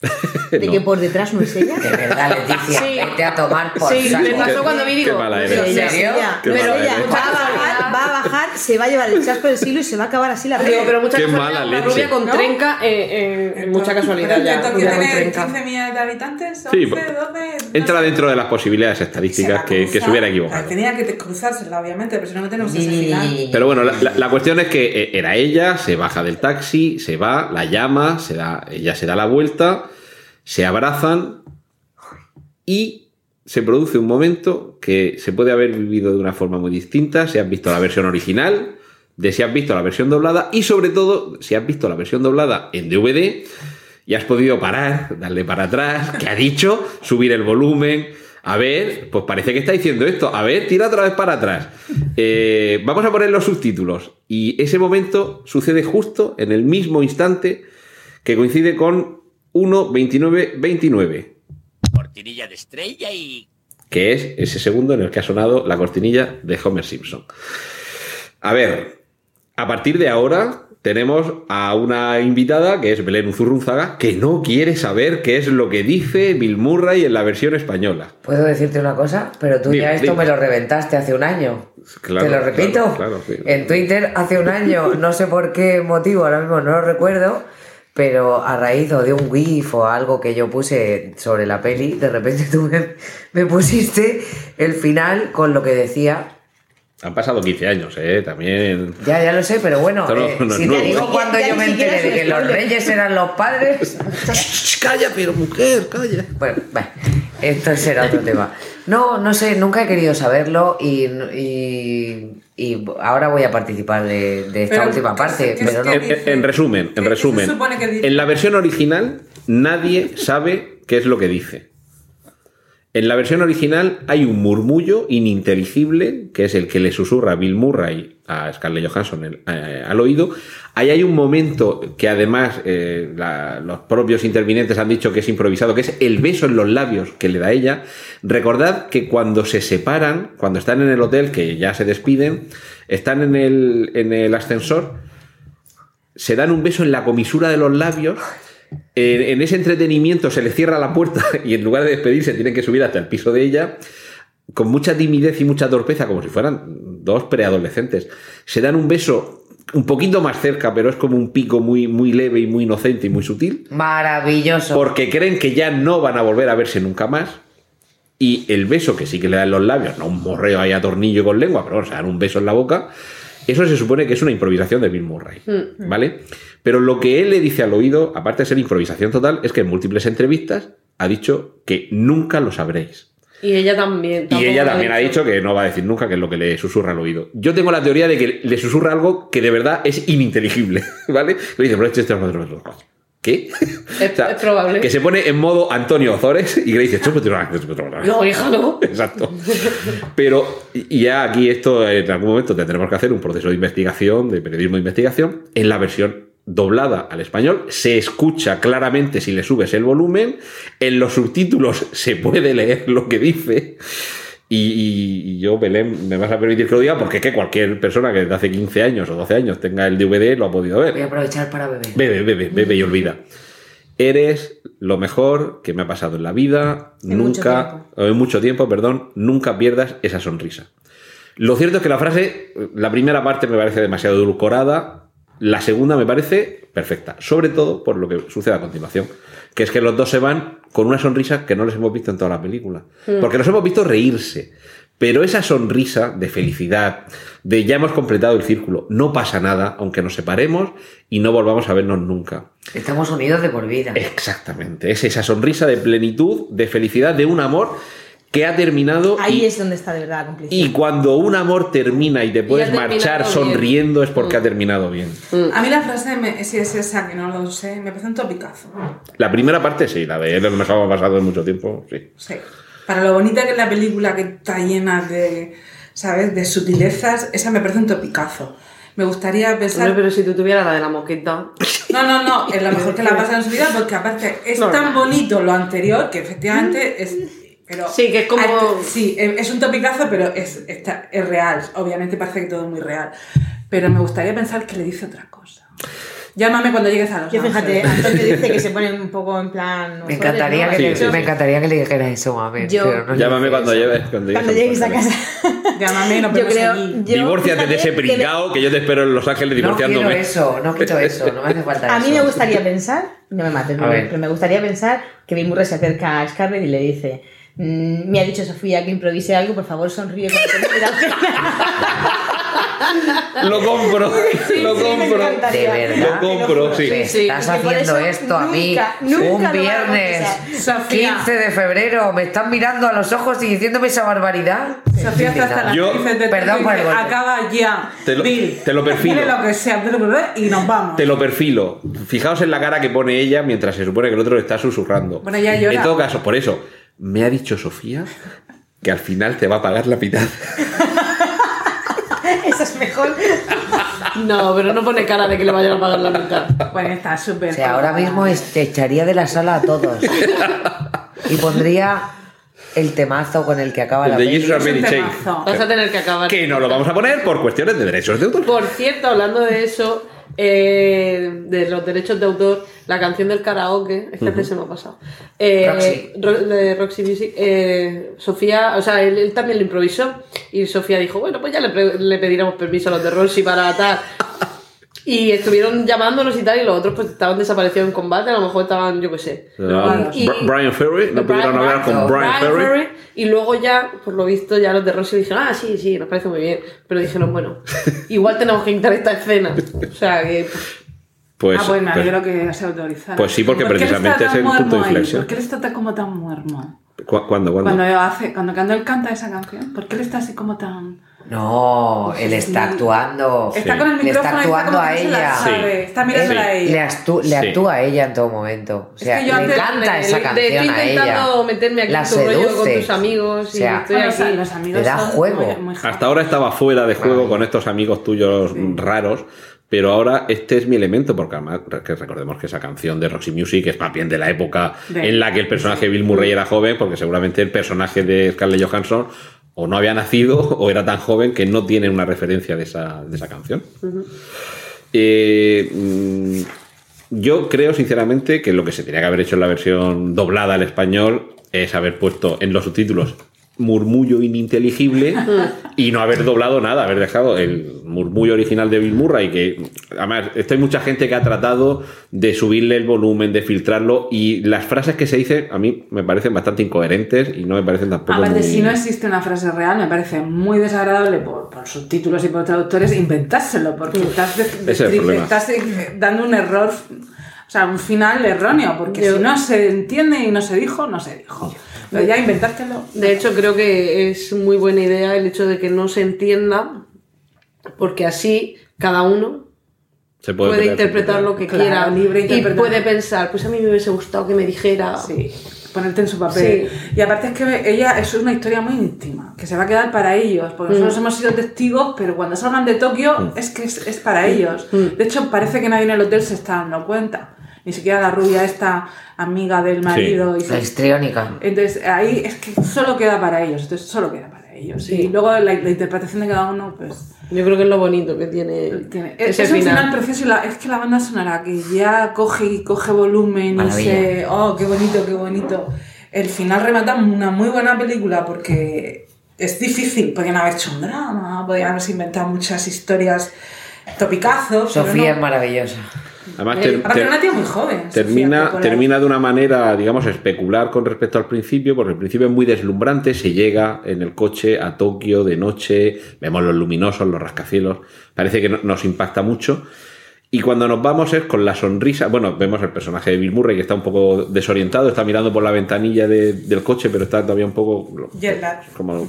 De No. que por detrás no es ella. De verdad, Leticia, Sí. vete a tomar por Sí, saco. me pasó cuando vi Qué digo. mala ¿En eres. Serio? Qué Pero mala ella eres. Va a bajar, se va a llevar el chasco del siglo y se va a acabar así la pero mucha Qué mala rubia con ¿No? trenca, eh, eh, mucha casualidad Pero ya. que Tokio rubia con tiene trenca. 15 millones de habitantes, 11, Sí, 12... Entra dentro de las posibilidades estadísticas que, se hubiera equivocado. Tenía que cruzársela, obviamente, pero si no, no tenemos ese final. Pero bueno, la, la- la cuestión es que eh, era ella, se baja del taxi, se va, la llama, se da, ella se da la vuelta, se abrazan y se produce un momento que se puede haber vivido de una forma muy distinta si has visto la versión original, de si has visto la versión doblada y sobre todo si has visto la versión doblada en DVD y has podido parar, darle para atrás, que ha dicho, subir el volumen. A ver, pues parece que está diciendo esto. A ver, tira otra vez para atrás. Eh, vamos a poner los subtítulos. Y ese momento sucede justo en el mismo instante que coincide con 1.29.29, Cortinilla de estrella y... que es ese segundo en el que ha sonado la cortinilla de Homer Simpson. A ver, a partir de ahora tenemos a una invitada que es Belén Uzurrunzaga, que no quiere saber qué es lo que dice Bill Murray en la versión española. ¿Puedo decirte una cosa? Pero tú Dime, ya esto dime. me lo reventaste hace un año. Claro, Te lo repito. claro, claro, sí. En Twitter hace un año, no sé por qué motivo, ahora mismo no lo recuerdo, pero a raíz o de un GIF o algo que yo puse sobre la peli, de repente tú me, me pusiste el final con lo que decía. Han pasado 15 años, ¿eh? También... Ya, ya lo sé, pero bueno, no- eh, no si te digo cuando ya yo me enteré de que los reyes eran los padres, calla, pero mujer, calla. Bueno, bueno, esto será otro tema. No, no sé, nunca he querido saberlo y, y, y ahora voy a participar de, de esta Pero, última ¿qué- parte, pero no. En, resumen, ¿Qué- en resumen. En la versión original nadie sabe qué es lo que dice. En la versión original hay un murmullo ininteligible, que es el que le susurra Bill Murray a Scarlett Johansson el- eh, al oído. Ahí hay un momento que además eh, los propios intervinientes han dicho que es improvisado, que es el beso en los labios que le da ella. Recordad que cuando se separan, cuando están en el hotel, que ya se despiden, están en el, en el ascensor, se dan un beso en la comisura de los labios. En, en ese entretenimiento se le cierra la puerta y en lugar de despedirse tienen que subir hasta el piso de ella con mucha timidez y mucha torpeza, como si fueran dos preadolescentes. Se dan un beso un poquito más cerca, pero es como un pico muy, muy leve y muy inocente y muy sutil, Maravilloso. porque creen que ya no van a volver a verse nunca más. Y el beso que sí que le dan los labios, no un morreo ahí a tornillo con lengua, pero o sea, dan un beso en la boca, eso se supone que es una improvisación de Bill Murray, ¿vale? Pero lo que él le dice al oído, aparte de ser improvisación total, es que en múltiples entrevistas ha dicho que nunca lo sabréis. Y ella también. Y ella también ha dicho que no va a decir nunca qué es lo que le susurra al oído. Yo tengo la teoría de que le susurra algo que de verdad es ininteligible, ¿vale? Le dice, "Pero este- este- este- este- este". ¿qué? Es- es probable. Que se pone en modo Antonio Ozores y que le dice, "Esto es es petróleo". No, hija, no. Exacto. Pero ya aquí esto en algún momento tendremos que hacer un proceso de investigación, de periodismo de investigación, en la versión doblada al español. Se escucha claramente si le subes el volumen. En los subtítulos se puede leer lo que dice. Y, yo, Belén, me vas a permitir que lo diga porque es que cualquier persona que desde hace 15 años o 12 años tenga el DVD lo ha podido ver. Voy a aprovechar para beber. Bebe, bebe, bebe y olvida. Eres lo mejor que me ha pasado en la vida. En mucho nunca, tiempo. o en mucho tiempo, perdón, nunca pierdas esa sonrisa. Lo cierto es que la frase, la primera parte me parece demasiado edulcorada, la segunda me parece perfecta, sobre todo por lo que sucede a continuación, que es que los dos se van con una sonrisa que no les hemos visto en toda la película, porque los hemos visto reírse, pero esa sonrisa de felicidad, de ya hemos completado el círculo, no pasa nada, aunque nos separemos y no volvamos a vernos nunca. Estamos unidos de por vida. Exactamente, es esa sonrisa de plenitud, de felicidad, de un amor que ha terminado Ahí y, es donde está de verdad la complicidad. y cuando un amor termina y te puedes terminado marchar bien. sonriendo es porque ha terminado bien. A mí la frase, me- si es esa, que no lo sé, me parece un topicazo. La primera parte sí, la de él lo mejor ha pasado en mucho tiempo, sí. Sí. Para lo bonita que es la película, que está llena de, ¿sabes?, de sutilezas, esa me parece un topicazo. Me gustaría pensar... Hombre, pero si tú tuvieras la de la moqueta. No, no, no, es lo mejor que le ha pasado en su vida porque aparte es No, tan no. bonito lo anterior que efectivamente es, Pero Sí, que es como- Ah, Sí, eh, es un topicazo, pero es, está- es real. Obviamente parece que todo es muy real. Pero me gustaría pensar que le dice otra cosa. Llámame cuando llegues a los Yo fíjate, Ángeles. Antonio dice que se pone un poco en plan. Me encantaría, ¿no? que Sí, le, sí, me encantaría que le dijera eso, mami. Yo- pero no Llámame cuando eso. llegues. Cuando Cuando llegues llegues a casa. Llámame y nos Yo creo. allí. yo- Divórciate de ese fíjate que pringao que yo te espero en Los Ángeles No quiero divorciándome. eso, no quiero eso, no me hace falta A eso. mí me gustaría pensar, no me mates, A pero me gustaría pensar que Bill Murray se acerca a Scarlett y le dice: "Mm, Me ha dicho Sofía que improvise algo, por favor sonríe cuando termine la cena". Lo compro, lo sí, me compro. encantaría. De verdad. Lo compro, sí. Me Sí, estás haciendo esto a mí un viernes confesar. Sofía. 15 de febrero. Me están mirando a los ojos y diciéndome esa barbaridad. Sofía está hasta las Yo- de Perdón por el golpe. Acaba ya. Te lo- te lo perfilo. lo que sea, y nos vamos. Te lo perfilo. Fijaos en la cara que pone ella mientras se supone que el otro le está susurrando. Bueno, ella llora. En todo caso, por eso, me ha dicho Sofía que al final te va a pagar la mitad. Eso es mejor. No, pero no pone cara de que le vayan a pagar la mitad. Bueno, está súper. O sea, ahora mismo te echaría de la sala a todos. Y pondría el temazo con el que acaba El la de peli. Vas a tener que acabar. Que no lo vamos a poner por cuestiones de derechos de autor. Por cierto, hablando de eso, eh, de los derechos de autor, la canción del karaoke, es que antes se me ha pasado. Eh, Roxy. Ro- de Roxy Music, eh, Sofía, o sea, él, él también lo improvisó y Sofía dijo, bueno, pues ya le, le pediremos permiso a los de Roxy para tal. Y estuvieron llamándonos y tal, y los otros pues estaban desaparecidos en combate, a lo mejor estaban, yo qué sé. Y- Brian Ferry, no pudieron hablar con Brian Ferry. Y luego ya, por lo visto, ya los de Rossi dijeron, ah, sí, sí, nos parece muy bien. Pero dijeron, bueno, igual tenemos que quitar esta escena. O sea, que Pues, ah, bueno, pues- yo creo que se autorizara. pues sí, porque ¿Por precisamente es el punto de inflexión. ¿Por qué él está tan- como tan muermo? ¿cu- ¿Cuándo? ¿Cuándo? Cuando, hace, cuando, cuando él canta esa canción, ¿por qué él está así como tan...? No, él está actuando. Está con el Le micrófono está y actuando a ella. Está mirándola a ella. le, actú- le Sí. actúa a ella en todo momento. O Es sea, que yo le antes- canta de- esa de- canción estoy a intentando ella. meterme aquí la en tu rollo con seduce. tus amigos O sea, y estoy los amigos Le da son juego. muy- muy Hasta ahora estaba fuera de juego con estos amigos tuyos raros, pero ahora este es mi elemento, porque además que recordemos que esa canción de Roxy Music es más bien de la época De- en la que el personaje de Bill Murray era joven, porque seguramente el personaje de Scarlett Johansson o no había nacido o era tan joven que no tiene una referencia de esa, de esa canción. Eh, mm, yo creo sinceramente que lo que se tenía que haber hecho en la versión doblada al español es haber puesto en los subtítulos murmullo ininteligible y no haber doblado nada, haber dejado el murmullo original de Bill Murray, que además esto hay mucha gente que ha tratado de subirle el volumen, de filtrarlo y las frases que se dicen a mí me parecen bastante incoherentes y no me parecen tampoco Aparte, muy- si no existe una frase real, me parece muy desagradable por, por subtítulos y por traductores inventárselo, porque estás, de- es estás eh, dando un error, o sea, un final erróneo, porque Yo- si no se entiende y no se dijo, no se dijo. Ya inventártelo. De hecho, creo que es muy buena idea el hecho de que no se entienda, porque así cada uno se puede, puede, interpretar lo que Claro, quiera libre y puede pensar, pues a mí me hubiese gustado que me dijera. Sí, ponerte en su papel. Y aparte es que ella es una historia muy íntima, que se va a quedar para ellos, porque nosotros hemos sido testigos, pero cuando salgan de Tokio es que es, es para ellos. De hecho, parece que nadie en el hotel se está dando cuenta. Ni siquiera la rubia esta amiga del marido. y La histriónica. Entonces ahí es que solo queda para ellos, entonces solo queda para ellos. Y luego la, la interpretación de cada uno, pues Yo creo que es lo bonito que tiene, tiene. Es, ese es un final. final precioso y la- es que la banda sonora que ya coge y coge volumen y se. Oh, qué bonito, qué bonito. El final remata una muy buena película porque es difícil. Podrían haber hecho un drama, podrían haberse inventado muchas historias topicazos. pero Sofía no. es maravillosa. Además, Eh, ter- una tía muy joven. Termina, termina de una manera, digamos, especular con respecto al principio, porque el principio es muy deslumbrante, se llega en el coche a Tokio de noche, vemos los luminosos, los rascacielos, parece que no- nos impacta mucho. Y cuando nos vamos es con la sonrisa, bueno, vemos el personaje de Bill Murray que está un poco desorientado, está mirando por la ventanilla de- del coche, pero está todavía un poco... Jet lag. Como,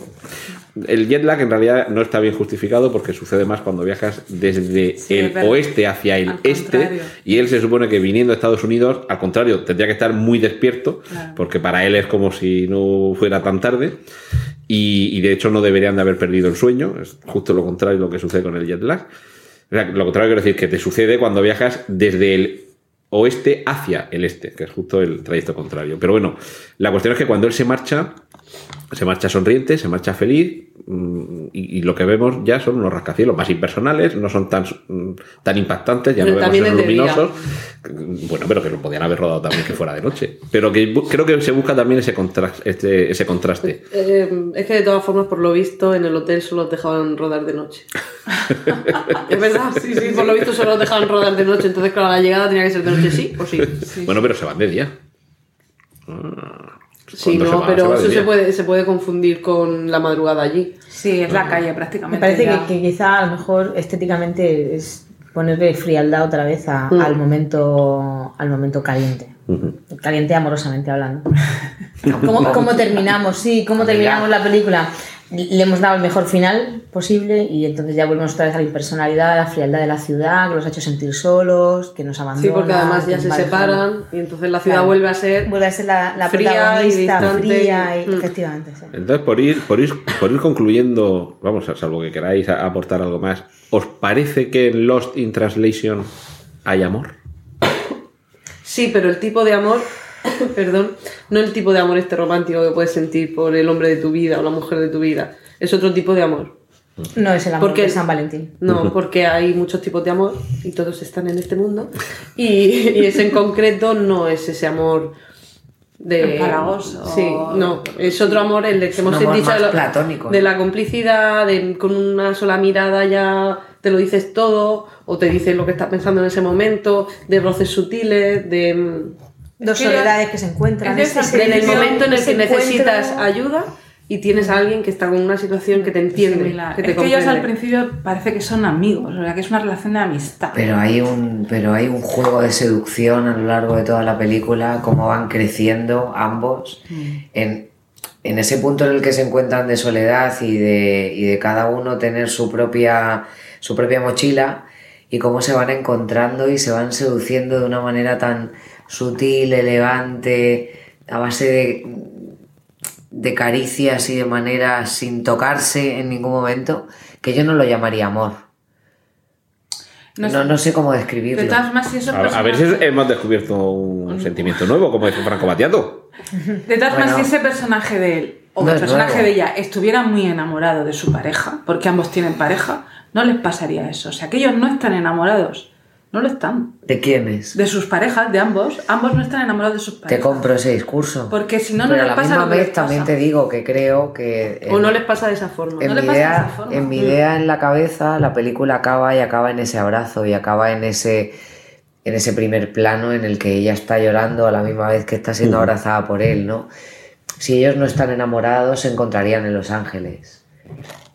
el jet lag en realidad no está bien justificado porque sucede más cuando viajas desde Sí, el oeste hacia el este contrario. y él se supone que viniendo a Estados Unidos, al contrario, tendría que estar muy despierto, Claro. porque para él es como si no fuera tan tarde, y, y de hecho no deberían de haber perdido el sueño, es justo lo contrario lo que sucede con el jet lag. Lo contrario quiero decir que te sucede cuando viajas desde el oeste hacia el este, que es justo el trayecto contrario. Pero bueno, la cuestión es que cuando él se marcha, se marcha sonriente, se marcha feliz, mm, y, y lo que vemos ya son unos rascacielos más impersonales, no son tan, mm, tan impactantes, ya no vemos día. luminosos. Bueno, pero que lo podían haber rodado también que fuera de noche. Pero que creo que se busca también ese, contraste este, ese contraste. Eh, es que de todas formas, por lo visto, en el hotel solo los dejaban rodar de noche. es verdad, sí, sí, por lo visto solo los dejaban rodar de noche. Entonces, claro, la llegada tenía que ser de noche, sí o sí. Bueno, pero se van de día. Sí, Cuando se no, pero eso se puede, se puede confundir con la madrugada allí. Sí, es la calle Me prácticamente. parece ya. que, que quizá a lo mejor estéticamente es ponerle frialdad otra vez a- Mm. al momento al momento caliente. Caliente amorosamente hablando. ¿Cómo, cómo terminamos? Sí, cómo terminamos la película. Le hemos dado el mejor final posible y entonces ya volvemos otra vez a la impersonalidad, a la frialdad de la ciudad, que los ha hecho sentir solos, que nos abandona. Sí, porque además ya se separan y entonces la ciudad Claro. vuelve a ser. Vuelve a ser la, la Fría y protagonista distante. fría y Mm. efectivamente. sí. Entonces, por ir, por, ir, por ir concluyendo, vamos, a salvo que queráis a- aportar algo más, ¿os parece que en Lost in Translation hay amor? Sí, pero el tipo de amor, perdón, no el tipo de amor este romántico que puedes sentir por el hombre de tu vida o la mujer de tu vida. Es otro tipo de amor. No es el amor Porque- de San Valentín. No, porque hay muchos tipos de amor y todos están en este mundo. Y, y ese en concreto no es ese amor de. Empalagoso. Sí, no. Es otro amor, el de que hemos dicho de, lo- platónico. de la complicidad, de con una sola mirada ya te lo dices todo, o te dices lo que estás pensando en ese momento, de roces sutiles, de. Mm, Dos que yo- soledades que se encuentran. es ese- de en el momento en el que necesitas ayuda y tienes a alguien que está con una situación que te entiende, Similar. que te es que ellos al principio parece que son amigos, o sea, que es una relación de amistad. Pero hay un, pero hay un juego de seducción a lo largo de toda la película, cómo van creciendo ambos en, en ese punto en el que se encuentran de soledad y de, y de cada uno tener su propia, su propia mochila y cómo se van encontrando y se van seduciendo de una manera tan sutil, elegante, a base de, de caricias y de manera sin tocarse en ningún momento, que yo no lo llamaría amor. No No, sé. no sé cómo describirlo. de todas formas, si esos A, a ver si hemos descubierto un sentimiento nuevo, como dice Franco Batiato. De todas formas, Bueno. si ese personaje de él o No el personaje nuevo. de ella estuviera muy enamorado de su pareja, porque ambos tienen pareja, no les pasaría eso. O sea, que ellos no están enamorados. No lo están. ¿De quién es? De sus parejas, de ambos. Ambos no están enamorados de sus Te parejas. compro ese discurso. Porque si no, no Pero a les la pasa misma lo que les vez también te digo que creo que... O no les pasa de esa forma. en, no mi pasa de idea, esa forma. en mi idea en la cabeza, la película acaba y acaba en ese abrazo y acaba en ese, en ese primer plano en el que ella está llorando a la misma vez que está siendo abrazada por él, ¿no? Si ellos no están enamorados, se encontrarían en Los Ángeles.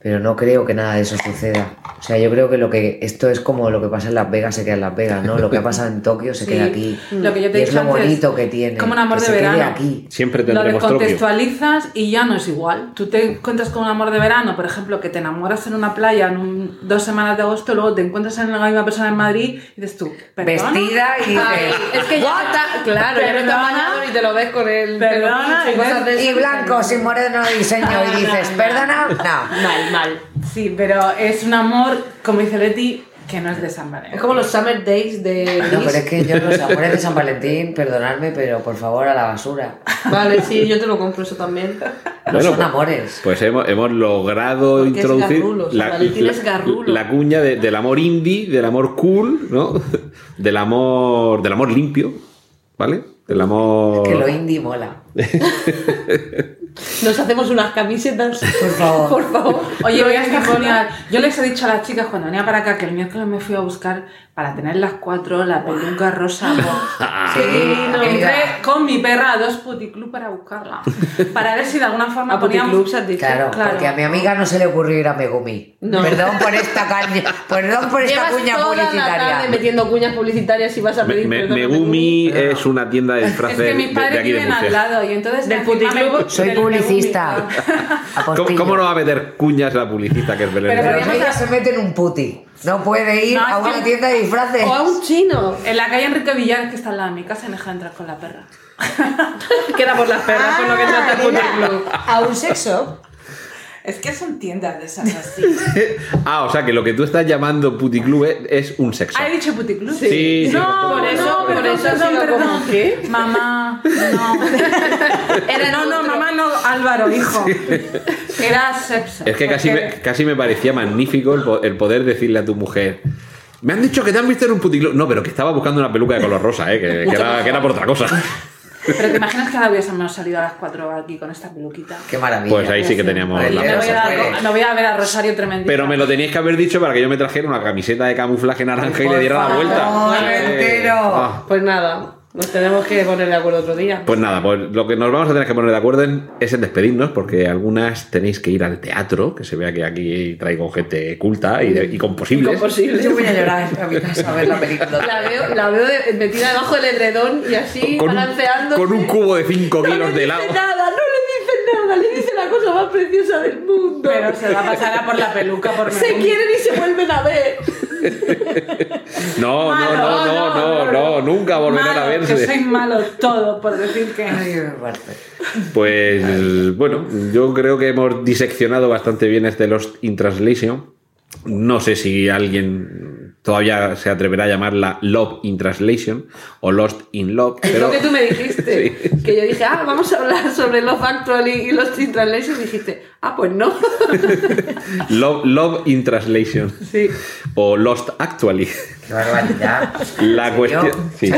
Pero no creo que nada de eso suceda. O sea, yo creo que lo que esto es como lo que pasa en Las Vegas se queda en Las Vegas, ¿no? Lo que ha pasado en Tokio se Sí. queda aquí. Lo que yo te y es lo bonito que tiene. como un amor que de se quede verano. aquí. Siempre Lo tendremos Tokio. descontextualizas y ya no es igual. Tú te encuentras con un amor de verano, por ejemplo, que te enamoras en una playa en un- dos semanas de agosto, luego te encuentras en la misma persona en Madrid y dices tú, ¿perdona? Vestida y dices, Ay, es que ya no está, claro, ya no Perdona. bañado y te lo ves con el pelo Perdona, pincho y Y blanco, sin moreno diseño, y dices, ¿perdona? No. Mal, mal. Sí, pero es un amor, como dice Leti, que no es de San Valentín. Es como los Summer Days de No, Gris. pero es que yo los amores de San Valentín, perdonadme, pero por favor a la basura. Vale, sí, yo te lo compro eso también. No Bueno, son amores. Pues hemos, hemos logrado Porque es introducir garrulo, es garrulo. la cuña de- del amor indie, del amor cool, ¿no? Del amor, del amor limpio, ¿vale? Del amor... Que lo indie mola. Nos hacemos unas camisetas. Por favor. Por favor. Oye, voy a estar genial. Yo les he dicho a las chicas cuando venía para acá que el miércoles me fui a buscar para tener las cuatro, la peluca rosa. Sí, Entré amiga. con mi perra a dos puticlub para buscarla. Para ver si de alguna forma A dicho. Claro, Claro. porque a mi amiga no se le ocurrió ir a Megumi. No. Perdón por esta caña, perdón por esta Llevas cuña toda la tarde publicitaria. metiendo cuñas publicitarias y vas a Me- pedir me- perdón a Megumi es una tienda de Es disfraces que mis de, padres de aquí de viven al Murcia. lado y entonces... Del me- puticlub. Soy del publicista. ¿Cómo, cómo no va a meter cuñas la publicista que es Belén? Pero Pero ella se mete en un puti. No puede ir No, a que- una tienda de disfraces. O a un chino. En la calle Enrique Villar, que está al lado de mi casa, me deja entrar con la perra. Queda por las perras, por lo que trata el Ah, puticlub. A un sexo. Es que son tiendas de esas así. Ah, o sea que lo que tú estás llamando puticlub es un sexo. ¿Ha dicho puticlub? Sí, sí, No, por eso- no, por perdón, eso perdón, perdón. como, ¿qué? Mamá, no. Era, no, no, mamá, no, Álvaro, hijo. Era sexo. Es que casi me, casi me parecía magnífico el, po- el poder decirle a tu mujer. Me han dicho que te han visto en un puticlub. No, pero que estaba buscando una peluca de color rosa, ¿eh? que, que era, que era por otra cosa. Pero te imaginas que ahora hubiésemos salido a las 4 aquí con esta peluquita. Qué maravilla. Pues ahí sí que teníamos la Me voy, a me voy a ver a Rosario tremendita. Pero me lo teníais que haber dicho para que yo me trajera una camiseta de camuflaje naranja y le diera la vuelta. Eh, entero. ah. Pues nada, nos tenemos que poner de acuerdo otro día. Pues nada, pues lo que nos vamos a tener que poner de acuerdo en- es en despedirnos, porque algunas tenéis que ir al teatro, que se vea que aquí traigo gente culta y, de- y con posibles. Imposible. Yo voy a llorar a mi casa a ver la película. La veo, la veo metida debajo del edredón y así Con un, balanceando. con un cubo de 5 no le kilos de helado. nada, no le dice nada, le dice la cosa más preciosa del mundo. Pero se va a pasar a por la peluca por se quieren y se vuelven a ver. No, no, Malo, no, no, no, no, nunca volverán a verse. Que soy malo todo por decir que. Pues bueno, yo creo que hemos diseccionado bastante bien este Lost in Translation. No sé si alguien todavía se atreverá a llamarla Love in Translation o Lost in Love. Es Pero lo que tú me dijiste. Que yo dije, ah, vamos a hablar sobre Love Actually y los Teen Translations. Y dijiste, ah, pues no. Love, Love in Translation sí. o Lost Actually. Qué barbaridad. La cuestión. Sí,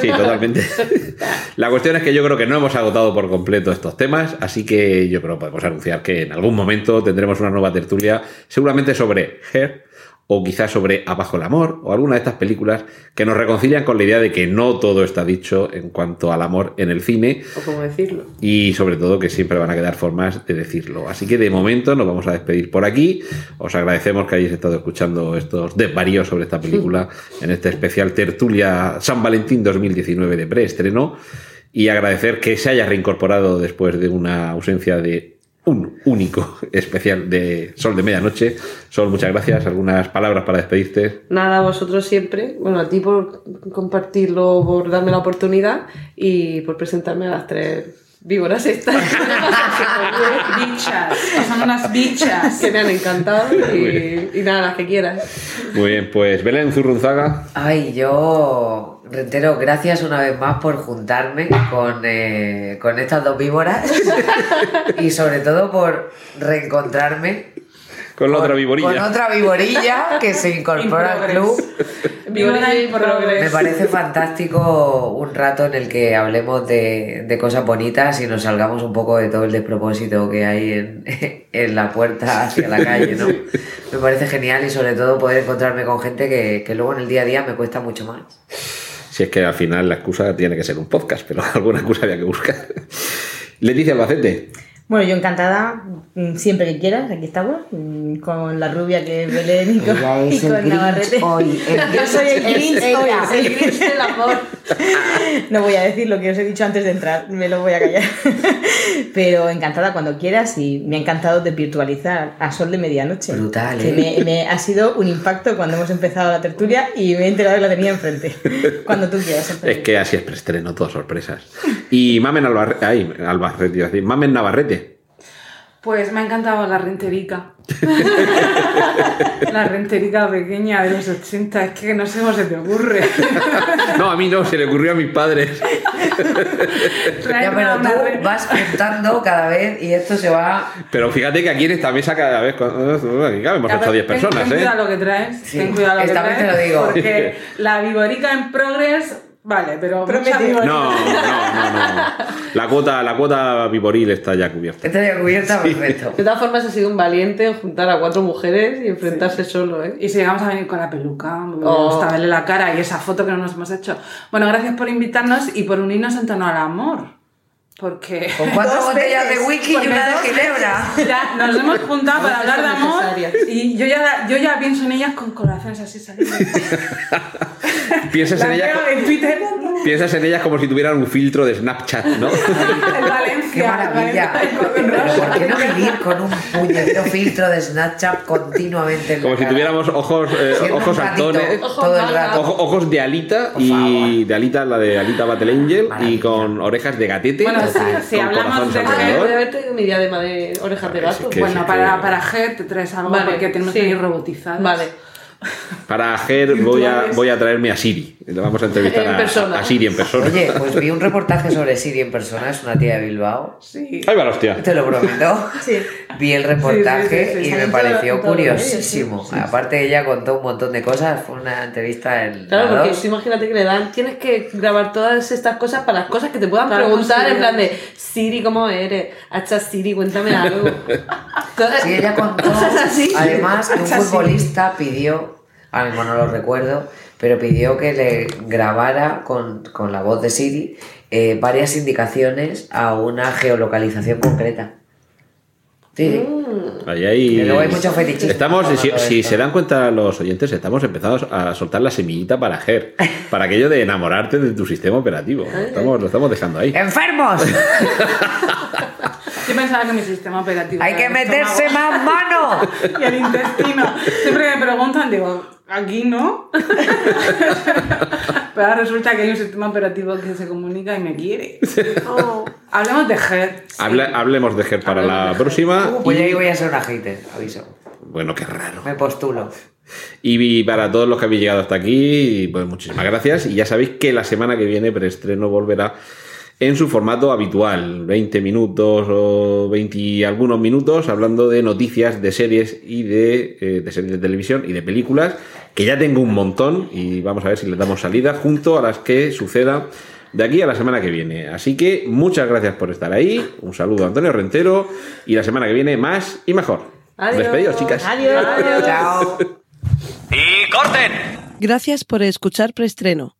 sí, totalmente. La cuestión es que yo creo que no hemos agotado por completo estos temas, así que yo creo que podemos anunciar que en algún momento tendremos una nueva tertulia, seguramente sobre Her o quizás sobre Abajo el amor o alguna de estas películas que nos reconcilian con la idea de que no todo está dicho en cuanto al amor en el cine O cómo decirlo. y sobre todo que siempre van a quedar formas de decirlo. Así que de momento nos vamos a despedir por aquí. Os agradecemos que hayáis estado escuchando estos desvaríos sobre esta película en este especial tertulia San Valentín 2019 de preestreno y agradecer que se haya reincorporado después de una ausencia de un único especial de Sol de Medianoche. Sol, muchas gracias. ¿Algunas palabras para despedirte? Nada, a vosotros siempre. Bueno, a ti por compartirlo, por darme la oportunidad y por presentarme a las tres víboras estas. Bichas. Son unas bichas. que me han encantado y, y nada, las que quieras. Muy bien, pues Belén Zurrunzaga. Ay, yo reitero, gracias una vez más por juntarme con, eh, con estas dos víboras y sobre todo por reencontrarme Con la otra con viborilla. otra viborilla que se incorpora al club. Víbora y progres. Me parece fantástico un rato en el que hablemos de, de cosas bonitas y nos salgamos un poco de todo el despropósito que hay en, en la puerta hacia la calle, ¿no? Me parece genial y sobre todo poder encontrarme con gente que, que luego en el día a día me cuesta mucho más. Si es que al final la excusa tiene que ser un podcast, pero alguna excusa había que buscar. Leticia Albacete. Bueno, yo encantada, mm, siempre que quieras, aquí estamos, mm, con la rubia que es Belén y con, Ella es y con Navarrete. hoy, el Yo soy el Grinch hoy, el Grinch del amor. No voy a decir lo que os he dicho antes de entrar, me lo voy a callar. Pero encantada cuando quieras y me ha encantado de virtualizar a sol de medianoche. Brutal, Que ¿eh? me, me ha sido un impacto cuando hemos empezado la tertulia y me he enterado que la tenía enfrente. Cuando tú quieras. Es que así es preestreno, todas sorpresas. Y Mamen Albarrete. Ay, Albarrete, iba a decir. Mamen Navarrete. Pues me ha encantado la renterica. la renterica pequeña de los 80. Es que no sé cómo se te ocurre. No, a mí no, se le ocurrió a mis padres. Ya, pero tú vas juntando cada vez y esto se va... Pero fíjate que aquí en esta mesa cada vez. Aquí cabemos A 8 o ver, 10 ten- personas, ten ¿eh? cuidado lo que traes. Sí, ten cuidado lo que esta vez traes. te lo digo. Porque la viborica en progress, vale, pero viborica- No, no, no, no. La cuota, la cuota viboril está ya cubierta. Esta ya cubierta, perfecto. De todas formas, ha sido un valiente en juntar a cuatro mujeres y enfrentarse solo, ¿eh? Y si llegamos a venir con la peluca, me Oh. gusta verle la cara y esa foto que no nos hemos hecho. Bueno, gracias por invitarnos y por unirnos en torno al amor. Porque Con cuatro Dos botellas veces, de whisky y una de ginebra. ya nos hemos juntado para hablar de amor y yo ya, yo ya pienso en ellas con corazones así saliendo. Piensas en Las ella. veo en Twitter piensas en ellas como si tuvieran un filtro de Snapchat, ¿no? Valencia. ¡Qué maravilla! ¿por qué no vivir con un puñetero filtro de Snapchat continuamente en la Como si cara? tuviéramos ojos, eh, ojos saltones. todo el rato. Ojo- ojos de Alita y de Alita, la de Alita Battle Angel, y con orejas de gatete. Bueno, sí, si hablamos de verte mi diadema de orejas de gato. que- Bueno, sí para, que- para te traes algo Vale, porque tenemos sí. que ir robotizados. Vale. Para Ger voy a, voy a traerme a Siri. Le vamos a entrevistar En a- persona. a, Siri en persona. Oye, pues vi un reportaje sobre Siri en persona, es una tía de Bilbao. Sí. Ahí va la hostia. Te lo prometo. Sí. Vi el reportaje Sí, sí, sí, sí. y me todo- pareció curiosísimo. Aparte, ella contó un montón de cosas. Fue una entrevista en. Claro, la porque tú imagínate que le dan, tienes que grabar todas estas cosas para las cosas que te puedan Claro, preguntar sí. en plan de Siri, ¿cómo eres? Hacha Siri, cuéntame algo. Sí, ella contó. Así. Además, que un futbolista pidió, ahora mismo no lo recuerdo, pero pidió que le grabara con, con la voz de Siri eh, varias indicaciones a una geolocalización concreta. Sí, Ahí, ahí- luego hay mucho fetichismo Estamos, si, se dan cuenta los oyentes, estamos empezando a soltar la semillita para Ger. Para aquello de enamorarte de tu sistema operativo. Estamos, lo estamos dejando ahí. ¡Enfermos! Yo pensaba que mi sistema operativo. ¡Hay que meterse más mano! Y el intestino. Siempre que me preguntan, digo, aquí no. Pero ahora resulta que hay un sistema operativo que se comunica y me quiere. Oh. Hablemos de Ger. sí. Hable- hablemos de Ger para la próxima. Uh, pues y- yo ahí voy a ser una hater, aviso. Bueno, qué raro. Me postulo. Y para todos los que habéis llegado hasta aquí, pues muchísimas gracias. Y ya sabéis que la semana que viene preestreno volverá en su formato habitual, 20 minutos o 20 y algunos minutos, hablando de noticias de series y de, eh, de series de televisión y de películas, que ya tengo un montón y vamos a ver si les damos salida junto a las que suceda de aquí a la semana que viene. Así que muchas gracias por estar ahí, un saludo a Antonio Rentero y la semana que viene más y mejor. Adiós. Despedidos, chicas. Adiós. Chao. ¡Y corten! Gracias por escuchar Preestreno.